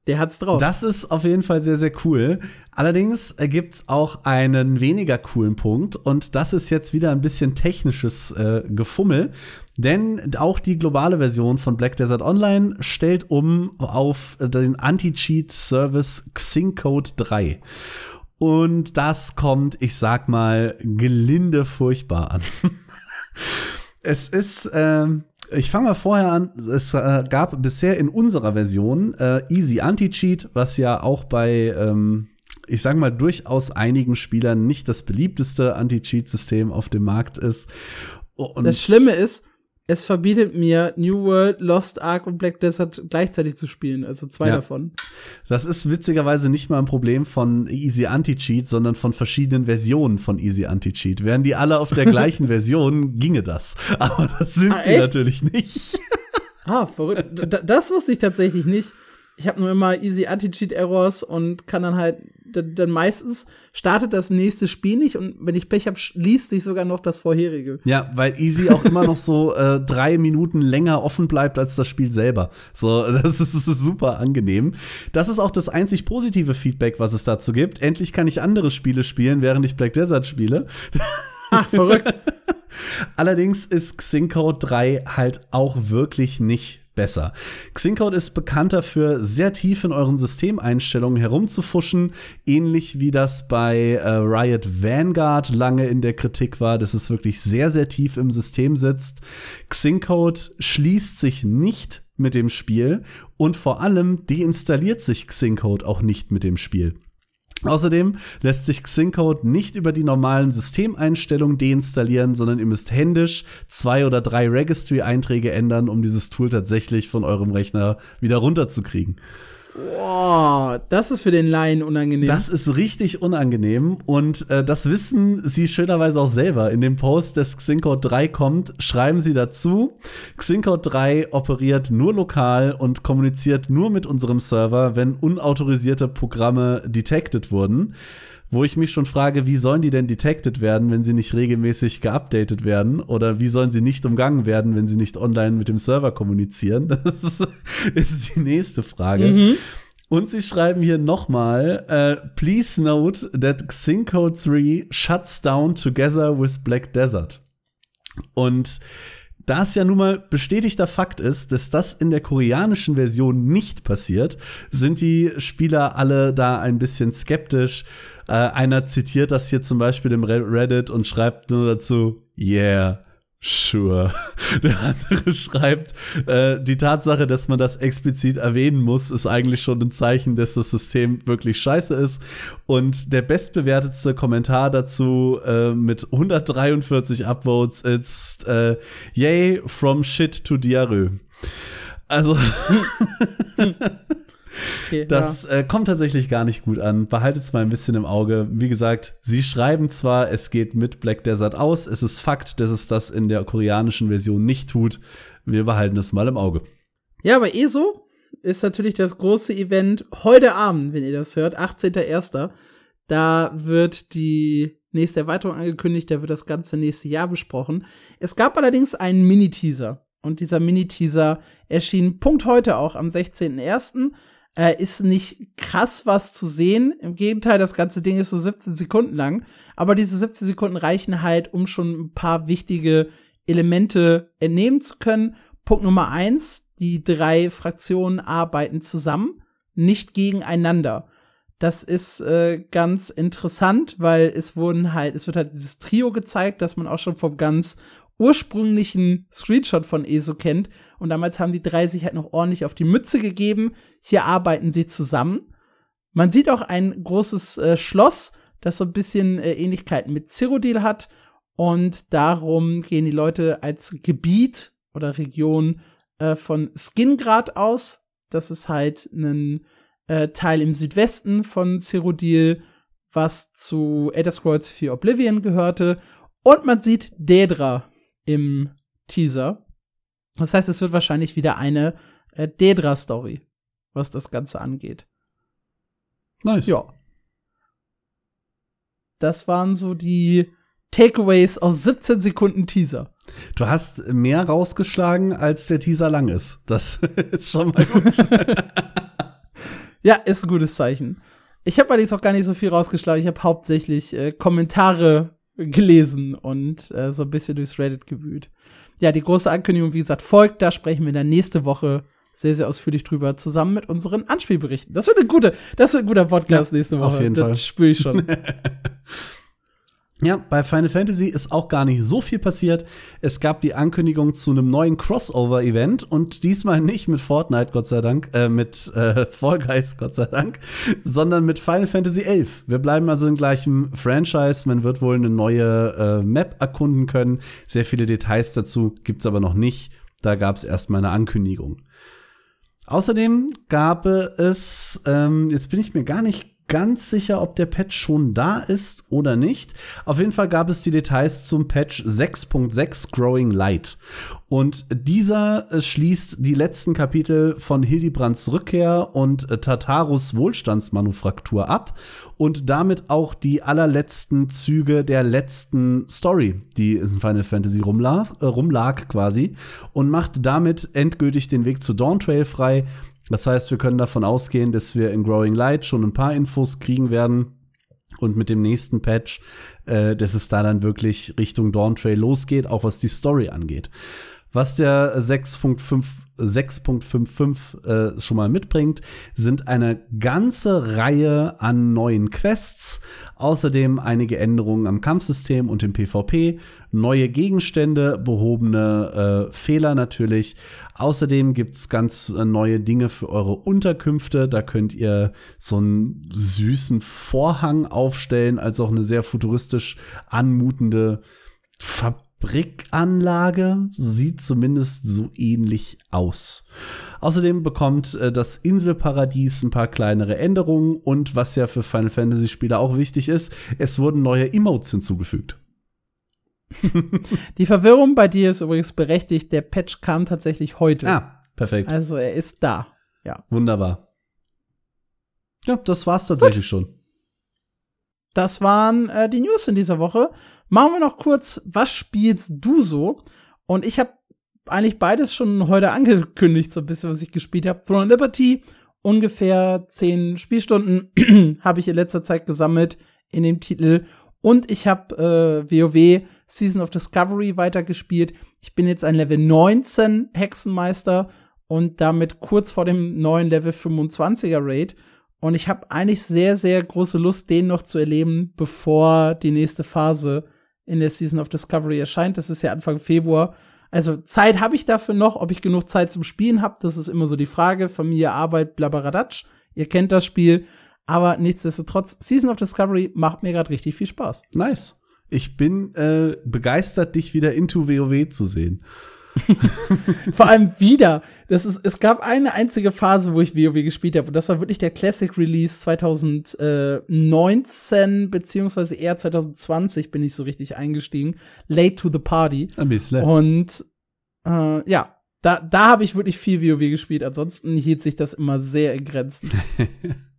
Der hat's drauf. Das ist auf jeden Fall sehr, sehr cool. Allerdings äh, gibt's auch einen weniger coolen Punkt und das ist jetzt wieder ein bisschen technisches äh, Gefummel, denn auch die globale Version von Black Desert Online stellt um auf den Anti-Cheat-Service Xingcode 3. Und das kommt, ich sag mal, gelinde furchtbar an. es ist, ähm, ich fange mal vorher an. Es äh, gab bisher in unserer Version äh, Easy Anti-Cheat, was ja auch bei, ähm, ich sage mal, durchaus einigen Spielern nicht das beliebteste Anti-Cheat-System auf dem Markt ist. Und das Schlimme ist, es verbietet mir New World, Lost Ark und Black Desert gleichzeitig zu spielen, also zwei Ja. davon. Das ist witzigerweise nicht mal ein Problem von Easy Anti-Cheat, sondern von verschiedenen Versionen von Easy Anti-Cheat. Wären die alle auf der gleichen Version, ginge das. Aber das sind Ah, sie echt? natürlich nicht. Ah, verrückt. Das wusste ich tatsächlich nicht. Ich habe nur immer easy Anti-Cheat-Errors und kann dann halt, dann, dann meistens startet das nächste Spiel nicht und wenn ich Pech habe, liest sich sogar noch das vorherige. Ja, weil Easy auch immer noch so äh, drei Minuten länger offen bleibt als das Spiel selber. So, das ist, das ist super angenehm. Das ist auch das einzig positive Feedback, was es dazu gibt. Endlich kann ich andere Spiele spielen, während ich Black Desert spiele. Ach, verrückt. Allerdings ist Xingcode 3 halt auch wirklich nicht besser. Xingcode ist bekannt dafür, sehr tief in euren Systemeinstellungen herumzufuschen, ähnlich wie das bei äh, Riot Vanguard lange in der Kritik war, dass es wirklich sehr, sehr tief im System sitzt. Xingcode schließt sich nicht mit dem Spiel und vor allem deinstalliert sich Xingcode auch nicht mit dem Spiel. Außerdem lässt sich Xingcode nicht über die normalen Systemeinstellungen deinstallieren, sondern ihr müsst händisch zwei oder drei Registry-Einträge ändern, um dieses Tool tatsächlich von eurem Rechner wieder runterzukriegen. Boah, das ist für den Laien unangenehm. Das ist richtig unangenehm und äh, das wissen sie schönerweise auch selber. In dem Post, des Xingcode 3 kommt, schreiben sie dazu, Xingcode 3 operiert nur lokal und kommuniziert nur mit unserem Server, wenn unautorisierte Programme detected wurden. Wo ich mich schon frage, wie sollen die denn detected werden, wenn sie nicht regelmäßig geupdatet werden? Oder wie sollen sie nicht umgangen werden, wenn sie nicht online mit dem Server kommunizieren? Das ist, die nächste Frage. Mhm. Und sie schreiben hier nochmal, äh, please note that Xingcode 3 shuts down together with Black Desert. Und da es ja nun mal bestätigter Fakt ist, dass das in der koreanischen Version nicht passiert, sind die Spieler alle da ein bisschen skeptisch. Äh, einer zitiert das hier zum Beispiel im Re- Reddit und schreibt nur dazu, yeah, sure. Der andere schreibt, äh, die Tatsache, dass man das explizit erwähnen muss, ist eigentlich schon ein Zeichen, dass das System wirklich scheiße ist. Und der bestbewertetste Kommentar dazu äh, mit 143 Upvotes ist äh, Yay, from shit to Diarrhoe. Also, Okay, das äh, kommt tatsächlich gar nicht gut an. Behaltet es mal ein bisschen im Auge. Wie gesagt, sie schreiben zwar, es geht mit Black Desert aus. Es ist Fakt, dass es das in der koreanischen Version nicht tut. Wir behalten es mal im Auge. ja. ja, aber ESO ist natürlich das große Event heute Abend, wenn ihr das hört, 18.01. Da wird die nächste Erweiterung angekündigt, da wird das ganze nächste Jahr besprochen. Es gab allerdings einen Mini-Teaser. Und dieser Mini-Teaser erschien Punkt heute auch am 16.01. Äh, ist nicht krass was zu sehen. Im Gegenteil, das ganze Ding ist so 17 Sekunden lang. Aber diese 17 Sekunden reichen halt, um schon ein paar wichtige Elemente entnehmen zu können. Punkt Nummer eins, die drei Fraktionen arbeiten zusammen, nicht gegeneinander. Das ist äh, ganz interessant, weil es wurden halt, es wird halt dieses Trio gezeigt, das man auch schon vom ganz ursprünglichen Screenshot von ESO kennt. Und damals haben die drei sich halt noch ordentlich auf die Mütze gegeben. Hier arbeiten sie zusammen. Man sieht auch ein großes äh, Schloss, das so ein bisschen äh, Ähnlichkeiten mit Cyrodiil hat. Und darum gehen die Leute als Gebiet oder Region äh, von Skingrad aus. Das ist halt ein äh, Teil im Südwesten von Cyrodiil, was zu Elder Scrolls 4 Oblivion gehörte. Und man sieht Daedra im Teaser. Das heißt, es wird wahrscheinlich wieder eine äh, Daedra-Story, was das Ganze angeht. Nice. Ja. Das waren so die Takeaways aus 17 Sekunden Teaser. Du hast mehr rausgeschlagen, als der Teaser lang ist. Das ist schon mal gut. Ja, ist ein gutes Zeichen. Ich habe allerdings auch gar nicht so viel rausgeschlagen. Ich habe hauptsächlich äh, Kommentare gelesen und äh, so ein bisschen durchs Reddit gewühlt. Ja, die große Ankündigung, wie gesagt, folgt. Da sprechen wir dann nächste Woche sehr, sehr ausführlich drüber, zusammen mit unseren Anspielberichten. Das wird eine gute, das wird ein guter Podcast Ja, nächste Woche. auf jeden das Fall. spüre ich schon. Ja, bei Final Fantasy ist auch gar nicht so viel passiert. Es gab die Ankündigung zu einem neuen Crossover-Event und diesmal nicht mit Fortnite, Gott sei Dank, äh, mit äh, Fall Guys, Gott sei Dank, sondern mit Final Fantasy XI. Wir bleiben also im gleichen Franchise. Man wird wohl eine neue äh, Map erkunden können. Sehr viele Details dazu gibt's aber noch nicht. Da gab es erstmal eine Ankündigung. Außerdem gab es, ähm, jetzt bin ich mir gar nicht ganz sicher, ob der Patch schon da ist oder nicht. Auf jeden Fall gab es die Details zum Patch 6.6 Growing Light. Und dieser äh, schließt die letzten Kapitel von Hildibrands Rückkehr und äh, Tatarus Wohlstandsmanufaktur ab und damit auch die allerletzten Züge der letzten Story, die in Final Fantasy rumlag, äh, rumlag quasi und macht damit endgültig den Weg zu Dawn Trail frei, das heißt, wir können davon ausgehen, dass wir in Growing Light schon ein paar Infos kriegen werden. Und mit dem nächsten Patch, äh, dass es da dann wirklich Richtung Dawn Trail losgeht, auch was die Story angeht. Was der 6.5 6.55 äh, schon mal mitbringt, sind eine ganze Reihe an neuen Quests, außerdem einige Änderungen am Kampfsystem und im PvP, neue Gegenstände, behobene äh, Fehler natürlich. Außerdem gibt's ganz äh, neue Dinge für eure Unterkünfte. Da könnt ihr so einen süßen Vorhang aufstellen, als auch eine sehr futuristisch anmutende Verbindung Brickanlage sieht zumindest so ähnlich aus. Außerdem bekommt äh, das Inselparadies ein paar kleinere Änderungen und was ja für Final Fantasy Spieler auch wichtig ist, es wurden neue Emotes hinzugefügt. Die Verwirrung bei dir ist übrigens berechtigt. Der Patch kam tatsächlich heute. Ah, perfekt. Also er ist da. Ja. Wunderbar. Ja, das war's tatsächlich Gut. schon. Das waren äh, die News in dieser Woche. Machen wir noch kurz, was spielst du so? Und ich habe eigentlich beides schon heute angekündigt, so ein bisschen, was ich gespielt habe. Throne Liberty, ungefähr zehn Spielstunden habe ich in letzter Zeit gesammelt in dem Titel. Und ich habe äh, WoW Season of Discovery weitergespielt. Ich bin jetzt ein Level 19 Hexenmeister und damit kurz vor dem neuen Level 25er Raid. Und ich habe eigentlich sehr, sehr große Lust, den noch zu erleben, bevor die nächste Phase in der Season of Discovery erscheint. Das ist ja Anfang Februar. Also Zeit habe ich dafür noch. Ob ich genug Zeit zum Spielen habe, das ist immer so die Frage. Familie, Arbeit, blabberadatsch. Ihr kennt das Spiel. Aber nichtsdestotrotz, Season of Discovery macht mir gerade richtig viel Spaß. Nice. Ich bin äh, begeistert, dich wieder into WoW zu sehen. Vor allem wieder. Das ist, es gab eine einzige Phase, wo ich WoW gespielt habe. Und das war wirklich der Classic Release 2019, beziehungsweise eher 2020 bin ich so richtig eingestiegen. Late to the Party. Ein bisschen. Und äh, ja, da, da habe ich wirklich viel WoW gespielt. Ansonsten hielt sich das immer sehr in Grenzen.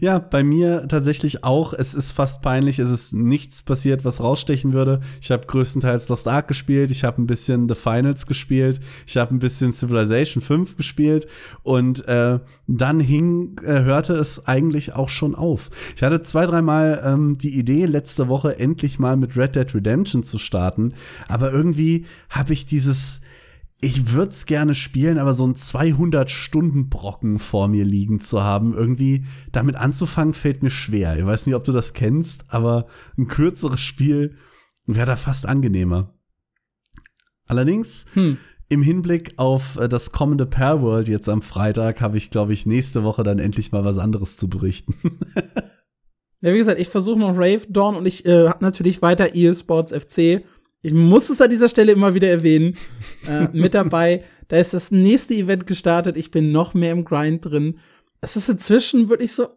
Ja, bei mir tatsächlich auch. Es ist fast peinlich. Es ist nichts passiert, was rausstechen würde. Ich habe größtenteils Lost Ark gespielt. Ich habe ein bisschen The Finals gespielt. Ich habe ein bisschen Civilization 5 gespielt. Und äh, dann hing, äh, hörte es eigentlich auch schon auf. Ich hatte zwei, dreimal ähm, die Idee, letzte Woche endlich mal mit Red Dead Redemption zu starten. Aber irgendwie habe ich dieses ich würde es gerne spielen, aber so ein 200-Stunden-Brocken vor mir liegen zu haben, irgendwie damit anzufangen, fällt mir schwer. Ich weiß nicht, ob du das kennst, aber ein kürzeres Spiel wäre da fast angenehmer. Allerdings, hm. im Hinblick auf äh, das kommende Pair World jetzt am Freitag, habe ich, glaube ich, nächste Woche dann endlich mal was anderes zu berichten. ja, wie gesagt, ich versuche noch Rave Dawn und ich äh, habe natürlich weiter eSports FC ich muss es an dieser Stelle immer wieder erwähnen, äh, mit dabei. Da ist das nächste Event gestartet. Ich bin noch mehr im Grind drin. Es ist inzwischen wirklich so,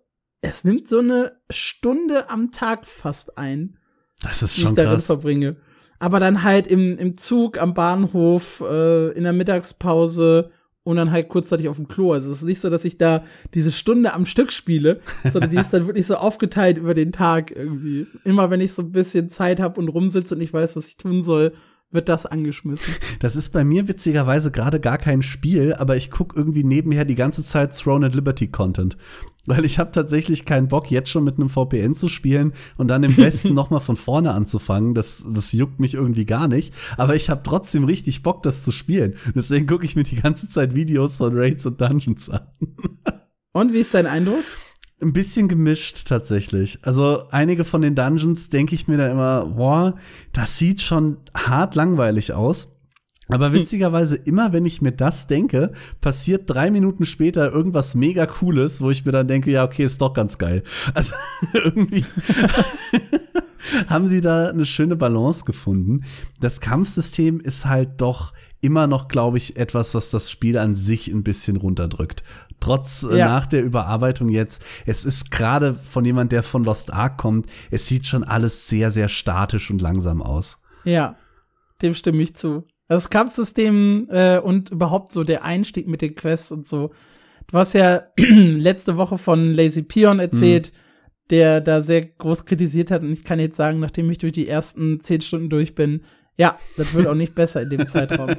es nimmt so eine Stunde am Tag fast ein. Das ist schon die ich darin krass. verbringe. Aber dann halt im, im Zug, am Bahnhof, äh, in der Mittagspause und dann halt kurzzeitig auf dem Klo. Also es ist nicht so, dass ich da diese Stunde am Stück spiele, sondern die ist dann wirklich so aufgeteilt über den Tag irgendwie. Immer wenn ich so ein bisschen Zeit habe und rumsitze und ich weiß, was ich tun soll, wird das angeschmissen. Das ist bei mir witzigerweise gerade gar kein Spiel, aber ich gucke irgendwie nebenher die ganze Zeit Throne at Liberty Content. Weil ich habe tatsächlich keinen Bock, jetzt schon mit einem VPN zu spielen und dann im Westen noch mal von vorne anzufangen. Das, das juckt mich irgendwie gar nicht. Aber ich habe trotzdem richtig Bock, das zu spielen. Deswegen gucke ich mir die ganze Zeit Videos von Raids und Dungeons an. Und wie ist dein Eindruck? Ein bisschen gemischt tatsächlich. Also einige von den Dungeons denke ich mir dann immer, boah, das sieht schon hart langweilig aus. Aber hm. witzigerweise, immer wenn ich mir das denke, passiert drei Minuten später irgendwas mega Cooles, wo ich mir dann denke, ja, okay, ist doch ganz geil. Also irgendwie haben sie da eine schöne Balance gefunden. Das Kampfsystem ist halt doch immer noch, glaube ich, etwas, was das Spiel an sich ein bisschen runterdrückt. Trotz äh, ja. nach der Überarbeitung jetzt, es ist gerade von jemand, der von Lost Ark kommt, es sieht schon alles sehr, sehr statisch und langsam aus. Ja, dem stimme ich zu. Das Kampfsystem äh, und überhaupt so der Einstieg mit den Quests und so. Du hast ja letzte Woche von Lazy Pion erzählt, mhm. der da sehr groß kritisiert hat. Und ich kann jetzt sagen, nachdem ich durch die ersten zehn Stunden durch bin, ja, das wird auch nicht besser in dem Zeitraum.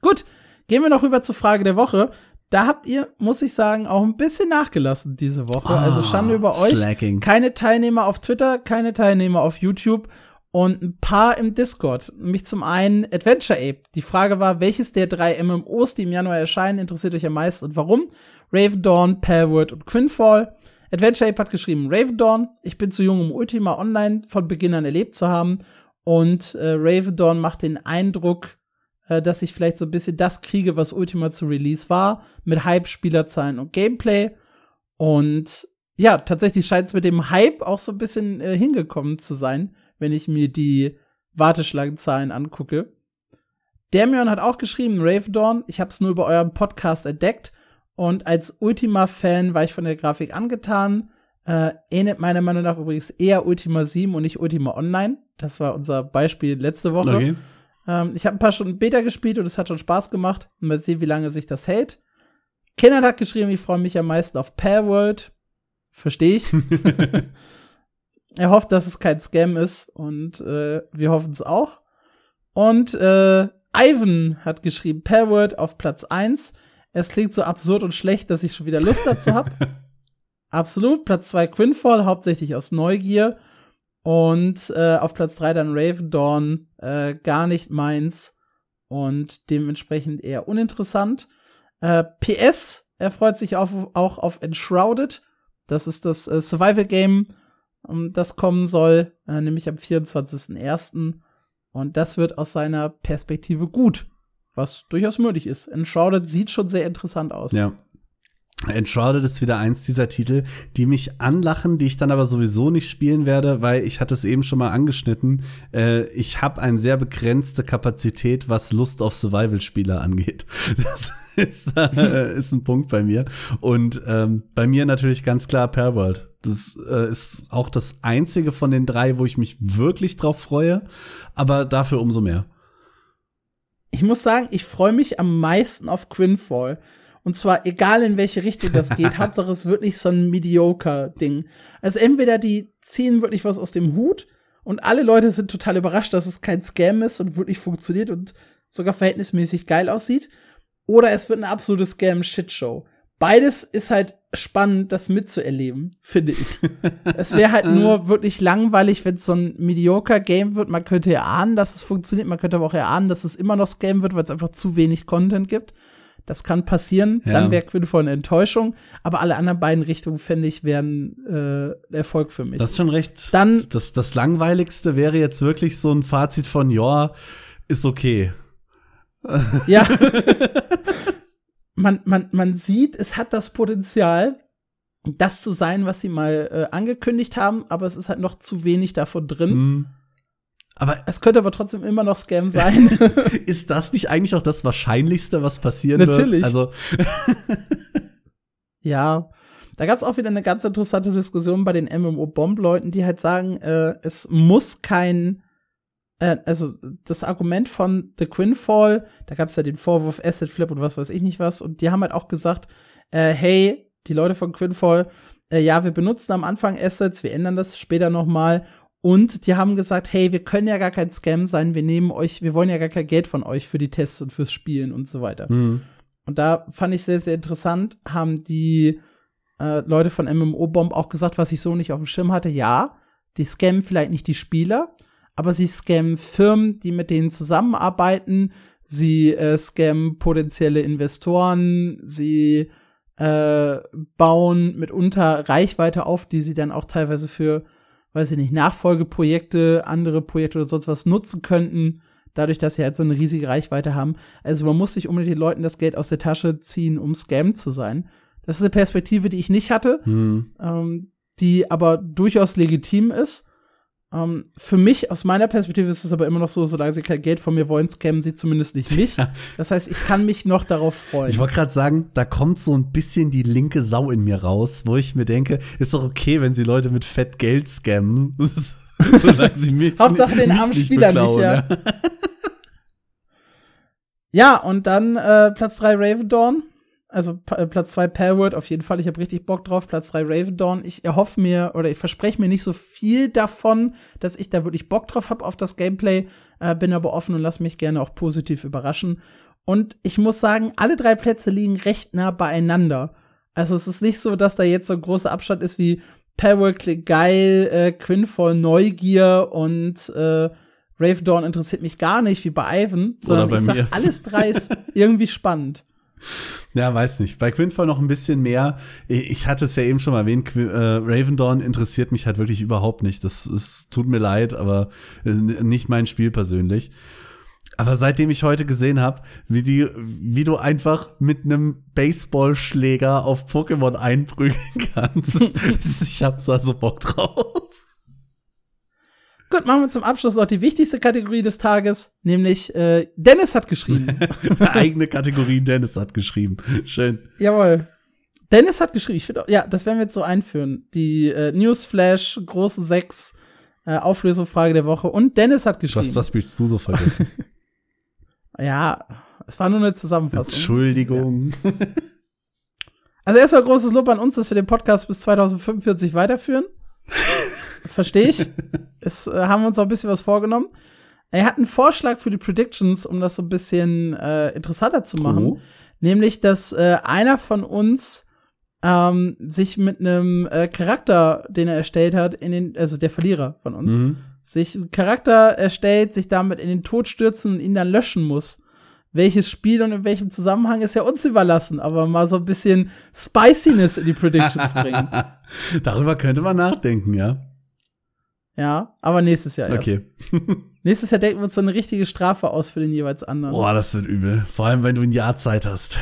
Gut, gehen wir noch rüber zur Frage der Woche. Da habt ihr, muss ich sagen, auch ein bisschen nachgelassen diese Woche. Oh, also Schande über euch. Slacking. Keine Teilnehmer auf Twitter, keine Teilnehmer auf YouTube und ein paar im Discord. Nämlich zum einen Adventure Ape. Die Frage war, welches der drei MMOs, die im Januar erscheinen, interessiert euch am meisten und warum? Raven Dawn, Palworld und Quinfall. Adventure Ape hat geschrieben, Raven Dawn, ich bin zu jung, um Ultima Online von Beginn an erlebt zu haben. Und äh, Raven Dawn macht den Eindruck, äh, dass ich vielleicht so ein bisschen das kriege, was Ultima zu Release war, mit Hype, Spielerzahlen und Gameplay. Und ja, tatsächlich scheint es mit dem Hype auch so ein bisschen äh, hingekommen zu sein wenn ich mir die Warteschlangenzahlen angucke. Damian hat auch geschrieben, Raven Dawn, ich habe es nur über euren Podcast entdeckt und als Ultima-Fan war ich von der Grafik angetan. Äh, ähnelt meiner Meinung nach übrigens eher Ultima 7 und nicht Ultima Online. Das war unser Beispiel letzte Woche. Okay. Ähm, ich habe ein paar Stunden Beta gespielt und es hat schon Spaß gemacht. Mal sehen, wie lange sich das hält. Kenneth hat geschrieben, ich freue mich am meisten auf Palworld. Verstehe ich. Er hofft, dass es kein Scam ist und äh, wir hoffen es auch. Und äh, Ivan hat geschrieben, Perword auf Platz 1. Es klingt so absurd und schlecht, dass ich schon wieder Lust dazu habe. Absolut. Platz 2 Quinfall, hauptsächlich aus Neugier. Und äh, auf Platz 3 dann Raven Dawn, äh, gar nicht meins. Und dementsprechend eher uninteressant. Äh, PS, er freut sich auf, auch auf Enshrouded. Das ist das äh, Survival-Game ähm, das kommen soll, äh, nämlich am 24.01. Und das wird aus seiner Perspektive gut, was durchaus möglich ist. Enshrouded sieht schon sehr interessant aus. Ja. Enshrouded ist wieder eins dieser Titel, die mich anlachen, die ich dann aber sowieso nicht spielen werde, weil ich hatte es eben schon mal angeschnitten. Äh, ich habe eine sehr begrenzte Kapazität, was Lust auf Survival-Spieler angeht. Das ist, äh, ist ein Punkt bei mir. Und ähm, bei mir natürlich ganz klar Perworld. Das äh, ist auch das einzige von den drei, wo ich mich wirklich drauf freue, aber dafür umso mehr. Ich muss sagen, ich freue mich am meisten auf Quinfall. Und zwar egal in welche Richtung das geht, Hauptsache es ist wirklich so ein Mediocre-Ding. Also entweder die ziehen wirklich was aus dem Hut und alle Leute sind total überrascht, dass es kein Scam ist und wirklich funktioniert und sogar verhältnismäßig geil aussieht. Oder es wird eine absolute Scam-Shitshow beides ist halt spannend, das mitzuerleben, finde ich. es wäre halt nur wirklich langweilig, wenn es so ein mediocre Game wird. Man könnte ja ahnen, dass es funktioniert, man könnte aber auch erahnen, dass es immer noch Scam wird, weil es einfach zu wenig Content gibt. Das kann passieren, ja. dann wäre Quidfall eine Enttäuschung, aber alle anderen beiden Richtungen, fände ich, wären äh, Erfolg für mich. Das ist schon recht. Dann, das, das Langweiligste wäre jetzt wirklich so ein Fazit von, ja, ist okay. Ja. man, man, man sieht, es hat das Potenzial, das zu sein, was sie mal äh, angekündigt haben, aber es ist halt noch zu wenig davon drin. Mhm. Aber es könnte aber trotzdem immer noch Scam sein. ist das nicht eigentlich auch das Wahrscheinlichste, was passieren Natürlich. wird? Also ja, da gab es auch wieder eine ganz interessante Diskussion bei den MMO-Bomb-Leuten, die halt sagen, äh, es muss kein äh, also das Argument von The Quinfall, da gab es ja den Vorwurf Asset Flip und was weiß ich nicht was, und die haben halt auch gesagt, äh, hey, die Leute von Quinfall, äh, ja, wir benutzen am Anfang Assets, wir ändern das später noch mal. Und die haben gesagt, hey, wir können ja gar kein Scam sein, wir nehmen euch, wir wollen ja gar kein Geld von euch für die Tests und fürs Spielen und so weiter. Mhm. Und da fand ich sehr, sehr interessant, haben die äh, Leute von MMO Bomb auch gesagt, was ich so nicht auf dem Schirm hatte. Ja, die scammen vielleicht nicht die Spieler, aber sie scammen Firmen, die mit denen zusammenarbeiten, sie äh, scammen potenzielle Investoren, sie äh, bauen mitunter Reichweite auf, die sie dann auch teilweise für, weiß ich nicht, Nachfolgeprojekte, andere Projekte oder sonst was nutzen könnten, dadurch, dass sie halt so eine riesige Reichweite haben. Also man muss nicht unbedingt den Leuten das Geld aus der Tasche ziehen, um Scam zu sein. Das ist eine Perspektive, die ich nicht hatte, Hm. ähm, die aber durchaus legitim ist. Ähm, für mich, aus meiner Perspektive, ist es aber immer noch so, solange sie kein Geld von mir wollen, scammen sie zumindest nicht mich. Das heißt, ich kann mich noch darauf freuen. Ich wollte gerade sagen, da kommt so ein bisschen die linke Sau in mir raus, wo ich mir denke, ist doch okay, wenn sie Leute mit fett Geld scammen. Solange sie mich, Hauptsache den armen Spieler nicht, ja. Ja, und dann äh, Platz 3 Raven Dawn. Also äh, Platz 2 Palworld auf jeden Fall. Ich habe richtig Bock drauf. Platz 3 Raven Dawn. Ich erhoffe mir oder ich verspreche mir nicht so viel davon, dass ich da wirklich Bock drauf habe auf das Gameplay. Äh, bin aber offen und lass mich gerne auch positiv überraschen. Und ich muss sagen, alle drei Plätze liegen recht nah beieinander. Also es ist nicht so, dass da jetzt so ein großer Abstand ist wie Palworld klingt geil, äh, Quinn voll Neugier und äh, Rave Dawn interessiert mich gar nicht wie bei Ivan, sondern bei ich sag, mir. alles drei ist irgendwie spannend. Ja, weiß nicht. Bei Quinfall noch ein bisschen mehr. Ich hatte es ja eben schon mal erwähnt, Qu äh, Raven Dawn interessiert mich halt wirklich überhaupt nicht. Das es tut mir leid, aber äh, nicht mein Spiel persönlich. Aber seitdem ich heute gesehen habe, wie, die, wie du einfach mit einem Baseballschläger auf Pokémon einprügeln kannst, ich hab da so Bock drauf. Gut, machen wir zum Abschluss noch die wichtigste Kategorie des Tages, nämlich äh, Dennis hat geschrieben. Eine eigene Kategorie, Dennis hat geschrieben. Schön. Jawohl. Dennis hat geschrieben. Ich finde, ja, das werden wir jetzt so einführen. Die äh, Newsflash, große sechs, äh, Auflösung, der Woche. Und Dennis hat geschrieben. Was, was willst du so vergessen? Ja, es war nur eine Zusammenfassung. Entschuldigung. Also erstmal großes Lob an uns, dass wir den Podcast bis 2045 weiterführen. Verstehe ich. Es äh, haben wir uns auch ein bisschen was vorgenommen. Er hat einen Vorschlag für die Predictions, um das so ein bisschen äh, interessanter zu machen. Oh. Nämlich, dass äh, einer von uns ähm, sich mit einem äh, Charakter, den er erstellt hat, in den, also der Verlierer von uns, Mhm. sich einen Charakter erstellt, sich damit in den Tod stürzen und ihn dann löschen muss. Welches Spiel und in welchem Zusammenhang ist ja uns überlassen, aber mal so ein bisschen Spiciness in die Predictions bringen. Darüber könnte man nachdenken, ja. Ja, aber nächstes Jahr erst. Okay. Nächstes Jahr denken wir uns so eine richtige Strafe aus für den jeweils anderen. Boah, das wird übel. Vor allem, wenn du ein Jahr Zeit hast.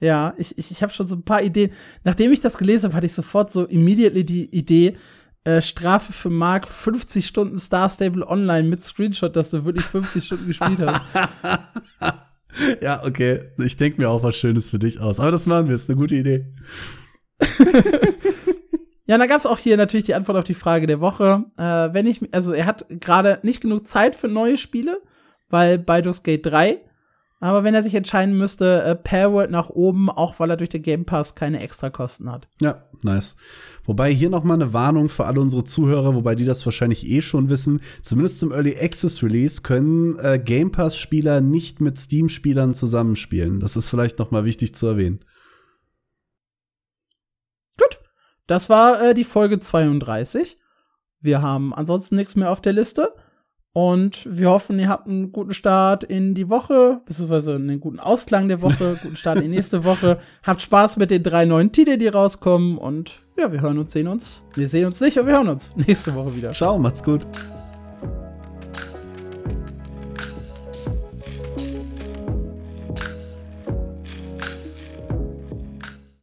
Ja, ich, ich, ich habe schon so ein paar Ideen. Nachdem ich das gelesen habe, hatte ich sofort so immediately die Idee, äh, Strafe für Mark 50 Stunden Star Stable Online mit Screenshot, dass du wirklich 50 Stunden gespielt hast. ja, okay. Ich denke mir auch was Schönes für dich aus. Aber das machen wir, ist eine gute Idee. Ja, da gab's auch hier natürlich die Antwort auf die Frage der Woche. Äh, wenn ich, also er hat gerade nicht genug Zeit für neue Spiele, weil Baldur's Gate 3. Aber wenn er sich entscheiden müsste, äh, Palworld nach oben, auch weil er durch den Game Pass keine Extrakosten hat. Ja, nice. Wobei hier noch mal eine Warnung für alle unsere Zuhörer, wobei die das wahrscheinlich eh schon wissen. Zumindest zum Early Access Release können äh, Game Pass Spieler nicht mit Steam Spielern zusammenspielen. Das ist vielleicht noch mal wichtig zu erwähnen. Gut, das war äh, die Folge 32. Wir haben ansonsten nichts mehr auf der Liste. Und wir hoffen, ihr habt einen guten Start in die Woche, beziehungsweise einen guten Ausklang der Woche, guten Start in die nächste Woche. Habt Spaß mit den drei neuen Titeln, die rauskommen. Und ja, wir hören uns, sehen uns. Wir sehen uns nicht, aber wir hören uns nächste Woche wieder. Ciao, macht's gut.